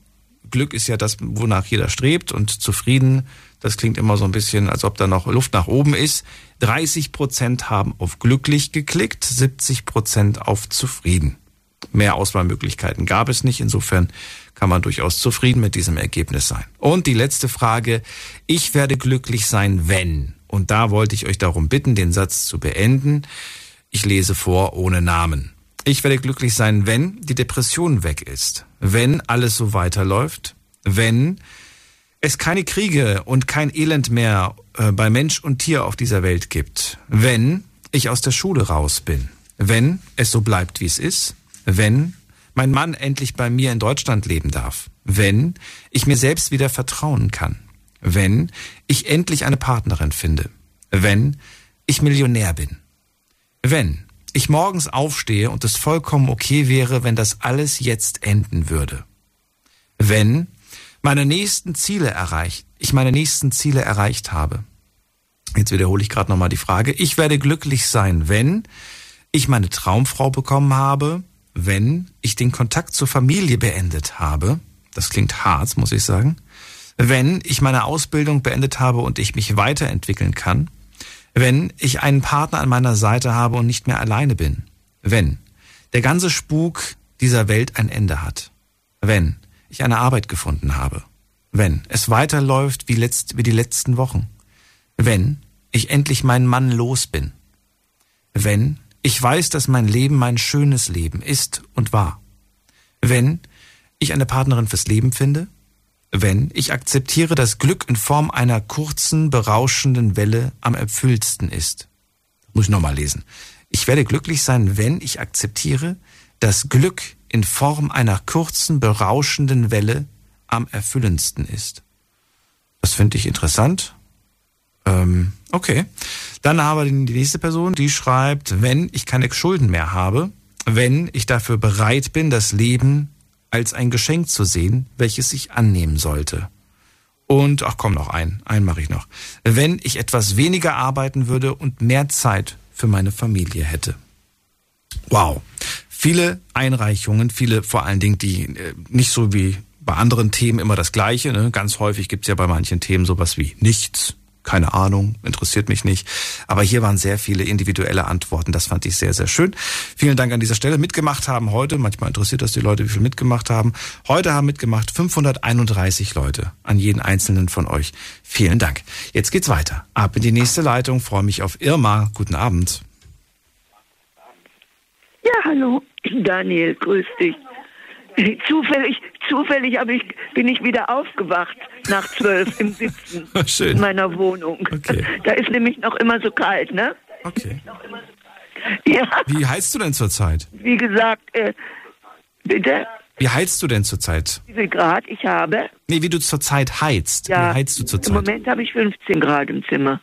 Glück ist ja das, wonach jeder strebt und zufrieden das klingt immer so ein bisschen, als ob da noch Luft nach oben ist. 30 Prozent haben auf glücklich geklickt, 70 Prozent auf zufrieden. Mehr Auswahlmöglichkeiten gab es nicht. Insofern kann man durchaus zufrieden mit diesem Ergebnis sein. Und die letzte Frage. Ich werde glücklich sein, wenn. Und da wollte ich euch darum bitten, den Satz zu beenden. Ich lese vor ohne Namen. Ich werde glücklich sein, wenn die Depression weg ist. Wenn alles so weiterläuft. Wenn es keine Kriege und kein Elend mehr äh, bei Mensch und Tier auf dieser Welt gibt, wenn ich aus der Schule raus bin, wenn es so bleibt, wie es ist, wenn mein Mann endlich bei mir in Deutschland leben darf, wenn ich mir selbst wieder vertrauen kann, wenn ich endlich eine Partnerin finde, wenn ich Millionär bin, wenn ich morgens aufstehe und es vollkommen okay wäre, wenn das alles jetzt enden würde, wenn meine nächsten Ziele erreicht, ich meine nächsten Ziele erreicht habe. Jetzt wiederhole ich gerade nochmal die Frage. Ich werde glücklich sein, wenn ich meine Traumfrau bekommen habe, wenn ich den Kontakt zur Familie beendet habe. Das klingt hart, muss ich sagen. Wenn ich meine Ausbildung beendet habe und ich mich weiterentwickeln kann. Wenn ich einen Partner an meiner Seite habe und nicht mehr alleine bin. Wenn der ganze Spuk dieser Welt ein Ende hat. Wenn ich eine Arbeit gefunden habe. Wenn es weiterläuft wie, letzt, wie die letzten Wochen. Wenn ich endlich meinen Mann los bin. Wenn ich weiß, dass mein Leben mein schönes Leben ist und war. Wenn ich eine Partnerin fürs Leben finde. Wenn ich akzeptiere, dass Glück in Form einer kurzen, berauschenden Welle am erfülltsten ist. Muss ich nochmal lesen. Ich werde glücklich sein, wenn ich akzeptiere, dass Glück in Form einer kurzen, berauschenden Welle am erfüllendsten ist. Das finde ich interessant. Ähm, okay. Dann haben wir die nächste Person, die schreibt, wenn ich keine Schulden mehr habe, wenn ich dafür bereit bin, das Leben als ein Geschenk zu sehen, welches ich annehmen sollte. Und, ach komm, noch ein, einen mache ich noch. Wenn ich etwas weniger arbeiten würde und mehr Zeit für meine Familie hätte. Wow viele Einreichungen, viele vor allen Dingen, die äh, nicht so wie bei anderen Themen immer das Gleiche. Ne? Ganz häufig gibt's ja bei manchen Themen sowas wie nichts keine Ahnung, interessiert mich nicht. Aber hier waren sehr viele individuelle Antworten. Das fand ich sehr, sehr schön. Vielen Dank an dieser Stelle. Mitgemacht haben heute, manchmal interessiert das die Leute, wie viel mitgemacht haben. Heute haben mitgemacht 531 Leute an jeden einzelnen von euch. Vielen Dank. Jetzt geht's weiter. Ab in die nächste Leitung. Freue mich auf Irma. Guten Abend. Ja, hallo, Daniel, grüß dich. Zufällig, zufällig ich, bin ich wieder aufgewacht nach zwölf im Sitzen Schön. in meiner Wohnung. Okay. Da ist nämlich noch immer so kalt, ne? Okay. Ja, Wie heizt du denn zurzeit? wie gesagt, äh, bitte, Wie heizt du denn zurzeit? wie viel Grad ich habe? Nee, wie du zurzeit heizt. Ja, Wie heizt du im zurzeit? Moment habe ich 15 Grad im Zimmer.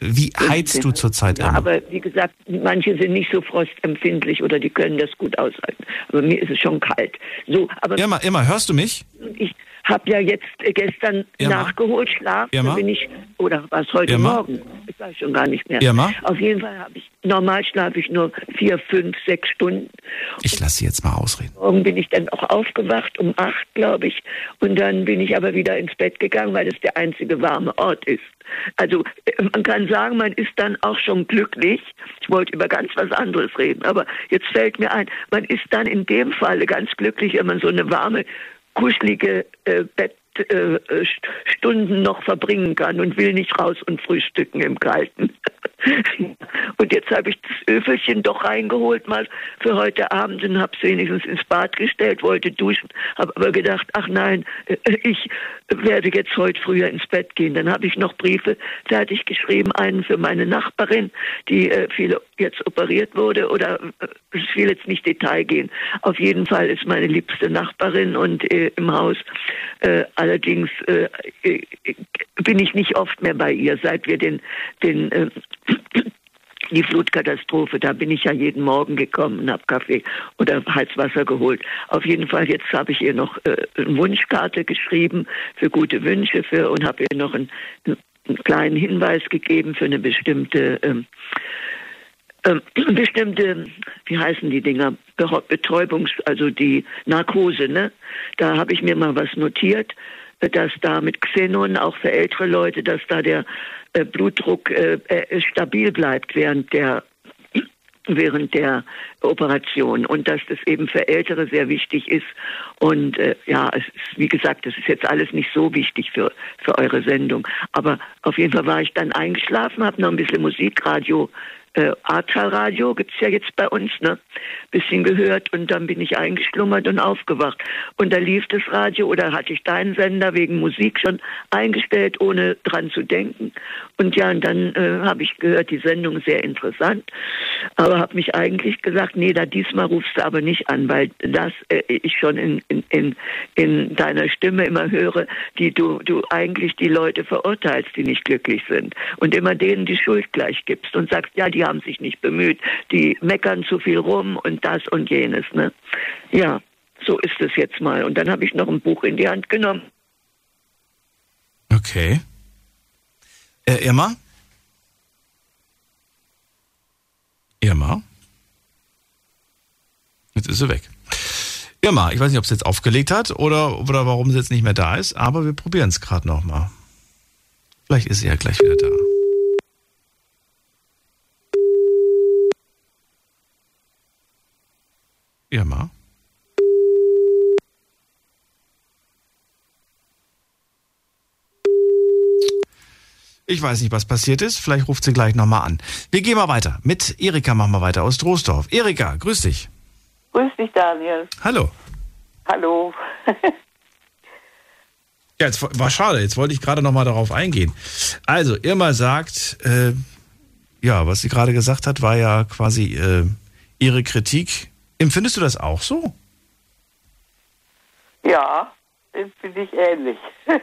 Wie heizt du zurzeit, Ja, Irma? aber wie gesagt, manche sind nicht so frostempfindlich oder die können das gut aushalten. Aber mir ist es schon kalt. So, aber Irma, Irma, hörst du mich? ich habe ja jetzt äh, gestern Irma? nachgeholt, Schlaf, Irma? bin ich, oder war es heute Irma? Morgen? Ich weiß schon gar nicht mehr. Irma? Auf jeden Fall habe ich, normal schlafe ich nur vier, fünf, sechs Stunden. Ich lasse sie jetzt mal ausreden. Morgen bin ich dann auch aufgewacht, um acht, glaube ich. Und dann bin ich aber wieder ins Bett gegangen, weil es der einzige warme Ort ist. Also äh, man kann sagen, man ist dann auch schon glücklich. Ich wollte über ganz was anderes reden, aber jetzt fällt mir ein, man ist dann in dem Falle ganz glücklich, wenn man so eine warme, kuschelige äh, Bett äh, äh, noch verbringen kann und will nicht raus und frühstücken im Kalten. und jetzt habe ich das Öfelchen doch reingeholt mal für heute Abend und habe es wenigstens ins Bad gestellt, wollte duschen, habe aber gedacht, ach nein, äh, ich werde jetzt heute früher ins Bett gehen. Dann habe ich noch Briefe fertig geschrieben, einen für meine Nachbarin, die äh, viele jetzt operiert wurde oder äh, ich will jetzt nicht Detail gehen. Auf jeden Fall ist meine liebste Nachbarin und äh, im Haus. Äh, allerdings äh, äh, bin ich nicht oft mehr bei ihr, seit wir den, den äh, die Flutkatastrophe, da bin ich ja jeden Morgen gekommen und habe Kaffee oder Heizwasser geholt. Auf jeden Fall, jetzt habe ich ihr noch eine Wunschkarte geschrieben für gute Wünsche für und habe ihr noch einen, einen kleinen Hinweis gegeben für eine bestimmte ähm, bestimmte, wie heißen die Dinger, Be- Betäubungs, also die Narkose, ne? Da habe ich mir mal was notiert, äh, dass da mit Xenon auch für ältere Leute, dass da der äh, Blutdruck äh, äh, stabil bleibt während der während der Operation und dass das eben für Ältere sehr wichtig ist. Und äh, ja, es ist, wie gesagt, das ist jetzt alles nicht so wichtig für, für eure Sendung. Aber auf jeden Fall war ich dann eingeschlafen, habe noch ein bisschen Musikradio, äh, Ahrtal-Radio gibt's ja jetzt bei uns, ne? Bisschen gehört und dann bin ich eingeschlummert und aufgewacht. Und da lief das Radio oder hatte ich deinen Sender wegen Musik schon eingestellt, ohne dran zu denken. Und ja, und dann äh, habe ich gehört, die Sendung sehr interessant, aber habe mich eigentlich gesagt, nee, da diesmal rufst du aber nicht an, weil das äh, ich schon in, in, in, in deiner Stimme immer höre, die du, du eigentlich die Leute verurteilst, die nicht glücklich sind und immer denen die Schuld gleich gibst und sagst, ja, die haben sich nicht bemüht, die meckern zu viel rum und das und jenes, ne? Ja, so ist es jetzt mal. Und dann habe ich noch ein Buch in die Hand genommen. Okay. Äh, Irma? Irma? Jetzt ist sie weg. Irma, ich weiß nicht, ob sie jetzt aufgelegt hat oder, oder warum sie jetzt nicht mehr da ist, aber wir probieren es gerade nochmal. Vielleicht ist sie ja gleich wieder da. Irma? Ich weiß nicht, was passiert ist. Vielleicht ruft sie gleich nochmal an. Wir gehen mal weiter. Mit Erika machen wir weiter aus Troisdorf. Erika, grüß dich. Grüß dich, Daniel. Hallo. Hallo. Ja, jetzt war schade. Jetzt wollte ich gerade nochmal darauf eingehen. Also, Irma sagt, äh, ja, was sie gerade gesagt hat, war ja quasi äh, ihre Kritik. Empfindest du das auch so? Ja, das finde ich ähnlich.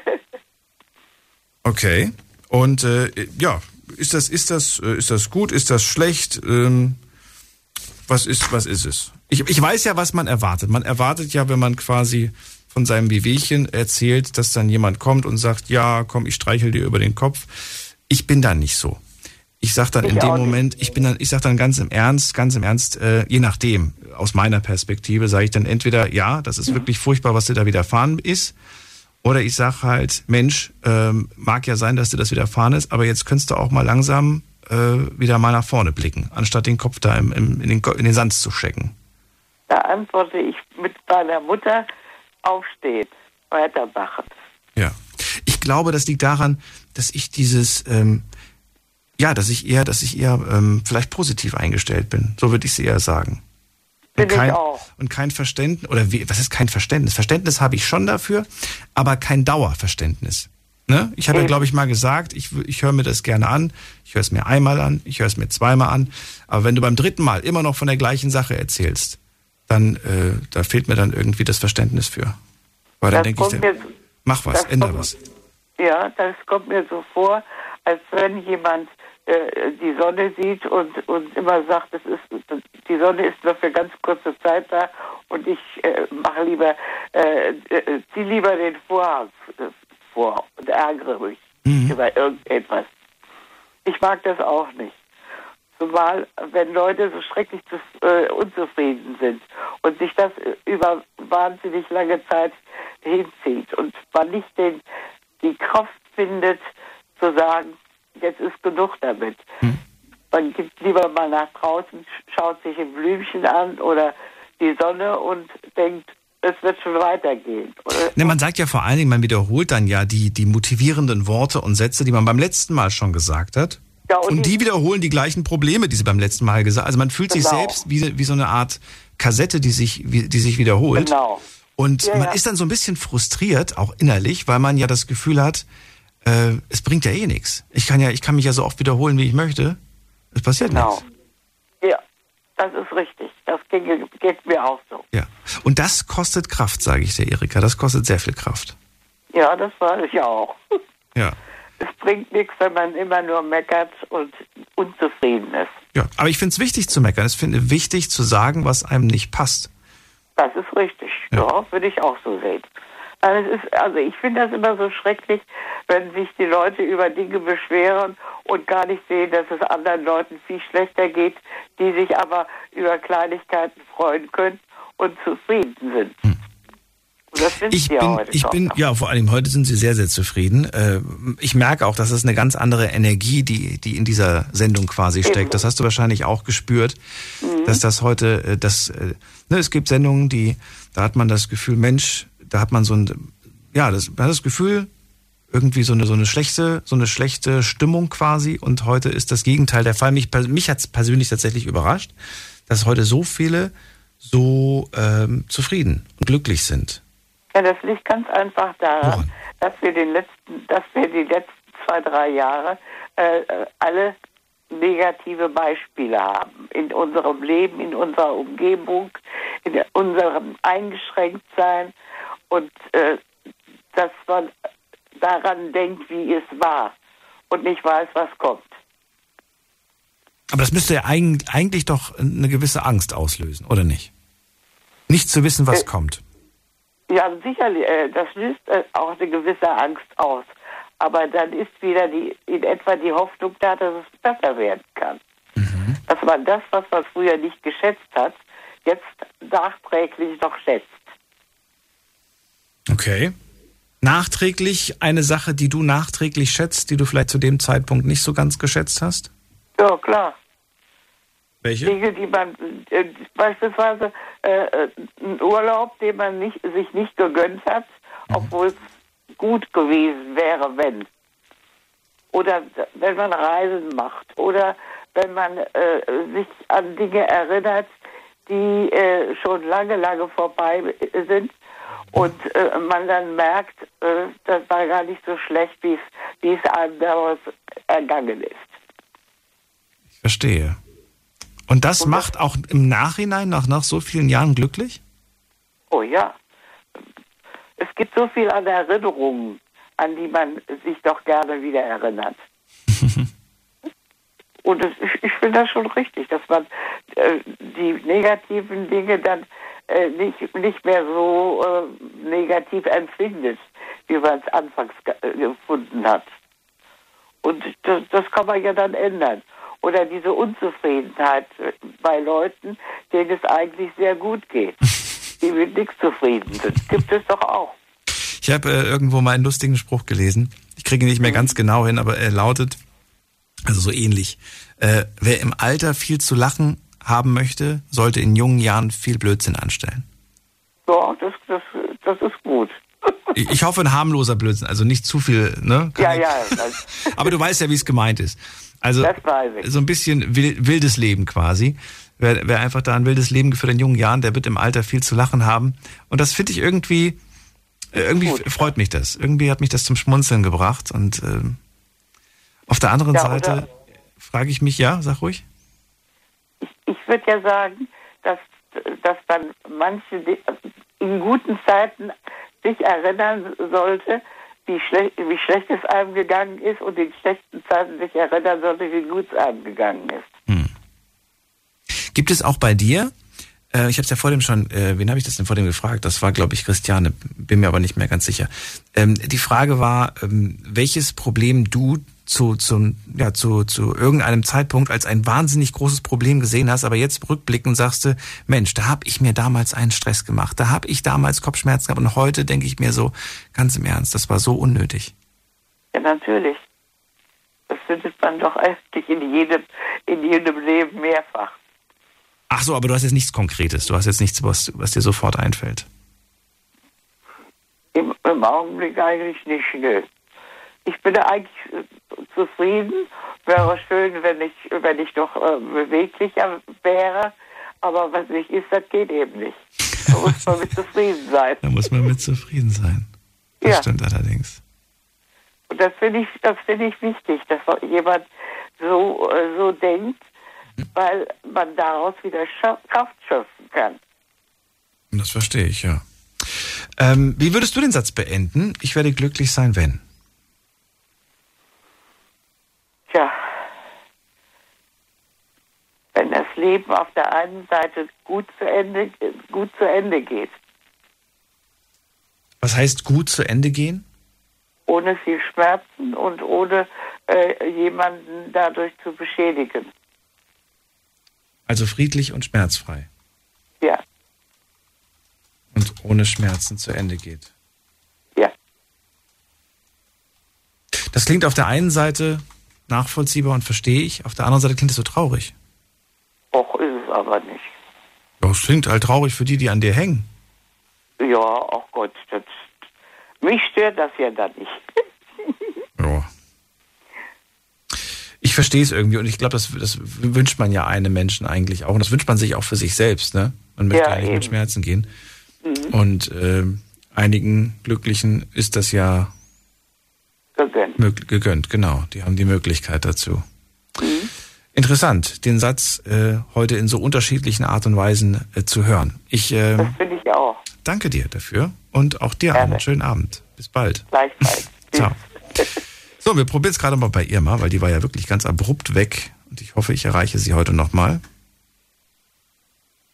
Okay. Und äh, ja, ist das, ist das, äh, ist das gut? Ist das schlecht? Ähm, was ist, was ist es? Ich, ich weiß ja, was man erwartet. Man erwartet ja, wenn man quasi von seinem Wehwehchen erzählt, dass dann jemand kommt und sagt, ja, komm, ich streichel dir über den Kopf. Ich bin da nicht so. Ich sag dann Ich in dem. Moment, ich bin dann, ich sag dann ganz im Ernst, ganz im Ernst, äh, je nachdem, aus meiner Perspektive, sage ich dann entweder, ja, das ist wirklich furchtbar, was dir da widerfahren ist, Oder ich sage halt, Mensch, ähm, mag ja sein, dass dir das widerfahren ist, aber jetzt könntest du auch mal langsam äh, wieder mal nach vorne blicken, anstatt den Kopf da im, im, in, den, in den Sand zu stecken. Da antworte ich mit meiner Mutter, aufstehen, weitermachen. Ja. Ich glaube, das liegt daran, dass ich dieses, ähm, ja, dass ich eher, dass ich eher ähm, vielleicht positiv eingestellt bin. So würde ich es eher sagen. Und Bin kein, ich auch. und kein Verständnis, oder wie, was ist kein Verständnis? Verständnis habe ich schon dafür, aber kein Dauerverständnis. Ne? Ich habe ja, glaube ich, mal gesagt, ich, ich höre mir das gerne an, ich höre es mir einmal an, ich höre es mir zweimal an, aber wenn du beim dritten Mal immer noch von der gleichen Sache erzählst, dann äh, da fehlt mir dann irgendwie das Verständnis für. Weil dann denke ich, dann, mir- mach was, das änder kommt- was. Ja, das kommt mir so vor, als wenn jemand äh, die Sonne sieht und, und immer sagt, es ist, die Sonne ist nur für ganz kurze Zeit da und ich äh, mache lieber, äh, äh, zieh lieber den Vorhang äh, vor und ärgere mich über irgendetwas. Ich mag das auch nicht. Zumal, wenn Leute so schrecklich zu, äh, unzufrieden sind und sich das über wahnsinnig lange Zeit hinzieht und man nicht den, die Kraft findet, zu sagen, jetzt ist genug damit. Man geht lieber mal nach draußen, schaut sich ein Blümchen an oder die Sonne und denkt, es wird schon weitergehen. Ne, man sagt ja vor allen Dingen, man wiederholt dann ja die, die motivierenden Worte und Sätze, die man beim letzten Mal schon gesagt hat. Ja, und und die wiederholen die gleichen Probleme, die sie beim letzten Mal gesagt haben. Also man fühlt sich Genau. selbst wie, wie so eine Art Kassette, die sich, wie, die sich wiederholt. Genau. Und Ja, man ja. ist dann so ein bisschen frustriert, auch innerlich, weil man ja das Gefühl hat, äh, es bringt ja eh nichts. Ich kann ja, ich kann mich ja so oft wiederholen, wie ich möchte. Es passiert Genau. nichts. Ja, das ist richtig. Das ging, geht mir auch so. Ja. Und das kostet Kraft, sage ich dir, Erika. Das kostet sehr viel Kraft. Ja, das weiß ich auch. Ja. Es bringt nichts, wenn man immer nur meckert und unzufrieden ist. Ja. Aber ich finde es wichtig zu meckern. Ich finde wichtig zu sagen, was einem nicht passt. Das ist richtig. Ja, würde ich auch so sehen. Also, es ist, also ich finde das immer so schrecklich, wenn sich die Leute über Dinge beschweren und gar nicht sehen, dass es anderen Leuten viel schlechter geht, die sich aber über Kleinigkeiten freuen können und zufrieden sind. Sind Ich ja bin, heute ich bin, ja, vor allem heute sind sie sehr, sehr zufrieden. Äh, Ich merke auch, dass es eine ganz andere Energie, die, die in dieser Sendung quasi Eben. steckt. Das hast du wahrscheinlich auch gespürt, Mhm. dass das heute, äh, das, äh, ne, es gibt Sendungen, die, da hat man das Gefühl, Mensch, da hat man so ein, ja, das, man hat das Gefühl, irgendwie so eine, so eine schlechte, so eine schlechte Stimmung quasi. Und heute ist das Gegenteil der Fall. Mich, mich hat es persönlich tatsächlich überrascht, dass heute so viele so ähm, zufrieden und glücklich sind. Ja, das liegt ganz einfach daran, dass wir den letzten, dass wir die letzten zwei, drei Jahre äh, alle negative Beispiele haben in unserem Leben, in unserer Umgebung, in unserem Eingeschränktsein und äh, dass man daran denkt, wie es war und nicht weiß, was kommt. Aber das müsste ja eig- eigentlich doch eine gewisse Angst auslösen, oder nicht? Nicht zu wissen, was Äh, kommt. Ja, sicherlich, äh, das löst äh, auch eine gewisse Angst aus. Aber dann ist wieder die, in etwa die Hoffnung da, dass es besser werden kann. Dass man das, was man früher nicht geschätzt hat, jetzt nachträglich noch schätzt. Okay. Nachträglich eine Sache, die du nachträglich schätzt, die du vielleicht zu dem Zeitpunkt nicht so ganz geschätzt hast? Ja, klar. Welche? Dinge, die man, äh, beispielsweise äh, äh, ein Urlaub, den man nicht, sich nicht gegönnt hat, obwohl es gut gewesen wäre, wenn. Oder wenn man Reisen macht. Oder wenn man äh, sich an Dinge erinnert, die äh, schon lange, lange vorbei sind. Und äh, man dann merkt, äh, das war gar nicht so schlecht, wie es einem damals ergangen ist. Ich verstehe. Und das macht auch im Nachhinein, nach, nach so vielen Jahren glücklich? Oh ja. Es gibt so viel an Erinnerungen, an die man sich doch gerne wieder erinnert. Und es, ich, ich finde das schon richtig, dass man äh, die negativen Dinge dann äh, nicht, nicht mehr so äh, negativ empfindet, wie man es anfangs äh, gefunden hat. Und das, das kann man ja dann ändern. Oder diese Unzufriedenheit äh, bei Leuten, denen es eigentlich sehr gut geht, die mit nichts zufrieden sind. Gibt es doch auch. Ich habe äh, irgendwo mal einen lustigen Spruch gelesen. Ich kriege ihn nicht mehr ganz genau hin, aber er lautet, also so ähnlich. Äh, wer im Alter viel zu lachen haben möchte, sollte in jungen Jahren viel Blödsinn anstellen. Ja, das, das, das ist gut. Ich ich hoffe, ein harmloser Blödsinn, also nicht zu viel, ne? Ja, ja. Das, Aber du weißt ja, wie es gemeint ist. Also ich. so ein bisschen wil- wildes Leben quasi. Wer, wer einfach da ein wildes Leben geführt in jungen Jahren, der wird im Alter viel zu lachen haben. Und das finde ich irgendwie, äh, irgendwie f- freut mich das. Irgendwie hat mich das zum Schmunzeln gebracht. Und ähm, auf der anderen Ja, Seite frage ich mich, ja, sag ruhig. Ich würde ja sagen, dass, dass man manche in guten Zeiten sich erinnern sollte, wie, schle wie schlecht es einem gegangen ist und in schlechten Zeiten sich erinnern sollte, wie gut es einem gegangen ist. Gibt es auch bei dir, äh, ich habe es ja vor dem schon, äh, wen habe ich das denn vor dem gefragt? Das war, glaube ich, Christiane, bin mir aber nicht mehr ganz sicher. Ähm, die Frage war, ähm, welches Problem du zu, zu, ja, zu, zu irgendeinem Zeitpunkt als ein wahnsinnig großes Problem gesehen hast, aber jetzt rückblickend sagst du, Mensch, da habe ich mir damals einen Stress gemacht, da habe ich damals Kopfschmerzen gehabt und heute denke ich mir so, ganz im Ernst, das war so unnötig. Ja, natürlich. Das findet man doch eigentlich in jedem, in jedem Leben mehrfach. Ach so, aber du hast jetzt nichts Konkretes, du hast jetzt nichts, was, was dir sofort einfällt. Im, Im Augenblick eigentlich nicht, nö. Ich bin eigentlich zufrieden. Wäre schön, wenn ich, wenn ich noch äh, beweglicher wäre. Aber was nicht ist, das geht eben nicht. Da muss man mit zufrieden sein. Da muss man mit zufrieden sein. Das Ja. stimmt allerdings. Und das finde ich, das finde ich wichtig, dass jemand so, äh, so denkt, weil man daraus wieder Kraft schöpfen kann. Das verstehe ich, ja. Ähm, wie würdest du den Satz beenden? Ich werde glücklich sein, wenn. Tja, wenn das Leben auf der einen Seite gut zu Ende, gut zu Ende geht, Was heißt gut zu Ende gehen? ohne viel Schmerzen und ohne äh, jemanden dadurch zu beschädigen. Also friedlich und schmerzfrei. Ja, Und ohne Schmerzen zu Ende geht. Ja. Das klingt auf der einen Seite nachvollziehbar und verstehe ich, auf der anderen Seite klingt es so traurig. auch ist es aber nicht. Ja, es klingt halt traurig für die, die an dir hängen. Ja, ach Gott, das, mich stört das ja dann nicht. Ja. Ich verstehe es irgendwie und ich glaube, das, das wünscht man ja einem Menschen eigentlich auch. Und das wünscht man sich auch für sich selbst, ne? Man möchte Ja, ja, nicht mit eben. Schmerzen gehen. Mhm. Und ähm, einigen Glücklichen ist das ja Gegönnt. genau. Die haben die Möglichkeit dazu. Mhm. Interessant, den Satz äh, heute in so unterschiedlichen Art und Weisen äh, zu hören. Ich äh, Das finde ich auch. danke dir dafür und auch dir einen schönen Abend. Bis bald. Gleichfalls. Ciao. So, wir probieren es gerade mal bei Irma, weil die war ja wirklich ganz abrupt weg. Und ich hoffe, ich erreiche sie heute nochmal.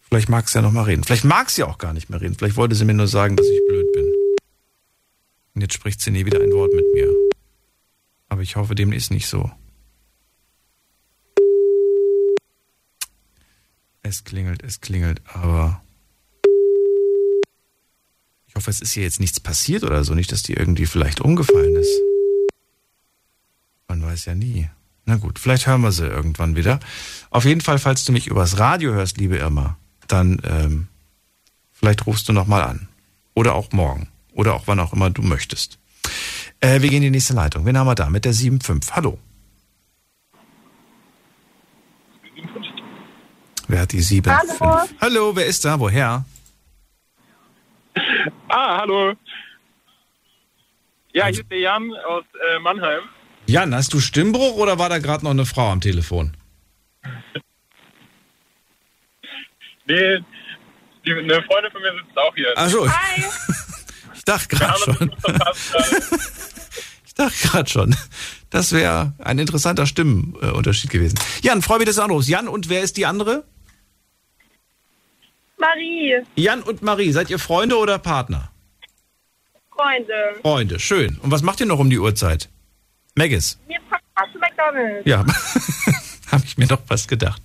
Vielleicht mag sie ja nochmal reden. Vielleicht mag sie auch gar nicht mehr reden. Vielleicht wollte sie mir nur sagen, dass ich blöd bin. Und jetzt spricht sie nie wieder ein Wort mit mir. Aber ich hoffe, dem ist nicht so. Es klingelt, es klingelt, aber ich hoffe, es ist ihr jetzt nichts passiert oder so. Nicht, dass die irgendwie vielleicht umgefallen ist. Man weiß ja nie. Na gut, vielleicht hören wir sie irgendwann wieder. Auf jeden Fall, falls du mich übers Radio hörst, liebe Irma, dann ähm, vielleicht rufst du nochmal an. Oder auch morgen. Oder auch wann auch immer du möchtest. Äh, wir gehen in die nächste Leitung. Wen haben wir da? Mit der 7.5. Hallo. Wer hat die 7.5? Hallo. Hallo, wer ist da? Woher? Ah, hallo. Ja, hier ist der Jan aus äh, Mannheim. Jan, hast du Stimmbruch oder war da gerade noch eine Frau am Telefon? Nee, die, eine Freundin von mir sitzt auch hier. Ach so. Hi. Ich dachte gerade schon. Ich dachte gerade schon. Das wäre ein interessanter Stimmenunterschied gewesen. Jan, freue mich, dass du anrufst. Jan, und wer ist die andere? Marie, Jan und Marie, seid ihr Freunde oder Partner? Freunde. Freunde, schön. Und was macht ihr noch um die Uhrzeit? Maggis. Wir fahren zu McDonalds. Ja, habe ich mir doch was gedacht.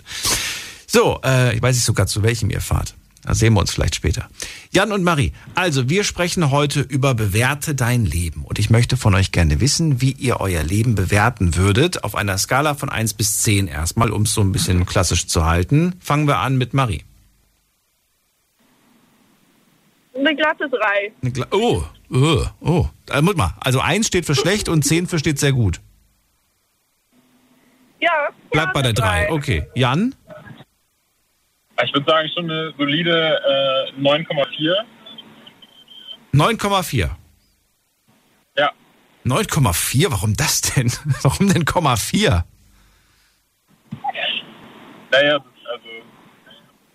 So, äh, ich weiß nicht sogar, zu welchem ihr fahrt. Da sehen wir uns vielleicht später. Jan und Marie, also wir sprechen heute über Bewerte dein Leben. Und ich möchte von euch gerne wissen, wie ihr euer Leben bewerten würdet. Auf einer Skala von 1 bis 10 erstmal, um es so ein bisschen klassisch zu halten. Fangen wir an mit Marie. Eine glatte 3. Eine Gla oh, oh, oh. Äh, Moment mal. Also 1 steht für schlecht und 10 für steht sehr gut. Ja. Bleibt bei der 3. Okay. Jan? Ich würde sagen, schon eine solide äh, 9,4. 9,4. Ja. 9,4? Warum das denn? Warum denn 0,4? Naja, also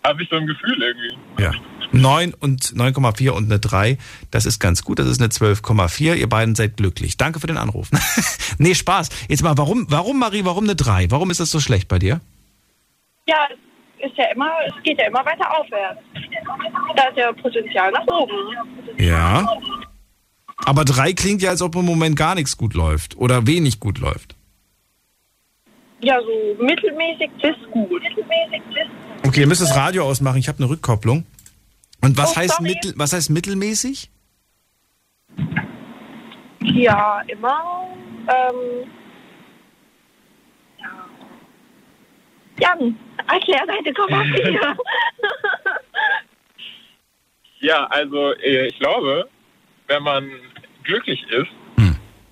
habe ich so ein Gefühl irgendwie. Ja. 9 und 9,4 und eine 3, das ist ganz gut. Das ist eine 12,4. Ihr beiden seid glücklich. Danke für den Anruf. nee, Spaß. Jetzt mal, warum, warum Marie, warum eine 3? Warum ist das so schlecht bei dir? Ja, es ist ja immer, es geht ja immer weiter aufwärts. Da ist ja Potenzial nach oben. Ja. Aber 3 klingt ja, als ob im Moment gar nichts gut läuft oder wenig gut läuft. Ja, so mittelmäßig bis gut. Mittelmäßig bis Okay, ihr müsst das Radio ausmachen. Ich habe eine Rückkopplung. Und was Oh, heißt sorry. mittel, was heißt mittelmäßig? Ja, immer. Ähm, ja. Jan, erklär deine Komma Ja, also äh, ich glaube, wenn man glücklich ist,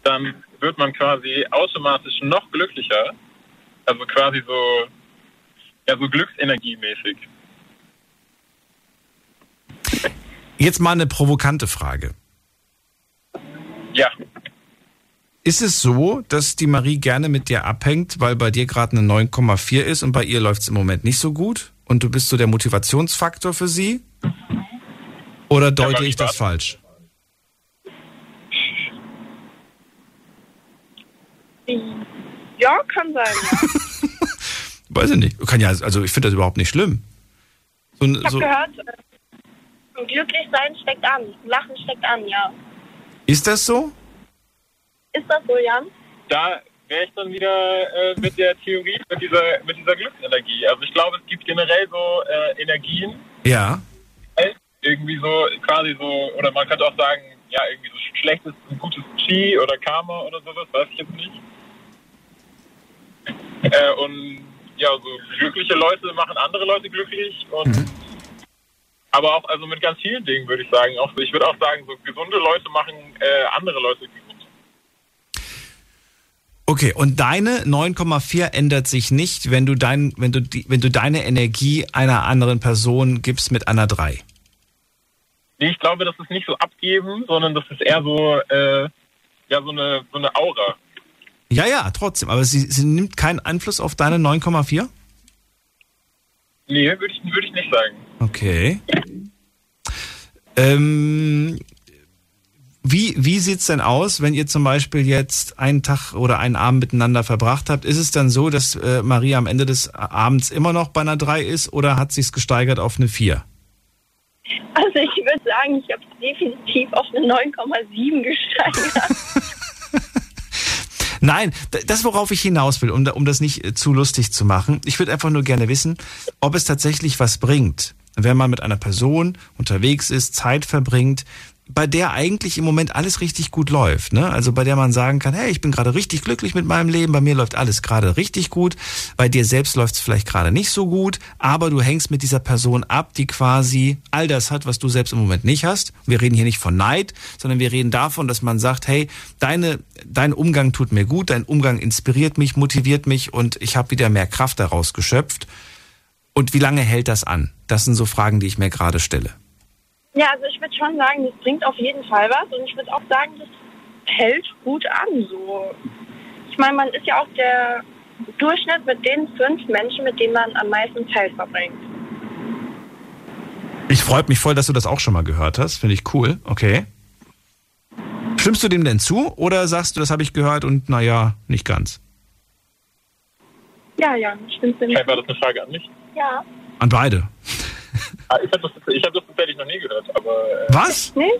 dann wird man quasi automatisch noch glücklicher. Also quasi so, ja, so glücksenergiemäßig. Jetzt mal eine provokante Frage. Ja. Ist es so, dass die Marie gerne mit dir abhängt, weil bei dir gerade eine 9,4 ist und bei ihr läuft es im Moment nicht so gut? Und du bist so der Motivationsfaktor für sie? Oder deute ich das falsch? Ja, kann sein. Ja. Weiß ich nicht. Kann ja, also ich finde das überhaupt nicht schlimm. So, Ich habe so, gehört, äh, glücklich sein steckt an. Lachen steckt an, ja. ist das so? Ist das so, Jan? Da wäre ich dann wieder äh, mit der Theorie, mit dieser, mit dieser Glücksenergie. Also ich glaube, es gibt generell so äh, Energien, Ja. irgendwie so quasi so, oder man könnte auch sagen, ja, irgendwie so schlechtes und gutes Chi oder Karma oder sowas, weiß ich jetzt nicht. Äh, und ja, so glückliche Leute machen andere Leute glücklich und aber auch also mit ganz vielen Dingen würde ich sagen. Auch ich würde auch sagen, so gesunde Leute machen äh, andere Leute gesund. Okay, und deine 9,4 ändert sich nicht, wenn du dein, wenn du die, wenn du deine Energie einer anderen Person gibst mit einer 3. Nee, ich glaube, das ist nicht so abgeben, sondern das ist eher so, äh, ja, so eine, so eine Aura. Ja, ja, trotzdem. Aber sie, sie nimmt keinen Einfluss auf deine 9,4? Nee, würde ich, würde ich nicht sagen. Okay. Ähm, wie wie sieht's denn aus, wenn ihr zum Beispiel jetzt einen Tag oder einen Abend miteinander verbracht habt? Ist es dann so, dass äh, Maria am Ende des Abends immer noch bei einer 3 ist oder hat sich's gesteigert auf eine 4? Also ich würde sagen, ich habe es definitiv auf eine 9,7 gesteigert. Nein, das, worauf ich hinaus will, um, um das nicht äh, zu lustig zu machen, ich würde einfach nur gerne wissen, ob es tatsächlich was bringt, wenn man mit einer Person unterwegs ist, Zeit verbringt, bei der eigentlich im Moment alles richtig gut läuft. Ne? Also bei der man sagen kann, hey, ich bin gerade richtig glücklich mit meinem Leben, bei mir läuft alles gerade richtig gut, bei dir selbst läuft es vielleicht gerade nicht so gut, aber du hängst mit dieser Person ab, die quasi all das hat, was du selbst im Moment nicht hast. Wir reden hier nicht von Neid, sondern wir reden davon, dass man sagt, hey, deine, dein Umgang tut mir gut, dein Umgang inspiriert mich, motiviert mich und ich habe wieder mehr Kraft daraus geschöpft. Und wie lange hält das an? Das sind so Fragen, die ich mir gerade stelle. Ja, also ich würde schon sagen, das bringt auf jeden Fall was und ich würde auch sagen, das hält gut an. So. Ich meine, man ist ja auch der Durchschnitt mit den fünf Menschen, mit denen man am meisten Zeit verbringt. Ich freue mich voll, dass du das auch schon mal gehört hast. Finde ich cool. Okay. Stimmst du dem denn zu oder sagst du, das habe ich gehört und naja, nicht ganz? Ja, ja, stimmt. War das eine Frage an mich. Ja. An beide. Ah, Ich habe das, ich hab das tatsächlich noch nie gehört, aber. Äh, Was? Nee?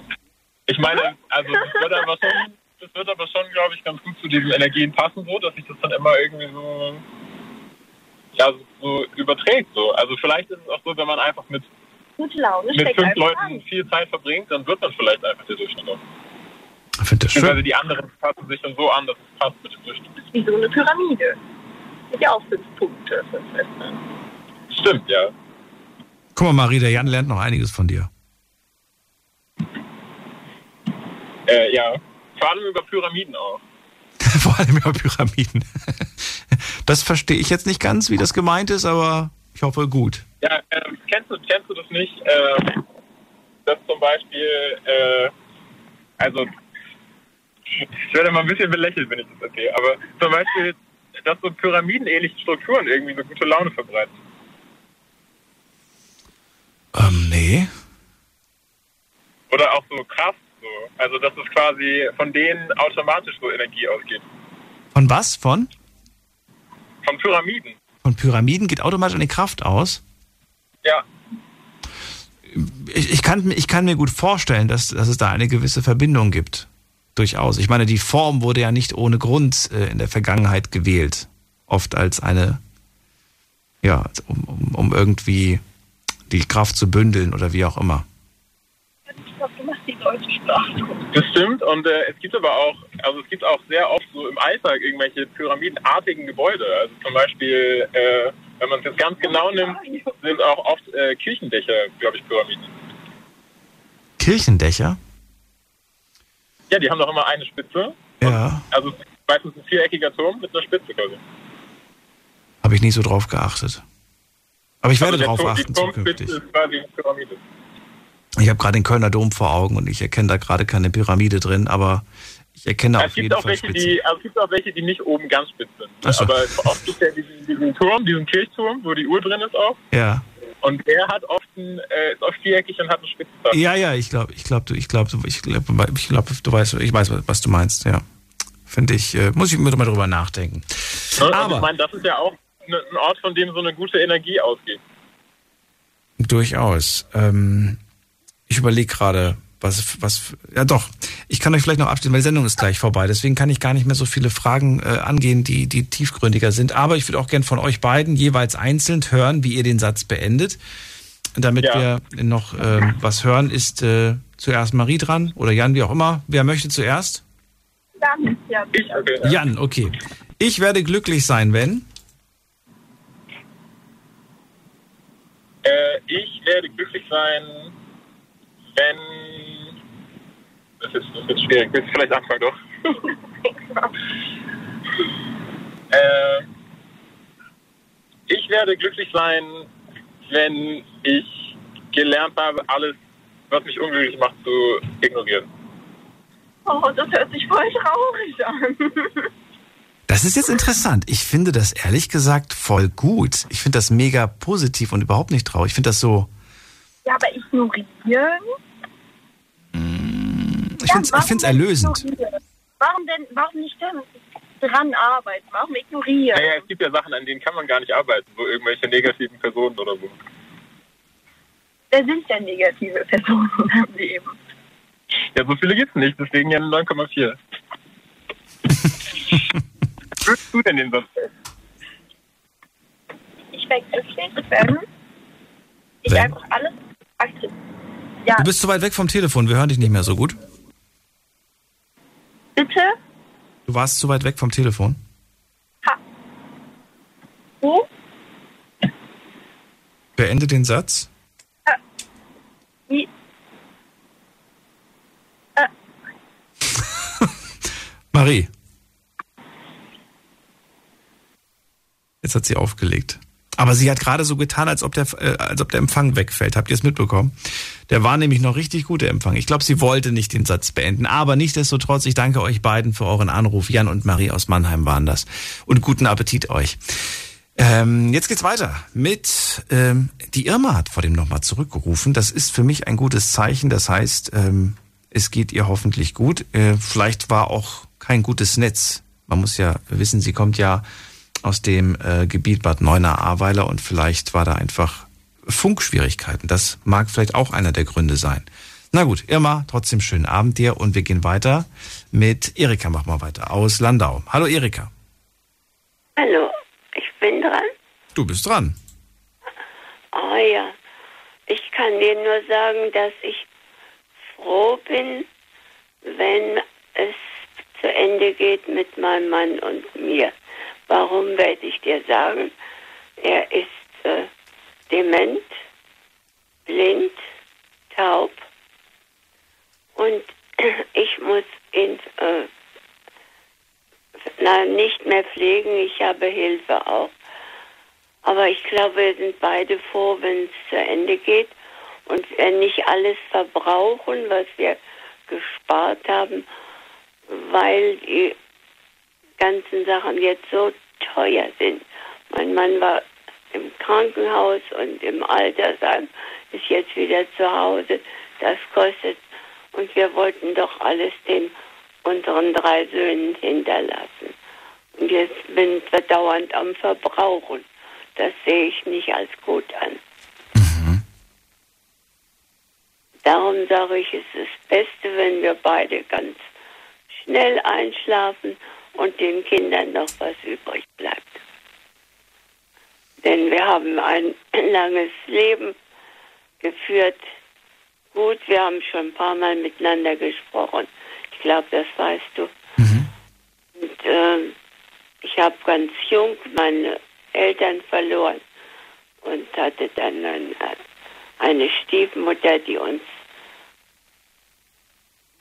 Ich meine, also das wird aber schon, das wird aber schon, glaube ich, ganz gut zu diesen Energien passen, so, dass sich das dann immer irgendwie so, ja, so, so überträgt. So. Also vielleicht ist es auch so, wenn man einfach mit Gute Laune mit fünf Leuten an. viel Zeit verbringt, dann wird man vielleicht einfach der Durchschnitt. Ich finde das schön. Beziehungsweise die anderen passen sich dann so an, dass es passt mit dem Durchschnitt. Wie so eine Pyramide. Hat ja auch fünf Punkte, fünf Essen. Stimmt, ja. Guck mal, Marie, der Jan lernt noch einiges von dir. Äh, ja. Vor allem über Pyramiden auch. Vor allem über Pyramiden. Das verstehe ich jetzt nicht ganz, wie das gemeint ist, aber ich hoffe gut. Ja, ähm, kennst, du, kennst du das nicht? Ähm, dass zum Beispiel, äh, also, ich werde mal ein bisschen belächelt, wenn ich das erzähle, aber zum Beispiel, dass so pyramidenähnliche Strukturen irgendwie so gute Laune verbreiten. Ähm, nee. Oder auch so Kraft, so. Also, dass es quasi von denen automatisch so Energie ausgeht. Von was? Von? Von Pyramiden. Von Pyramiden geht automatisch eine Kraft aus? Ja. Ich, ich, kann, ich kann mir gut vorstellen, dass, dass es da eine gewisse Verbindung gibt. Durchaus. Ich meine, die Form wurde ja nicht ohne Grund äh, in der Vergangenheit gewählt. Oft als eine, ja, um, um, um irgendwie die Kraft zu bündeln oder wie auch immer. Ich glaube, du machst die deutsche Sprache. Das stimmt und äh, es gibt aber auch, also es gibt auch sehr oft so im Alltag irgendwelche pyramidenartigen Gebäude. Also zum Beispiel, äh, wenn man es jetzt ganz genau nimmt, sind auch oft äh, Kirchendächer, glaube ich, Pyramiden. Kirchendächer? Ja, die haben doch immer eine Spitze. Ja. Also meistens ein viereckiger Turm mit einer Spitze quasi. Habe ich nicht so drauf geachtet. Aber ich werde also Turm, achten zukünftig. Ich habe gerade den Kölner Dom vor Augen und ich erkenne da gerade keine Pyramide drin, aber ich erkenne es auf jeden auch Fall welche, Spitzen. die, also es gibt auch welche, die nicht oben ganz spitz sind. So. Aber oft gibt es ja diesen, diesen Turm, diesen Kirchturm, wo die Uhr drin ist auch. Ja. Und der hat oft ein, äh, ist oft viereckig und hat einen Spitzdach. Ja, ja, ich glaube, ich glaube, du, ich glaube, ich glaube, ich glaube, du weißt, ich weiß, was du meinst, ja. Finde ich, äh, muss ich mir mal drüber nachdenken. Und Aber- ich meine, das ist ja auch ein Ort, von dem so eine gute Energie ausgeht. Durchaus. Ähm, ich überlege gerade, was, was, ja doch, ich kann euch vielleicht noch abschließen, weil die Sendung ist gleich vorbei. Deswegen kann ich gar nicht mehr so viele Fragen äh, angehen, die, die tiefgründiger sind. Aber ich würde auch gern von euch beiden jeweils einzeln hören, wie ihr den Satz beendet. Damit wir noch ähm, was hören, ist äh, zuerst Marie dran oder Jan, wie auch immer. Wer möchte zuerst? Ja. Okay. Jan, okay. Ich werde glücklich sein, wenn. Äh, ich werde glücklich sein, wenn. Das ist, das wird schwierig. Willst du vielleicht anfangen, doch? äh, ich werde glücklich sein, wenn ich gelernt habe, alles, was mich unglücklich macht, zu ignorieren. Oh, das hört sich voll traurig an. Das ist jetzt interessant. Ich finde das ehrlich gesagt voll gut. Ich finde das mega positiv und überhaupt nicht traurig. Ich finde das so. ja, aber ignorieren? Ich finde es erlösend. ignorieren? Warum denn, warum nicht denn dran arbeiten? Warum ignorieren? Naja, es gibt ja Sachen, an denen kann man gar nicht arbeiten, so irgendwelche negativen Personen oder so. Wer sind denn negative Personen im Leben? Ja, so viele gibt's nicht, deswegen ja eine 9,4. Würdest du denn den Satz Ich wäre glücklich, wenn ich Wenn? einfach alles akzeptiere. Ja, Du bist zu weit weg vom Telefon. Wir hören dich nicht mehr so gut. bitte? Du warst zu weit weg vom Telefon. Wo? Beende den Satz. Wie? Äh, Marie. Jetzt hat sie aufgelegt. Aber sie hat gerade so getan, als ob der, äh, als ob der Empfang wegfällt. Habt ihr es mitbekommen? Der war nämlich noch richtig gut, der Empfang. Ich glaube, sie wollte nicht den Satz beenden. Aber nichtsdestotrotz, ich danke euch beiden für euren Anruf. Jan und Marie aus Mannheim waren das. Und guten Appetit euch. Ähm, jetzt geht's weiter mit ähm, die Irma hat vor dem nochmal zurückgerufen. Das ist für mich ein gutes Zeichen. Das heißt, ähm, es geht ihr hoffentlich gut. Äh, vielleicht war auch kein gutes Netz. Man muss ja wissen, sie kommt ja aus dem äh, Gebiet Bad Neuenahr-Ahrweiler und vielleicht war da einfach Funkschwierigkeiten. Das mag vielleicht auch einer der Gründe sein. Na gut, Irma, trotzdem schönen Abend dir und wir gehen weiter mit Erika. Mach mal weiter aus Landau. Hallo Erika. Hallo, ich bin dran. Du bist dran. Oh ja. ich kann dir nur sagen, dass ich froh bin, wenn es zu Ende geht mit meinem Mann und mir. Warum werde ich dir sagen? Er ist äh, dement, blind, taub und ich muss ihn äh, na, nicht mehr pflegen. Ich habe Hilfe auch. Aber ich glaube, wir sind beide froh, wenn es zu Ende geht und wir nicht alles verbrauchen, was wir gespart haben, weil die ganzen Sachen jetzt so teuer sind. Mein Mann war im Krankenhaus und im Altersheim, ist jetzt wieder zu Hause. Das kostet. Und wir wollten doch alles den unseren drei Söhnen hinterlassen. Und jetzt sind wir dauernd am Verbrauchen. Das sehe ich nicht als gut an. Darum sage ich, es ist das Beste, wenn wir beide ganz schnell einschlafen und den Kindern noch was übrig bleibt. Denn wir haben ein langes Leben geführt. Gut, wir haben schon ein paar Mal miteinander gesprochen. Ich glaube, das weißt du. Und äh, ich habe ganz jung meine Eltern verloren und hatte dann ein, eine Stiefmutter, die uns,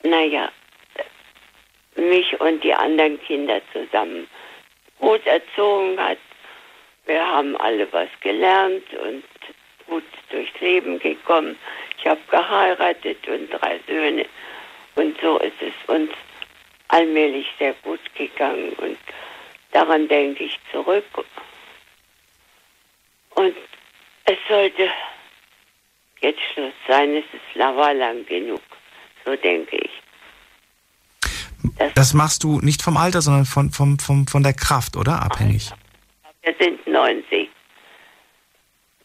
naja, mich und die anderen Kinder zusammen gut erzogen hat. Wir haben alle was gelernt und gut durchs Leben gekommen. Ich habe geheiratet und drei Söhne. Und so ist es uns allmählich sehr gut gegangen. Und daran denke ich zurück. Und es sollte jetzt Schluss sein. Es ist war lang genug. So denke ich. Das, machst du nicht vom Alter, sondern von, von, von, von der Kraft, oder? Abhängig. Wir sind 90.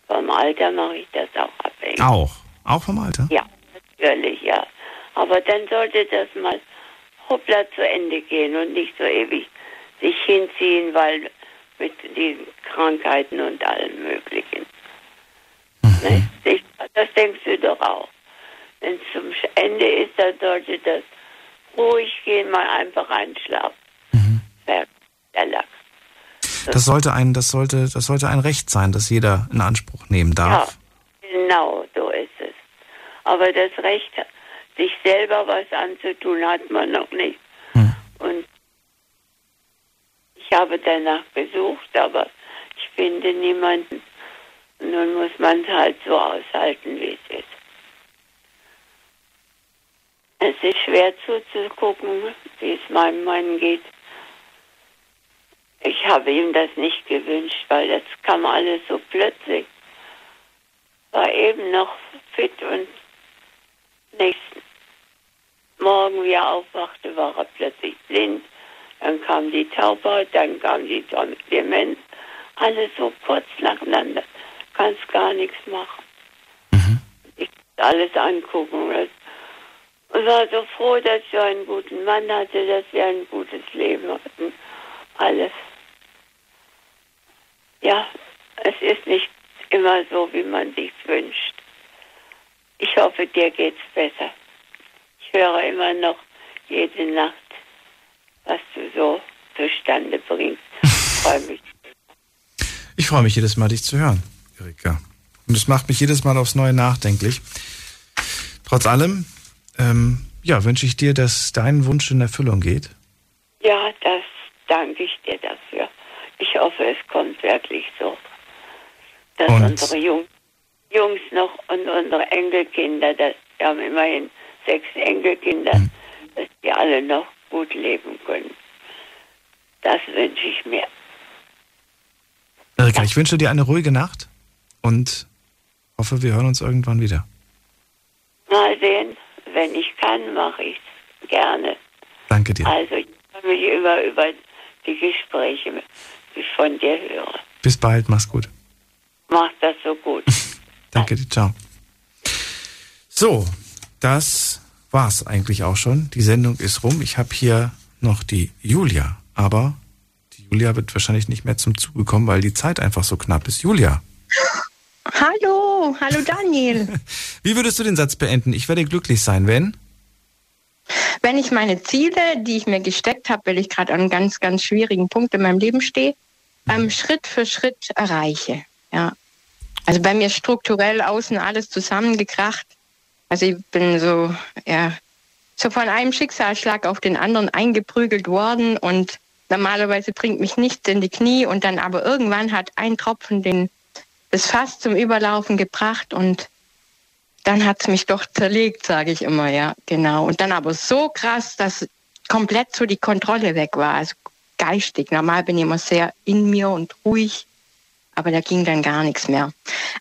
Vom Alter mache ich das auch abhängig. Auch? Auch vom Alter? Ja, natürlich, ja. Aber dann sollte das mal hoppla zu Ende gehen und nicht so ewig sich hinziehen, weil mit den Krankheiten und allem Möglichen. Mhm. Das denkst du doch auch. Wenn es zum Ende ist, dann sollte das ruhig gehen, mal einfach einschlafen. Mhm. Der Lack. Das sollte ein, das sollte, das sollte ein Recht sein, das jeder in Anspruch nehmen darf. Ja, genau, so ist es. Aber das Recht, sich selber was anzutun, hat man noch nicht. Hm. Und ich habe danach gesucht, aber ich finde niemanden. Nun muss man es halt so aushalten, wie es ist. Es ist schwer zuzugucken, wie es meinem Mann geht. Ich habe ihm das nicht gewünscht, weil das kam alles so plötzlich. War eben noch fit und nächsten Morgen, wie er aufwachte, war er plötzlich blind. Dann kam die Taubheit, dann kam die Demenz. Alles so kurz nacheinander. Kannst gar nichts machen. Mhm. Ich alles angucken. Und war so froh, dass ich einen guten Mann hatte, dass wir ein gutes Leben hatten. Alles. Ja, es ist nicht immer so, wie man sich wünscht. Ich hoffe, dir geht's besser. Ich höre immer noch jede Nacht, was du so zustande bringst. Ich freue mich. Ich freue mich jedes Mal, dich zu hören, Erika. Und es macht mich jedes Mal aufs Neue nachdenklich. Trotz allem, ähm, ja, wünsche ich dir, dass dein Wunsch in Erfüllung geht. Ja, das danke ich dir dafür. Ich hoffe, es kommt wirklich so, dass und unsere Jungs, Jungs noch und unsere Enkelkinder, das, wir haben immerhin sechs Enkelkinder, mhm. dass die alle noch gut leben können. Das wünsche ich mir. Erika, ich wünsche dir eine ruhige Nacht und hoffe, wir hören uns irgendwann wieder. Mal sehen, wenn ich kann, mache ich es gerne. Danke dir. Also ich freue mich immer über die Gespräche, die ich von dir höre. Bis bald, mach's gut. Mach das so gut. Danke dir, ciao. So, das war's eigentlich auch schon. Die Sendung ist rum. Ich habe hier noch die Julia, aber die Julia wird wahrscheinlich nicht mehr zum Zuge kommen, weil die Zeit einfach so knapp ist. Julia. Hallo, hallo Daniel. Wie würdest du den Satz beenden? Ich werde glücklich sein, wenn? Wenn ich meine Ziele, die ich mir gesteckt habe, weil ich gerade an einem ganz, ganz schwierigen Punkt in meinem Leben stehe, ähm, Schritt für Schritt erreiche. Ja. Also bei mir strukturell außen alles zusammengekracht. Also ich bin so, ja, so von einem Schicksalsschlag auf den anderen eingeprügelt worden und normalerweise bringt mich nichts in die Knie und dann aber irgendwann hat ein Tropfen den, das Fass zum Überlaufen gebracht und dann hat es mich doch zerlegt, sage ich immer, ja, genau. Und dann aber so krass, dass komplett so die Kontrolle weg war, also geistig. Normal bin ich immer sehr in mir und ruhig, aber da ging dann gar nichts mehr.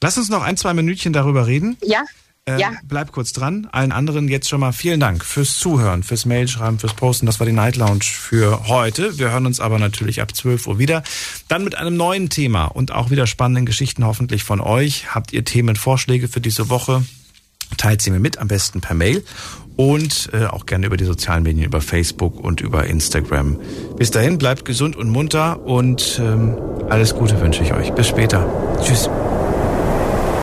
Lass uns noch ein, zwei Minütchen darüber reden. Ja. Äh, ja. Bleib kurz dran. Allen anderen jetzt schon mal vielen Dank fürs Zuhören, fürs Mailschreiben, fürs Posten. Das war die Night Lounge für heute. Wir hören uns aber natürlich ab 12 Uhr wieder. Dann mit einem neuen Thema und auch wieder spannenden Geschichten hoffentlich von euch. Habt ihr Themenvorschläge für diese Woche? Teilt sie mir mit, am besten per Mail und äh, auch gerne über die sozialen Medien, über Facebook und über Instagram. Bis dahin, bleibt gesund und munter und ähm, alles Gute wünsche ich euch. Bis später. Tschüss.